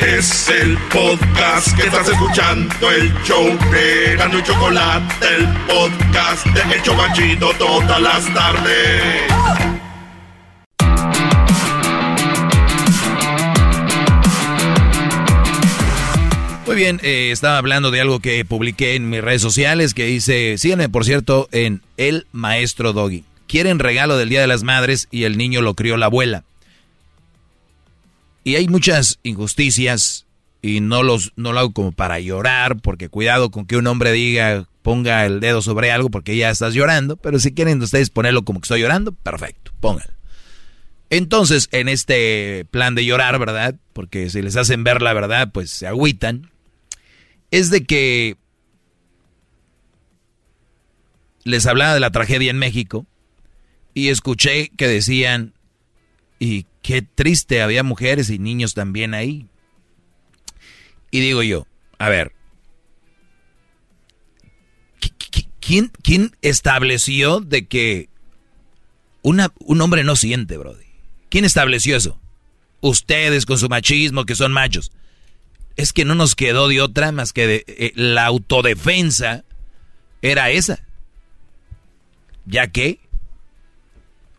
Es el podcast que estás escuchando, el show de Gano y Chocolate, el podcast de El Chobachito todas las tardes. Muy bien, eh, estaba hablando de algo que publiqué en mis redes sociales que dice, síganme por cierto en El Maestro Doggy. Quieren regalo del Día de las Madres y el niño lo crió la abuela. Y hay muchas injusticias y no, los, no lo hago como para llorar, porque cuidado con que un hombre diga, ponga el dedo sobre algo porque ya estás llorando, pero si quieren ustedes ponerlo como que estoy llorando, perfecto, pónganlo. Entonces, en este plan de llorar, ¿verdad? Porque si les hacen ver la verdad, pues se agüitan. Es de que les hablaba de la tragedia en México y escuché que decían, y qué triste, había mujeres y niños también ahí. Y digo yo, a ver, ¿quién, quién estableció de que una, un hombre no siente, Brody? ¿Quién estableció eso? Ustedes con su machismo, que son machos. Es que no nos quedó de otra más que de, eh, la autodefensa era esa. ¿Ya qué?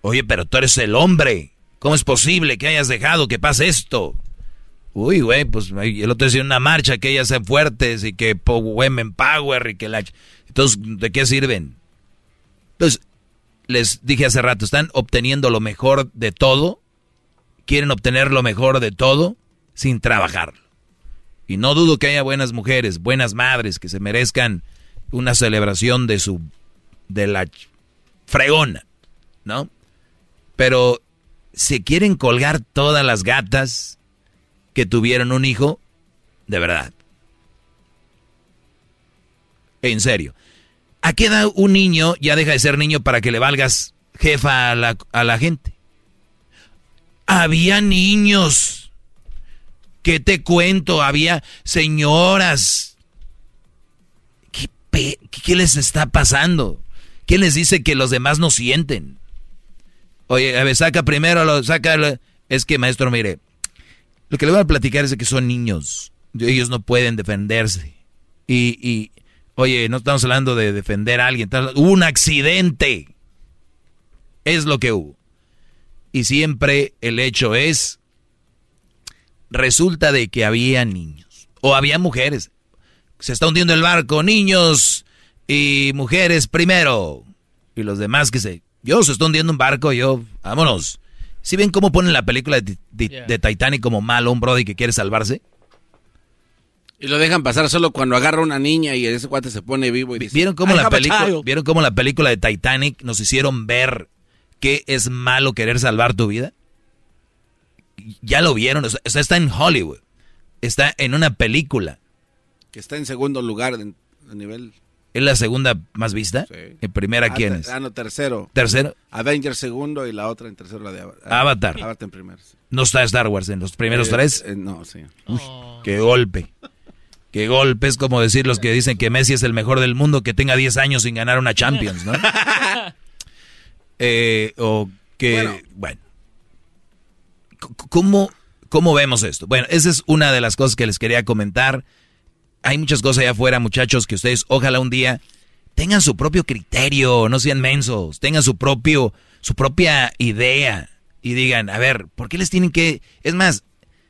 Oye, pero tú eres el hombre. ¿Cómo es posible que hayas dejado que pase esto? Uy, güey, pues el otro decía una marcha que ellas sean fuertes y que women power y que la... Entonces, ¿de qué sirven? Entonces, les dije hace rato, están obteniendo lo mejor de todo, quieren obtener lo mejor de todo sin trabajar. Y no dudo que haya buenas mujeres, buenas madres que se merezcan una celebración de su de la fregona, ¿no? Pero se quieren colgar todas las gatas que tuvieron un hijo, de verdad. En serio. ¿A qué edad un niño ya deja de ser niño para que le valgas jefa a la, a la gente? Había niños. ¿Qué te cuento? Había señoras. ¿Qué, pe ¿Qué, les está pasando? ¿Quién les dice que los demás no sienten? Oye, a ver, saca primero, lo, saca. Es que, maestro, mire, lo que le voy a platicar es que son niños. Ellos no pueden defenderse. Y, y oye, no estamos hablando de defender a alguien. Hubo un accidente. Es lo que hubo. Y siempre el hecho es, resulta de que había niños. O había mujeres. Se está hundiendo el barco. Niños y mujeres primero. Y los demás que se... Yo se está hundiendo un barco, yo... Vámonos. ¿Sí ven cómo ponen la película de, de, yeah. de, Titanic como malo, un brody que quiere salvarse? Y lo dejan pasar solo cuando agarra una niña y ese cuate se pone vivo y dice... ¿Vieron cómo, la película, ¿Vieron cómo la película de Titanic nos hicieron ver que es malo querer salvar tu vida? Ya lo vieron, o sea, está en Hollywood. Está en una película. Que está en segundo lugar de, de nivel... ¿Es la segunda más vista? Sí. ¿En primera ah, quién es? Ah, no, tercero. ¿Tercero? Avengers segundo y la otra en tercero la de Avatar. Avatar. Avatar en primero. Sí. ¿No está Star Wars en los primeros eh, tres? Eh, no, sí. Uy, oh. qué golpe. Qué golpe. Es como decir los que dicen que Messi es el mejor del mundo que tenga 10 años sin ganar una Champions, ¿no? [LAUGHS] eh, o que, bueno. bueno. ¿Cómo, ¿Cómo vemos esto? Bueno, esa es una de las cosas que les quería comentar hay muchas cosas allá afuera, muchachos, que ustedes ojalá un día tengan su propio criterio, no sean mensos, tengan su propio, su propia idea y digan, a ver, ¿por qué les tienen que...? Es más,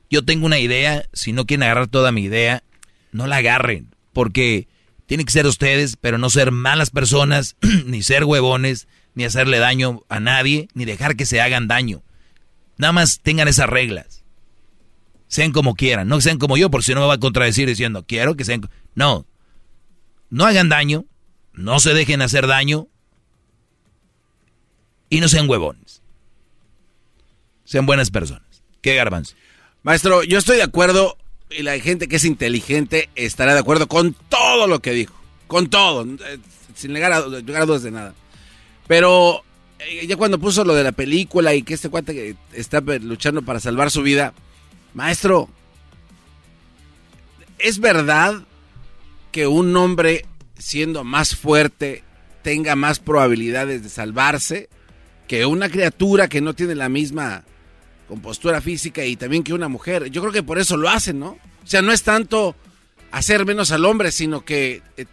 yo tengo una idea, si no quieren agarrar toda mi idea, no la agarren, porque tienen que ser ustedes, pero no ser malas personas, [CLEARS THROAT] ni ser huevones, ni hacerle daño a nadie, ni dejar que se hagan daño. Nada más tengan esas reglas sean como quieran, no sean como yo, porque si no me va a contradecir diciendo, quiero que sean... No, no hagan daño, no se dejen hacer daño y no sean huevones. Sean buenas personas. ¿Qué garbanzo? Maestro, yo estoy de acuerdo y la gente que es inteligente estará de acuerdo con todo lo que dijo. Con todo, eh, sin llegar a, a dudas de nada. Pero ya cuando puso lo de la película y que este cuate está luchando para salvar su vida, Maestro, ¿es verdad que un hombre siendo más fuerte tenga más probabilidades de salvarse que una criatura que no tiene la misma compostura física y también que una mujer. Yo creo que por eso lo hacen, ¿no? O sea, no es tanto hacer menos al hombre, sino que eh,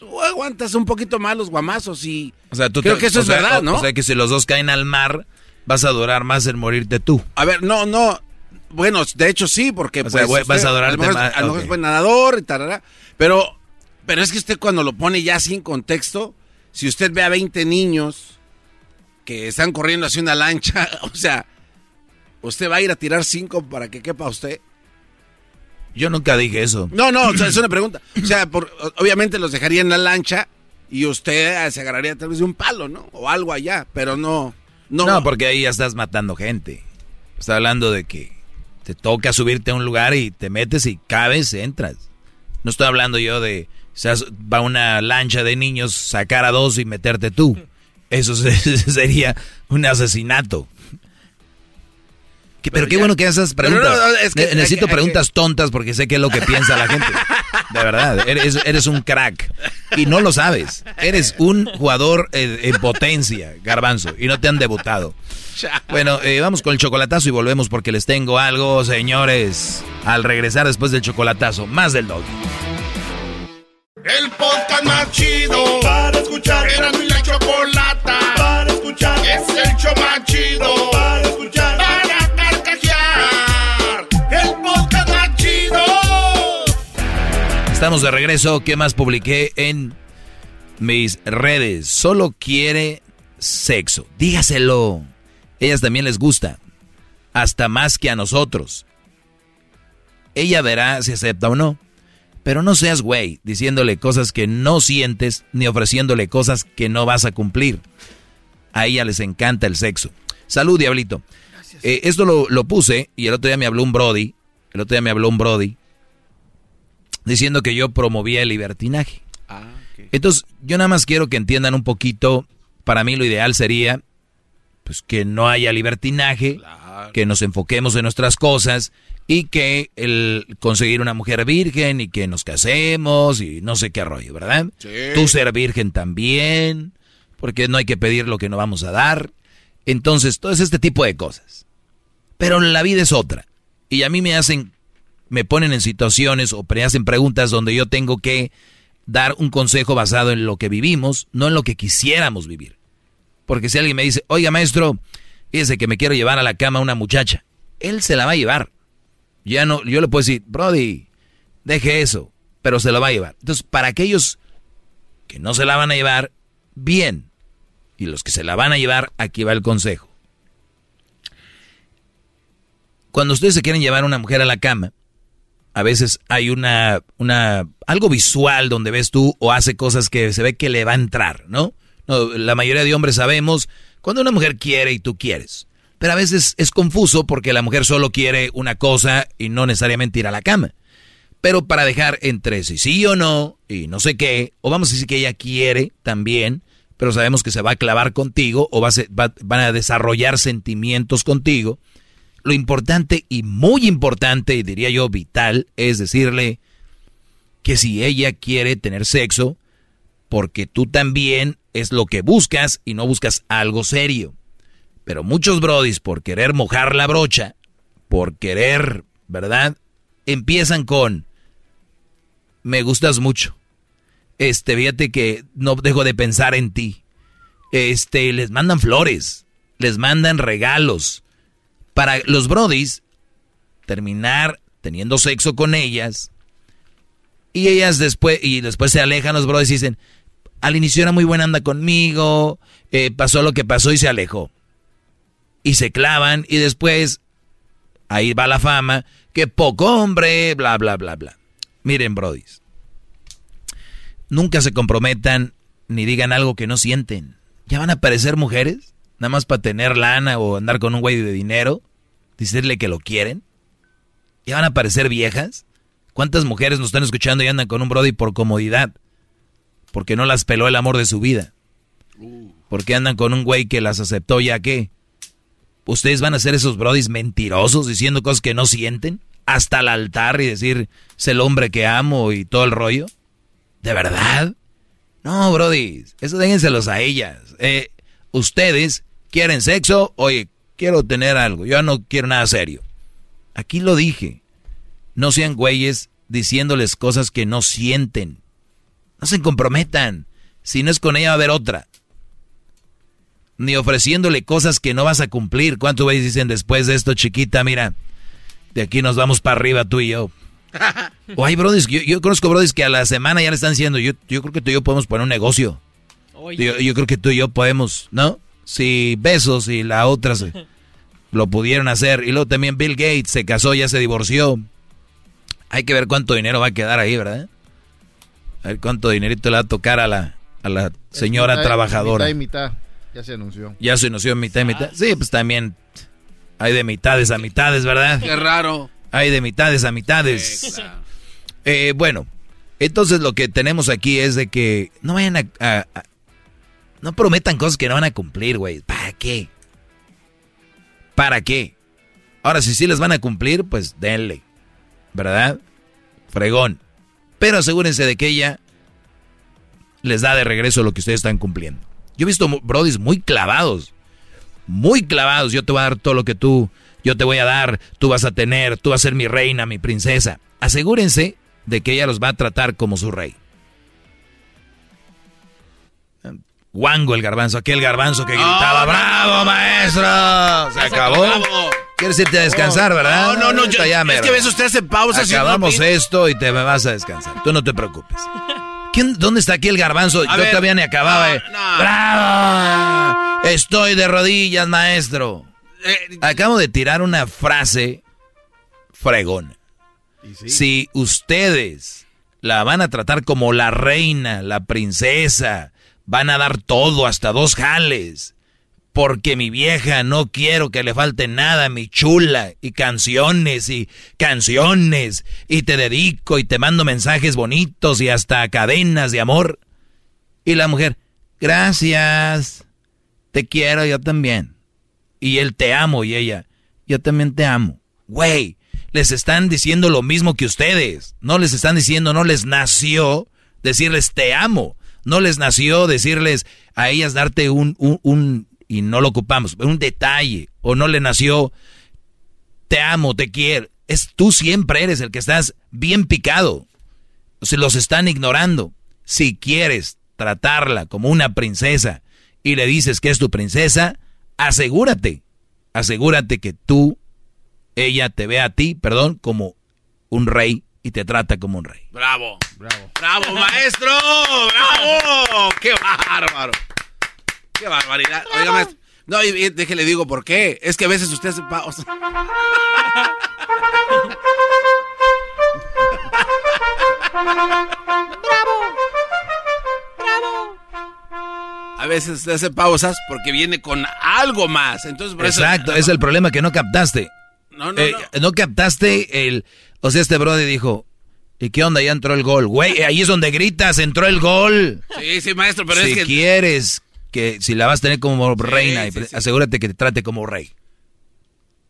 tú aguantas un poquito más los guamazos y o sea, tú creo que eso es verdad, ¿no? O sea, que si los dos caen al mar, vas a durar más en morirte tú. A ver, no, no. Bueno, de hecho sí, porque o sea, pues, vas a durarte más. más. A lo mejor es buen nadador y tarara, pero, pero es que usted cuando lo pone ya sin contexto, si usted ve a 20 niños que están corriendo hacia una lancha, [LAUGHS] o sea, ¿usted va a ir a tirar cinco para que quepa usted? Yo nunca dije eso. No, no, o sea, es una pregunta. O sea, por- obviamente los dejaría en la lancha y usted se agarraría tal vez de un palo, ¿no? O algo allá, pero no. No, No, porque ahí ya estás matando gente. Está hablando de que te toca subirte a un lugar y te metes y cabes, entras. No estoy hablando yo de, seas, va una lancha de niños, sacar a dos y meterte tú. Eso se- [LAUGHS] sería un asesinato. Que- pero, qué bueno que haces preguntas. no, no, es que Ne- hay necesito que- preguntas tontas porque sé qué es lo que piensa la gente. [LAUGHS] De verdad, eres, eres un crack. Y no lo sabes. Eres un jugador eh, en potencia, garbanzo. Y no te han debutado. Bueno, eh, vamos con el chocolatazo y volvemos porque les tengo algo, señores. Al regresar después del chocolatazo, más del dog. El podcast más chido para escuchar. Era mi la chocolata para escuchar. Es el show más chido para Estamos de regreso. ¿Qué más publiqué en mis redes? Solo quiere sexo. Dígaselo. Ellas también les gusta. Hasta más que a nosotros. Ella verá si acepta o no. Pero no seas güey diciéndole cosas que no sientes ni ofreciéndole cosas que no vas a cumplir. A ella les encanta el sexo. Salud, diablito. Eh, esto lo, lo puse y el otro día me habló un Brody. El otro día me habló un Brody diciendo que yo promovía el libertinaje. Entonces, yo nada más quiero que entiendan un poquito. Para mí lo ideal sería pues que no haya libertinaje, que nos enfoquemos en nuestras cosas y que el conseguir una mujer virgen y que nos casemos y no sé qué rollo, ¿verdad? Sí. Tú ser virgen también, porque no hay que pedir lo que no vamos a dar. Entonces, todo es este tipo de cosas. Pero la vida es otra. Y a mí me hacen, me ponen en situaciones o me hacen preguntas donde yo tengo que dar un consejo basado en lo que vivimos, no en lo que quisiéramos vivir. Porque si alguien me dice, oiga maestro, fíjese que me quiero llevar a la cama una muchacha, él se la va a llevar. Ya no, yo le puedo decir, Brody, deje eso, pero se la va a llevar. Entonces, para aquellos que no se la van a llevar, bien. Y los que se la van a llevar, aquí va el consejo. Cuando ustedes se quieren llevar a una mujer a la cama, a veces hay una, una, algo visual donde ves tú o hace cosas que se ve que le va a entrar, ¿no? La mayoría de hombres sabemos cuando una mujer quiere y tú quieres. Pero a veces es confuso porque la mujer solo quiere una cosa y no necesariamente ir a la cama. Pero para dejar entre si sí o no y no sé qué, o vamos a decir que ella quiere también, pero sabemos que se va a clavar contigo o va a ser- va- van a desarrollar sentimientos contigo. Lo importante y muy importante, y diría yo vital, es decirle que si ella quiere tener sexo, porque tú también es lo que buscas y no buscas algo serio. Pero muchos brodis, por querer mojar la brocha, por querer, ¿verdad? Empiezan con, me gustas mucho. Este, fíjate que no dejo de pensar en ti. Este, les mandan flores, les mandan regalos. Para los brodis, terminar teniendo sexo con ellas. Y ellas después, y después se alejan los brodis y dicen, al inicio era muy buena anda conmigo, eh, pasó lo que pasó y se alejó. Y se clavan y después, ahí va la fama, que poco hombre, bla, bla, bla, bla. Miren, brodis, nunca se comprometan ni digan algo que no sienten. Ya van a aparecer mujeres, nada más para tener lana o andar con un güey de dinero, decirle que lo quieren. Ya van a aparecer viejas. ¿Cuántas mujeres nos están escuchando y andan con un brody por comodidad? Porque no las peló el amor de su vida. Porque andan con un güey que las aceptó ya que. ¿Ustedes van a ser esos brodis mentirosos diciendo cosas que no sienten? Hasta el altar y decir, es el hombre que amo y todo el rollo. ¿De verdad? No, Brody, eso déjenselos a ellas. Eh, ustedes quieren sexo, oye, quiero tener algo, yo no quiero nada serio. Aquí lo dije. No sean güeyes diciéndoles cosas que no sienten. No se comprometan. Si no es con ella va a haber otra. Ni ofreciéndole cosas que no vas a cumplir. ¿Cuántos güeyes dicen después de esto, chiquita? Mira, de aquí nos vamos para arriba tú y yo. [LAUGHS] o hay brodis, yo, conozco brodis que a la semana ya le están diciendo, yo, yo creo que tú y yo podemos poner un negocio. Yo, yo, creo que tú y yo podemos, ¿no? Si besos y la otra se, [LAUGHS] lo pudieron hacer. Y luego también Bill Gates se casó, ya se divorció. Hay que ver cuánto dinero va a quedar ahí, ¿verdad? A ver cuánto dinerito le va a tocar a la, a la señora trabajadora. Mitad y mitad, ya se anunció. Ya se anunció mitad y mitad. Sí, pues también hay de mitades a mitades, ¿verdad? Qué raro. Hay de mitades a mitades. Eh, bueno, entonces lo que tenemos aquí es de que no vayan a, no prometan cosas que no van a cumplir, güey. ¿Para qué? ¿Para qué? Ahora, si sí les van a cumplir, pues denle. ¿Verdad? Fregón. Pero asegúrense de que ella les da de regreso lo que ustedes están cumpliendo. Yo he visto brodis muy clavados. Muy clavados. Yo te voy a dar todo lo que tú, yo te voy a dar, tú vas a tener, tú vas a ser mi reina, mi princesa. Asegúrense de que ella los va a tratar como su rey. Wango el garbanzo, aquel garbanzo que gritaba, ¡Bravo, maestro! Se acabó. Quieres irte a descansar, ¿verdad? No, no, no. Yo, es que ves, usted hace pausas. Acabamos esto y te vas a descansar. Tú no te preocupes. ¿Quién, ¿Dónde está aquí el garbanzo? Yo todavía ni acababa. Eh. ¡Bravo! Estoy de rodillas, maestro. Eh, Acabo de tirar una frase fregona. Si ustedes la van a tratar como la reina, la princesa, van a dar todo, hasta dos jales. Porque mi vieja no quiero que le falte nada, mi chula, y canciones y canciones, y te dedico y te mando mensajes bonitos y hasta cadenas de amor. Y la mujer, gracias, te quiero yo también. Y él te amo y ella, yo también te amo. Güey, les están diciendo lo mismo que ustedes. No les están diciendo, no les nació decirles te amo no les nació decirles a ellas darte un, un, y no lo ocupamos, un detalle, o no le nació, te amo, te quiero. Es tú siempre eres el que estás bien picado. Se los están ignorando. Si quieres tratarla como una princesa y le dices que es tu princesa, asegúrate, asegúrate que tú, ella te ve a ti, perdón, como un rey y te trata como un rey. Bravo, bravo, bravo, maestro, bravo, [LAUGHS] qué bárbaro, qué barbaridad. Oiga, maestro, no, y, déjele digo por qué. Es que a veces usted se pausa. Bravo, bravo. A veces usted hace pausas porque viene con algo más. Entonces, Exacto, es el problema que no captaste. No, no, eh, no. no captaste el o sea, este brother dijo, ¿y qué onda? Ya entró el gol. Güey, ahí es donde gritas, entró el gol. Sí, sí, maestro, pero es que... Si quieres que, si la vas a tener como reina, asegúrate que te trate como rey.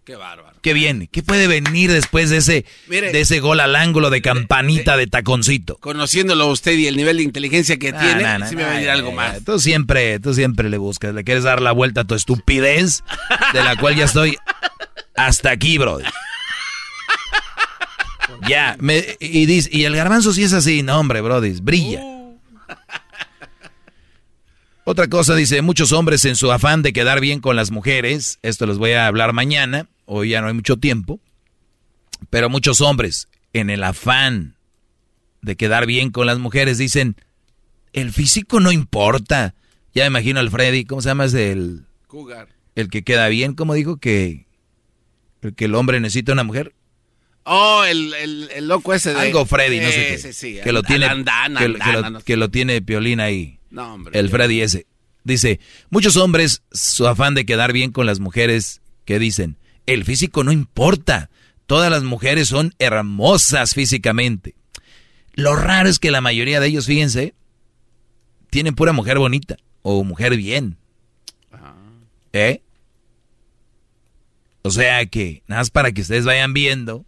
Qué bárbaro. Qué bien. ¿Qué puede venir después de ese, de ese gol al ángulo de campanita de, taconcito? Conociéndolo a usted y el nivel de inteligencia que tiene, sí me va a venir algo más. Tú siempre, tú siempre le buscas, le quieres dar la vuelta a tu estupidez, de la cual ya estoy hasta aquí, brother. Ya, y, dice, y el garbanzo sí es así, no hombre, brody, brilla. Otra cosa dice, muchos hombres en su afán de quedar bien con las mujeres, esto les voy a hablar mañana, hoy ya no hay mucho tiempo, pero muchos hombres en el afán de quedar bien con las mujeres dicen, el físico no importa. Ya me imagino al Freddy, ¿cómo se llama? Es el... Cougar. El que queda bien, como dijo que... El que el hombre necesita una mujer. Oh, el, el, loco ese de... Algo Freddy, no sé qué. que lo tiene... que, lo, tiene Piolín ahí. No, hombre. El Freddy ese. Dice, muchos hombres, su afán de quedar bien con las mujeres, que dicen, el físico no importa. Todas las mujeres son hermosas físicamente. Lo raro es que la mayoría de ellos, fíjense, tienen pura mujer bonita o mujer bien. ¿Eh? O sea que, nada más para que ustedes vayan viendo,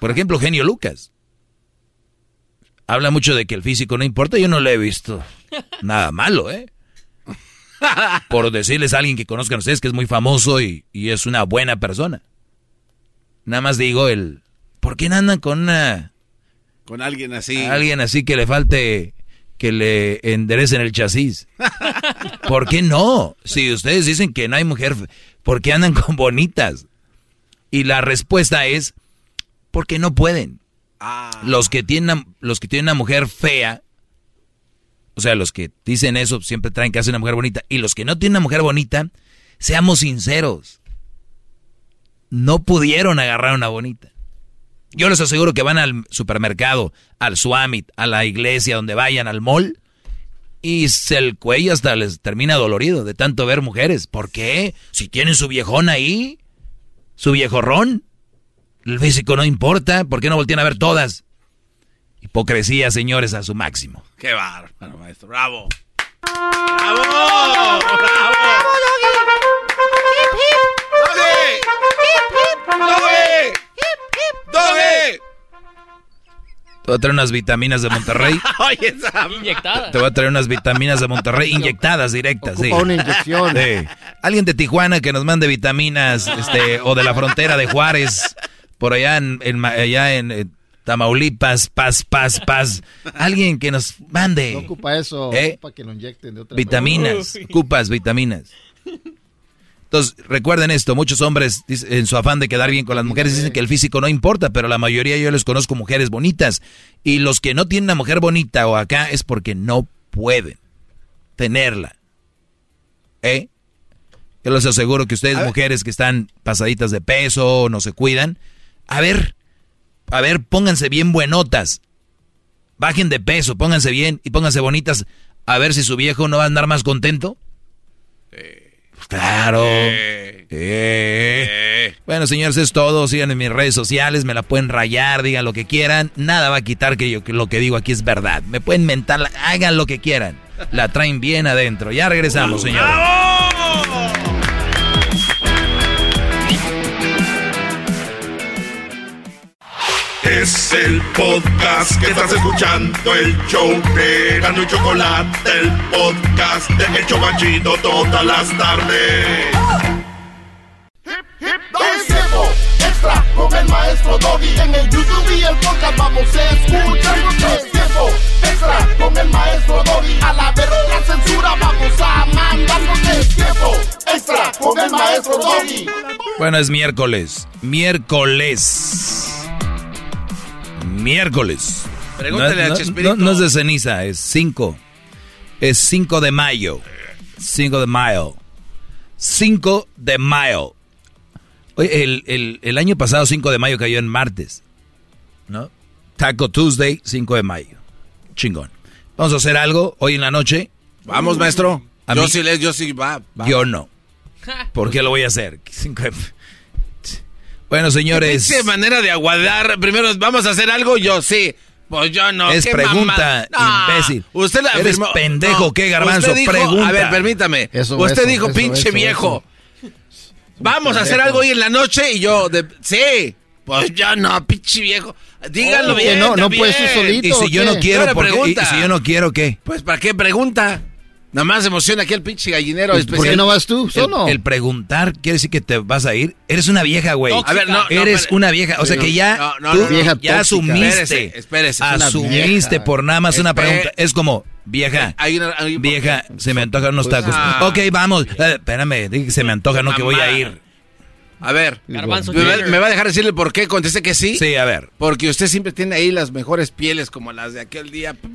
por ejemplo, Genio Lucas. habla mucho de que el físico no importa. Yo no le he visto [LAUGHS] nada malo, ¿eh? Por decirles a alguien que conozcan ustedes que es muy famoso y, y es una buena persona. Nada más digo el... ¿Por qué no andan con una... Con alguien así. Alguien así que le falte que le enderecen el chasis. [LAUGHS] ¿Por qué no? Si ustedes dicen que no hay mujer, ¿por qué andan con bonitas? Y la respuesta es porque no pueden. Ah. Los que tienen los que tienen una mujer fea, o sea, los que dicen eso siempre traen que hacer una mujer bonita y los que no tienen una mujer bonita, seamos sinceros. No pudieron agarrar una bonita. Yo les aseguro que van al supermercado, al Swamit, a la iglesia, donde vayan, al mall, y se el cuello hasta les termina dolorido de tanto ver mujeres. ¿Por qué? Si tienen su viejón ahí, su viejorrón, el físico no importa, ¿por qué no voltean a ver todas? Hipocresía, señores, a su máximo. Qué bárbaro, maestro. Bravo. ¡Bravo! ¡Bravo! ¡Doggy! ¡Doggy! Te voy a traer unas vitaminas de Monterrey. [LAUGHS] Oye, Sam. Te voy a traer unas vitaminas de Monterrey inyectadas directas, sí. Una inyección. Sí. Alguien de Tijuana que nos mande vitaminas, este, o de la frontera de Juárez, por allá en, en- allá en eh, Tamaulipas, paz, paz, paz. [LAUGHS] Alguien que nos mande. No ocupa eso, ¿Eh? ocupa que lo inyecten de otra Vitaminas, [LAUGHS] ocupas vitaminas. Entonces, recuerden esto, muchos hombres en su afán de quedar bien con las mujeres dicen que el físico no importa, pero la mayoría yo les conozco mujeres bonitas. Y los que no tienen una mujer bonita o acá es porque no pueden tenerla. ¿Eh? Yo les aseguro que ustedes, mujeres que están pasaditas de peso, no se cuidan, a ver, a ver, pónganse bien buenotas. Bajen de peso, pónganse bien y pónganse bonitas. A ver si su viejo no va a andar más contento. Claro. Eh. Bueno, señores, es todo. Síganme en mis redes sociales, me la pueden rayar, digan lo que quieran. Nada va a quitar que, yo, que lo que digo aquí es verdad. Me pueden mentar, hagan lo que quieran. La traen bien adentro. Ya regresamos, señores. Es el podcast que estás escuchando, el show de Gano y Chocolate, el podcast de El Chocachito todas las tardes. Es tiempo extra con el maestro Doggy. En el YouTube y el podcast vamos a escuchar. Es tiempo extra con el maestro Doggy. A la verga la censura vamos a mandarnos. Es tiempo extra con el maestro Doggy. Bueno, es miércoles. Miércoles. Miércoles. Pregúntale no, a Chespirito. No, no es de ceniza, es 5. Es 5 de mayo. 5 de mayo. 5 de mayo. Oye, el, el- el año pasado 5 de mayo cayó en martes. ¿No? Taco Tuesday, 5 de mayo. Chingón. Vamos a hacer algo hoy en la noche. Vamos, maestro. A yo mí- sí les, yo sí va. va. Yo no. [LAUGHS] ¿Por qué lo voy a hacer? Cinco de- Bueno, señores. Qué manera de aguadar. Primero, ¿vamos a hacer algo? Yo sí. Pues yo no. Es qué pregunta, mamá- No. imbécil. Usted la Eres afirmó- pendejo, ¿qué, garbanzo? Usted dijo- Pregunta. A ver, permítame. Eso, usted eso, dijo, eso, pinche eso, viejo. eso. Vamos a hacer algo hoy en la noche y yo, de- sí. Pues yo no, pinche viejo. Díganlo Oh, bien. no- no bien. puedes tú solito. Y si yo ¿o no quiero, Ahora ¿por qué? pregunta. Y si yo no quiero, ¿qué? Pues, ¿para qué pregunta? Nada más emociona aquí el pinche gallinero Pues, ¿Por qué no vas tú El, solo? el preguntar quiere decir que te vas a ir. Eres una vieja, güey. A ver, no, no, Eres una vieja. O sea que ya No, no, tú no, no. Vieja ya tóxica. asumiste. Espérese, espérese, asumiste vieja. por nada más una pregunta. Es como, vieja. Hay una- hay Vieja, se me antojan unos tacos. ah. Ok, vamos. Eh, espérame, di que se me antoja, no que voy a ir. A ver, Garbanzo ¿me va, Jr. me va a dejar decirle por qué? Conteste que sí. Sí, a ver. Porque usted siempre tiene ahí las mejores pieles como las de aquel día. Pi,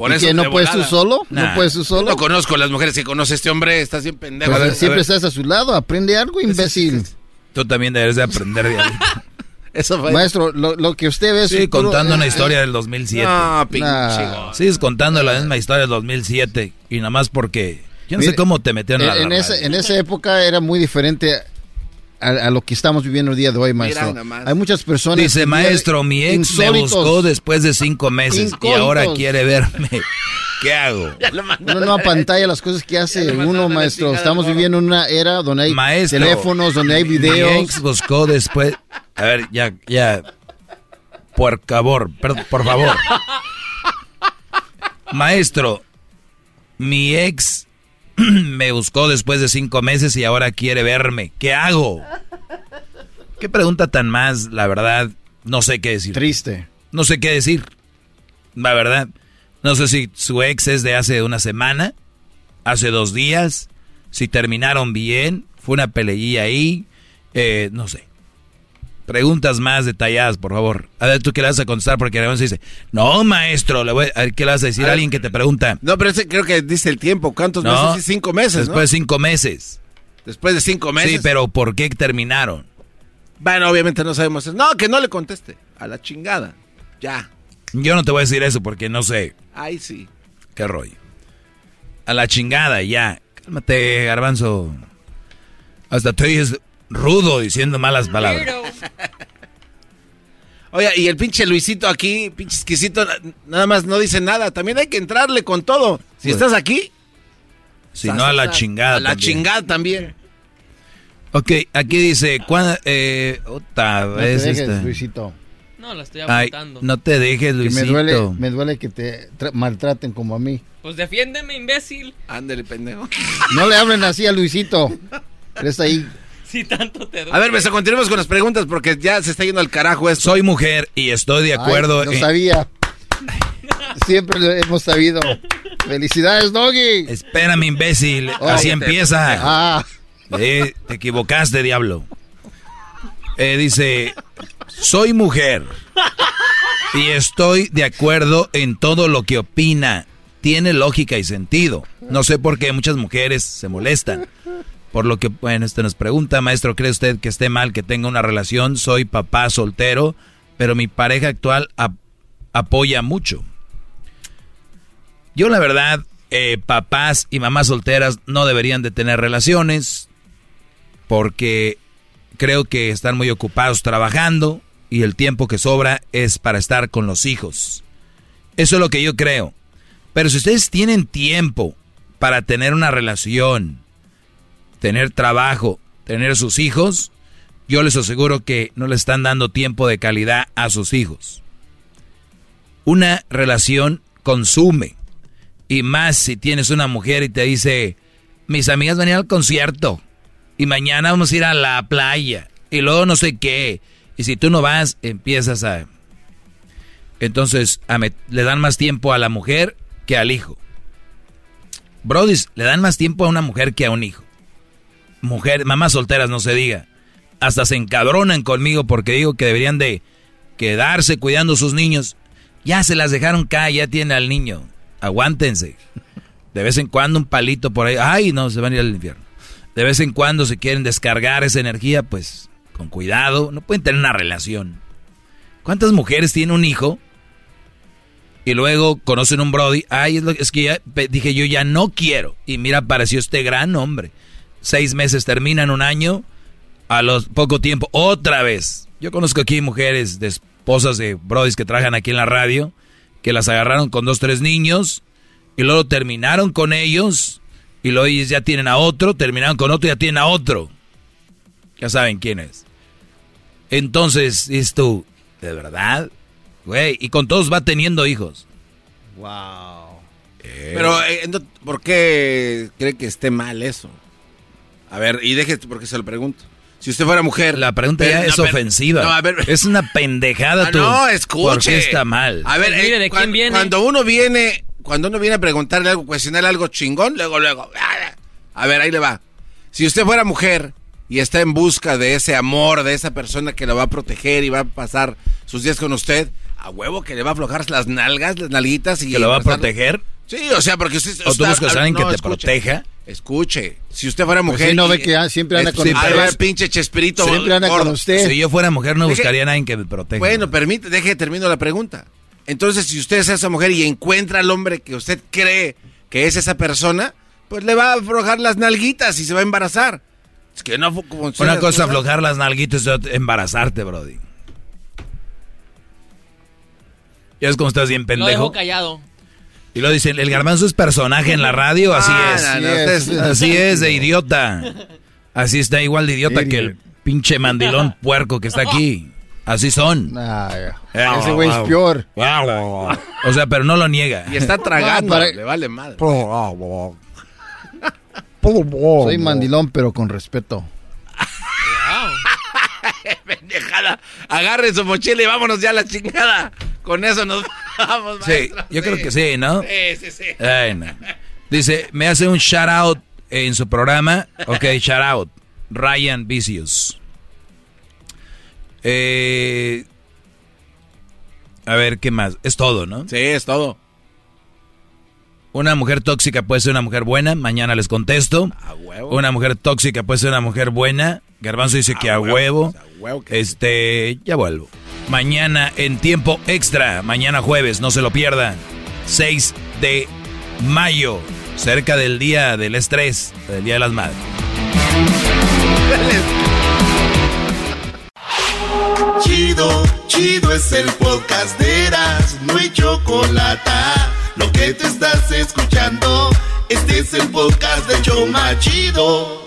Por ¿Y eso que no de puedes tú solo? Nah. ¿No puedes tú solo? No conozco las mujeres que conoce este hombre. Estás bien pendejo. Pues A ver, siempre a ver. estás a su lado. Aprende algo, imbécil. Tú también debes de aprender de. [LAUGHS] Eso fue. Maestro, lo, lo que usted ve es... Sí, puro- contando una eh, historia del 2007. No, pinche. Nah. Sigues contando la misma historia del 2007 y nada más porque... Yo no sé cómo te metieron a la en, esa, radio. en esa época era muy diferente a, a lo que estamos viviendo el día de hoy, maestro. Hay muchas personas... Dice, maestro, mi ex me buscó después de cinco meses y ahora quiere verme. [LAUGHS] ¿Qué hago? Una nueva pantalla, las cosas que hace uno, maestro. Estamos viviendo en una era donde hay Maestro, teléfonos, donde hay Mi videos. ex buscó después... A ver, ya, ya... por favor, por favor. [LAUGHS] Maestro, mi ex [CLEARS THROAT] me buscó después de cinco meses y ahora quiere verme. ¿Qué hago? Qué pregunta tan más, la verdad, no sé qué decir. Triste. No sé qué decir. La verdad, no sé si su ex es de hace una semana, hace dos días, si terminaron bien, fue una peleilla ahí, eh, no sé. Preguntas más detalladas, por favor. A ver, ¿tú qué le vas a contestar? Porque además dice, no, maestro, le voy a, a ver, ¿qué le vas a decir a alguien que te pregunta? No, pero ese creo que dice el tiempo. ¿Cuántos No, meses? Sí, Cinco meses, ¿no? Después de cinco meses. Después de cinco meses. Sí, pero ¿por qué terminaron? Bueno, obviamente no sabemos eso. No, que no le conteste. A la chingada. Ya. Yo no te voy a decir eso porque no sé Ahí sí. qué rollo. A la chingada, ya. Cálmate, garbanzo. Hasta tú es rudo diciendo malas palabras. Oye, y el pinche Luisito aquí, pinche exquisito, na- nada más no dice nada. También hay que entrarle con todo. Si Pues, estás aquí, Si no, a la chingada. A la también. chingada también. Ok, aquí dice, ¿cuándo, eh, otra No te vez dejes, esta? Luisito. No, la estoy Ay, apuntando. no te dejes, Que Luisito. me duele, me duele que te tra- maltraten como a mí. Pues defiéndeme, imbécil. Ándale, pendejo. No le hablen así a Luisito. Él está ahí. [LAUGHS] Si tanto te duele. A ver, Beso, continuemos con las preguntas porque ya se está yendo al carajo esto. Soy mujer y estoy de acuerdo Ay, lo en- sabía. Siempre lo hemos sabido. Felicidades, Doggy. Espérame, imbécil. Oh. Así empieza. Ah. Eh, te equivocaste, diablo. Eh, dice, soy mujer y estoy de acuerdo en todo lo que opina. Tiene lógica y sentido. No sé por qué muchas mujeres se molestan. Por lo que, bueno, este nos pregunta, maestro, ¿cree usted que esté mal que tenga una relación? Soy papá soltero, pero mi pareja actual ap- apoya mucho. Yo la verdad, eh, papás y mamás solteras no deberían de tener relaciones porque creo que están muy ocupados trabajando y el tiempo que sobra es para estar con los hijos. Eso es lo que yo creo. Pero si ustedes tienen tiempo para tener una relación, tener trabajo, tener sus hijos, yo les aseguro que no le están dando tiempo de calidad a sus hijos. Una relación consume. Y más si tienes una mujer y te dice, mis amigas van a ir al concierto. Y mañana vamos a ir a la playa. Y luego no sé qué. Y si tú no vas, empiezas a... Entonces a le dan más tiempo a la mujer que al hijo. Brodis, le dan más tiempo a una mujer que a un hijo. Mujer, mamás solteras, no se diga. Hasta se encabronan conmigo porque digo que deberían de quedarse cuidando sus niños. Ya se las dejaron caer, ya tiene al niño. Aguántense. De vez en cuando un palito por ahí. Ay, no, se van a ir al infierno. De vez en cuando se quieren descargar esa energía, pues con cuidado. No pueden tener una relación. ¿Cuántas mujeres tienen un hijo? Y luego conocen un Brody. Ay, es, lo- es que ya dije yo ya no quiero. Y mira, apareció este gran hombre. Seis meses terminan un año. A los poco tiempo, otra vez. Yo conozco aquí mujeres de esposas de Brodis que trabajan aquí en la radio. Que las agarraron con dos, tres niños. Y luego terminaron con ellos. Y luego ellos ya tienen a otro. Terminaron con otro y ya tienen a otro. Ya saben quién es. Entonces, dices tú, ¿de verdad? Güey, y con todos va teniendo hijos. Wow. Pero, eh, ¿por qué cree que esté mal eso? A ver, y deje porque se lo pregunto. Si usted fuera mujer. La pregunta ya es ofensiva. no, a ver. Es una [LAUGHS] pendejada Ah, tú. no, escuche. ¿Por qué está mal? A ver, Pues mire, eh, ¿de quién viene? cuando uno viene, cuando uno viene a preguntarle algo, cuestionarle algo chingón, luego, luego. ah, A ver, ahí le va. Si usted fuera mujer y está en busca de ese amor, de esa persona que lo va a proteger y va a pasar sus días con usted, a huevo que le va a aflojar las nalgas, las nalguitas y ¿Que lo va a proteger? Sí, o sea, porque usted. ¿O tú buscas a alguien que te escuche, proteja? Escuche, si usted fuera Pues mujer. sí, no ve que ah, siempre anda es- con usted. Ver, pinche Chespirito. Siempre anda con usted. Si yo fuera mujer no Deje- buscaría a nadie que me proteja. Bueno, permite, deje que termino la pregunta. Entonces, si usted es esa mujer y encuentra al hombre que usted cree que es esa persona, pues le va a aflojar las nalguitas y se va a embarazar. Es que no fu- funciona. Una cosa aflojar las nalguitas y otra embarazarte, Brody. Ya es como estás bien Lo dejo pendejo. callado. Y lo dicen, el garbanzo es personaje en la radio, así Ah, es. no, no, ustedes- Así es, de idiota. Así está igual de idiota que el pinche mandilón puerco que está aquí. Así son. Ese güey es peor. O sea, pero no lo niega. Y está tragando, No, le vale madre. Soy mandilón, pero con respeto. [LAUGHS] Pendejada. Agarre su mochila y vámonos ya a la chingada. Con eso nos [LAUGHS] vamos, Sí, maestro. yo creo que sí, ¿no? Sí, sí, sí. Ay, no. Dice, me hace un shout out en su programa. Ok, shout out. Ryan Vicious. Eh, a ver, ¿qué más? Es todo, ¿no? Sí, es todo. Una mujer tóxica puede ser una mujer buena. Mañana les contesto. Una mujer tóxica puede ser una mujer buena. Garbanzo dice que a huevo. huevo que Este, ya vuelvo. Mañana en tiempo extra. Mañana jueves, no se lo pierdan. 6 de mayo. Cerca del día del estrés. Del día de las madres. [LAUGHS] Chido, chido es el podcast de Eras, no hay chocolate. Lo que te estás escuchando, este es el podcast de Choma Chido.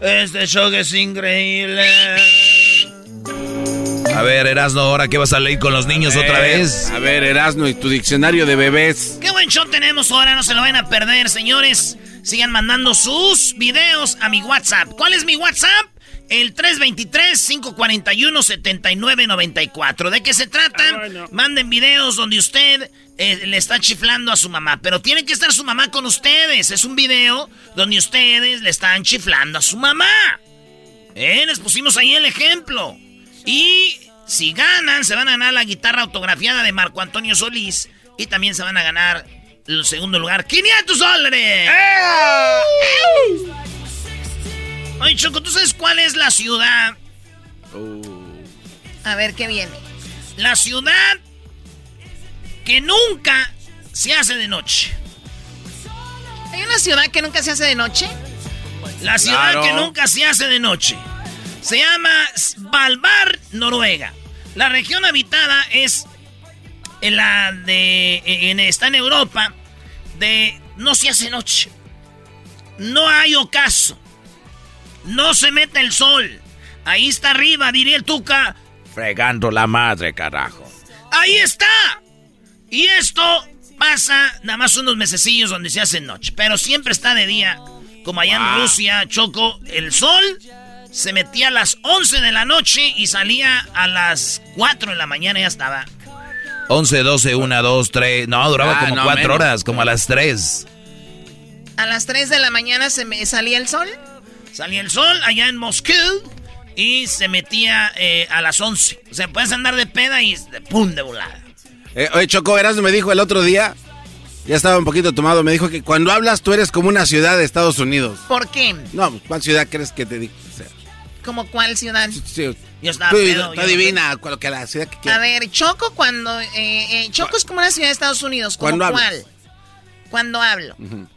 Este show es increíble. A ver, Erasno, ahora qué vas a leer con los niños otra vez. A ver, Erasno, y tu diccionario de bebés. Qué buen show tenemos ahora, no se lo van a perder, señores. Sigan mandando sus videos a mi WhatsApp. ¿Cuál es mi WhatsApp? El 323-541-7994. ¿De qué se trata? Manden videos donde usted eh, le está chiflando a su mamá. Pero tiene que estar su mamá con ustedes. Es un video donde ustedes le están chiflando a su mamá. ¿Eh? Les pusimos ahí el ejemplo. Y si ganan, se van a ganar la guitarra autografiada de Marco Antonio Solís. Y también se van a ganar el segundo lugar, 500 dólares. Oye, Choco, ¿tú sabes cuál es la ciudad? A ver qué viene. La ciudad que nunca se hace de noche. ¿Hay una ciudad que nunca se hace de noche? La ciudad Claro. que nunca se hace de noche. Se llama Svalbard, Noruega. La región habitada es en la de en- está en Europa de no se hace noche. No hay ocaso. No se mete el sol. Ahí está arriba, diría el Tuca. Fregando la madre, carajo. Ahí está. Y esto pasa nada más unos mesecillos donde se hace noche. Pero siempre está de día. Como allá en Rusia, Choco, el sol se metía a las 11 de la noche y salía a las 4 de la mañana y ya estaba. 11, 12, 1, 2, 3. No, duraba Ah, como no, 4 menos. horas, como a las 3. A las 3 de la mañana se me salía el sol. Salía el sol allá en Moscú y se metía eh, a las 11. O sea, puedes andar de peda y de pum, de volada. Eh, oye, Choco, Erasmo me dijo el otro día, ya estaba un poquito tomado, me dijo que cuando hablas tú eres como una ciudad de Estados Unidos. ¿Por qué? No, ¿cuál ciudad crees que te digo? ¿Como cuál ciudad? Sí, Yo estaba tú, pedo, yo- adivina cuál que la ciudad que A quieras. ver, Choco cuando... eh, eh, Choco es como una ciudad de Estados Unidos. ¿Como ¿Cuándo cuál? hablas? Cuando hablo. Ujú.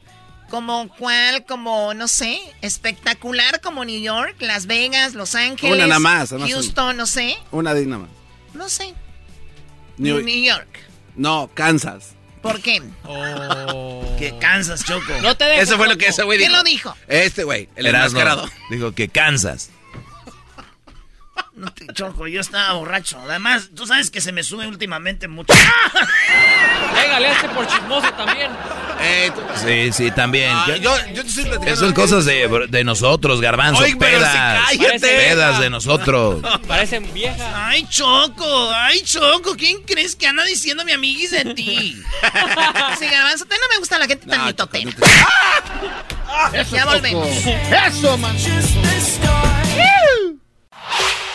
Como cuál, como, no sé, espectacular como New York, Las Vegas, Los Ángeles, Una nada más, Houston, no sé, Una de nada más. no sé. New- New York. No, Kansas. ¿Por qué? Que cansas, Choco. No te dejes, Eso fue lo que ese güey ¿Quién dijo. lo dijo? Este güey, el Erasmo enmascarado. dijo que Kansas. No te- Choco, yo estaba borracho. Además, tú sabes que se me sube últimamente mucho. Pégale a este por chismoso también. Eh, Sí, sí, también. Ah, ¿Qué? yo, yo te estoy. Esas son cosas de, de nosotros, garbanzo. Pero pedas. cállate. pedas de nosotros. [LAUGHS] Parecen viejas. Ay, Choco, ay, Choco, ¿quién crees que anda diciendo mi amiguis de ti? [LAUGHS] Sí, garbanzo, a ti no me gusta la gente tan mitotera. Eso, Ya Choco. volvemos. Eso, man.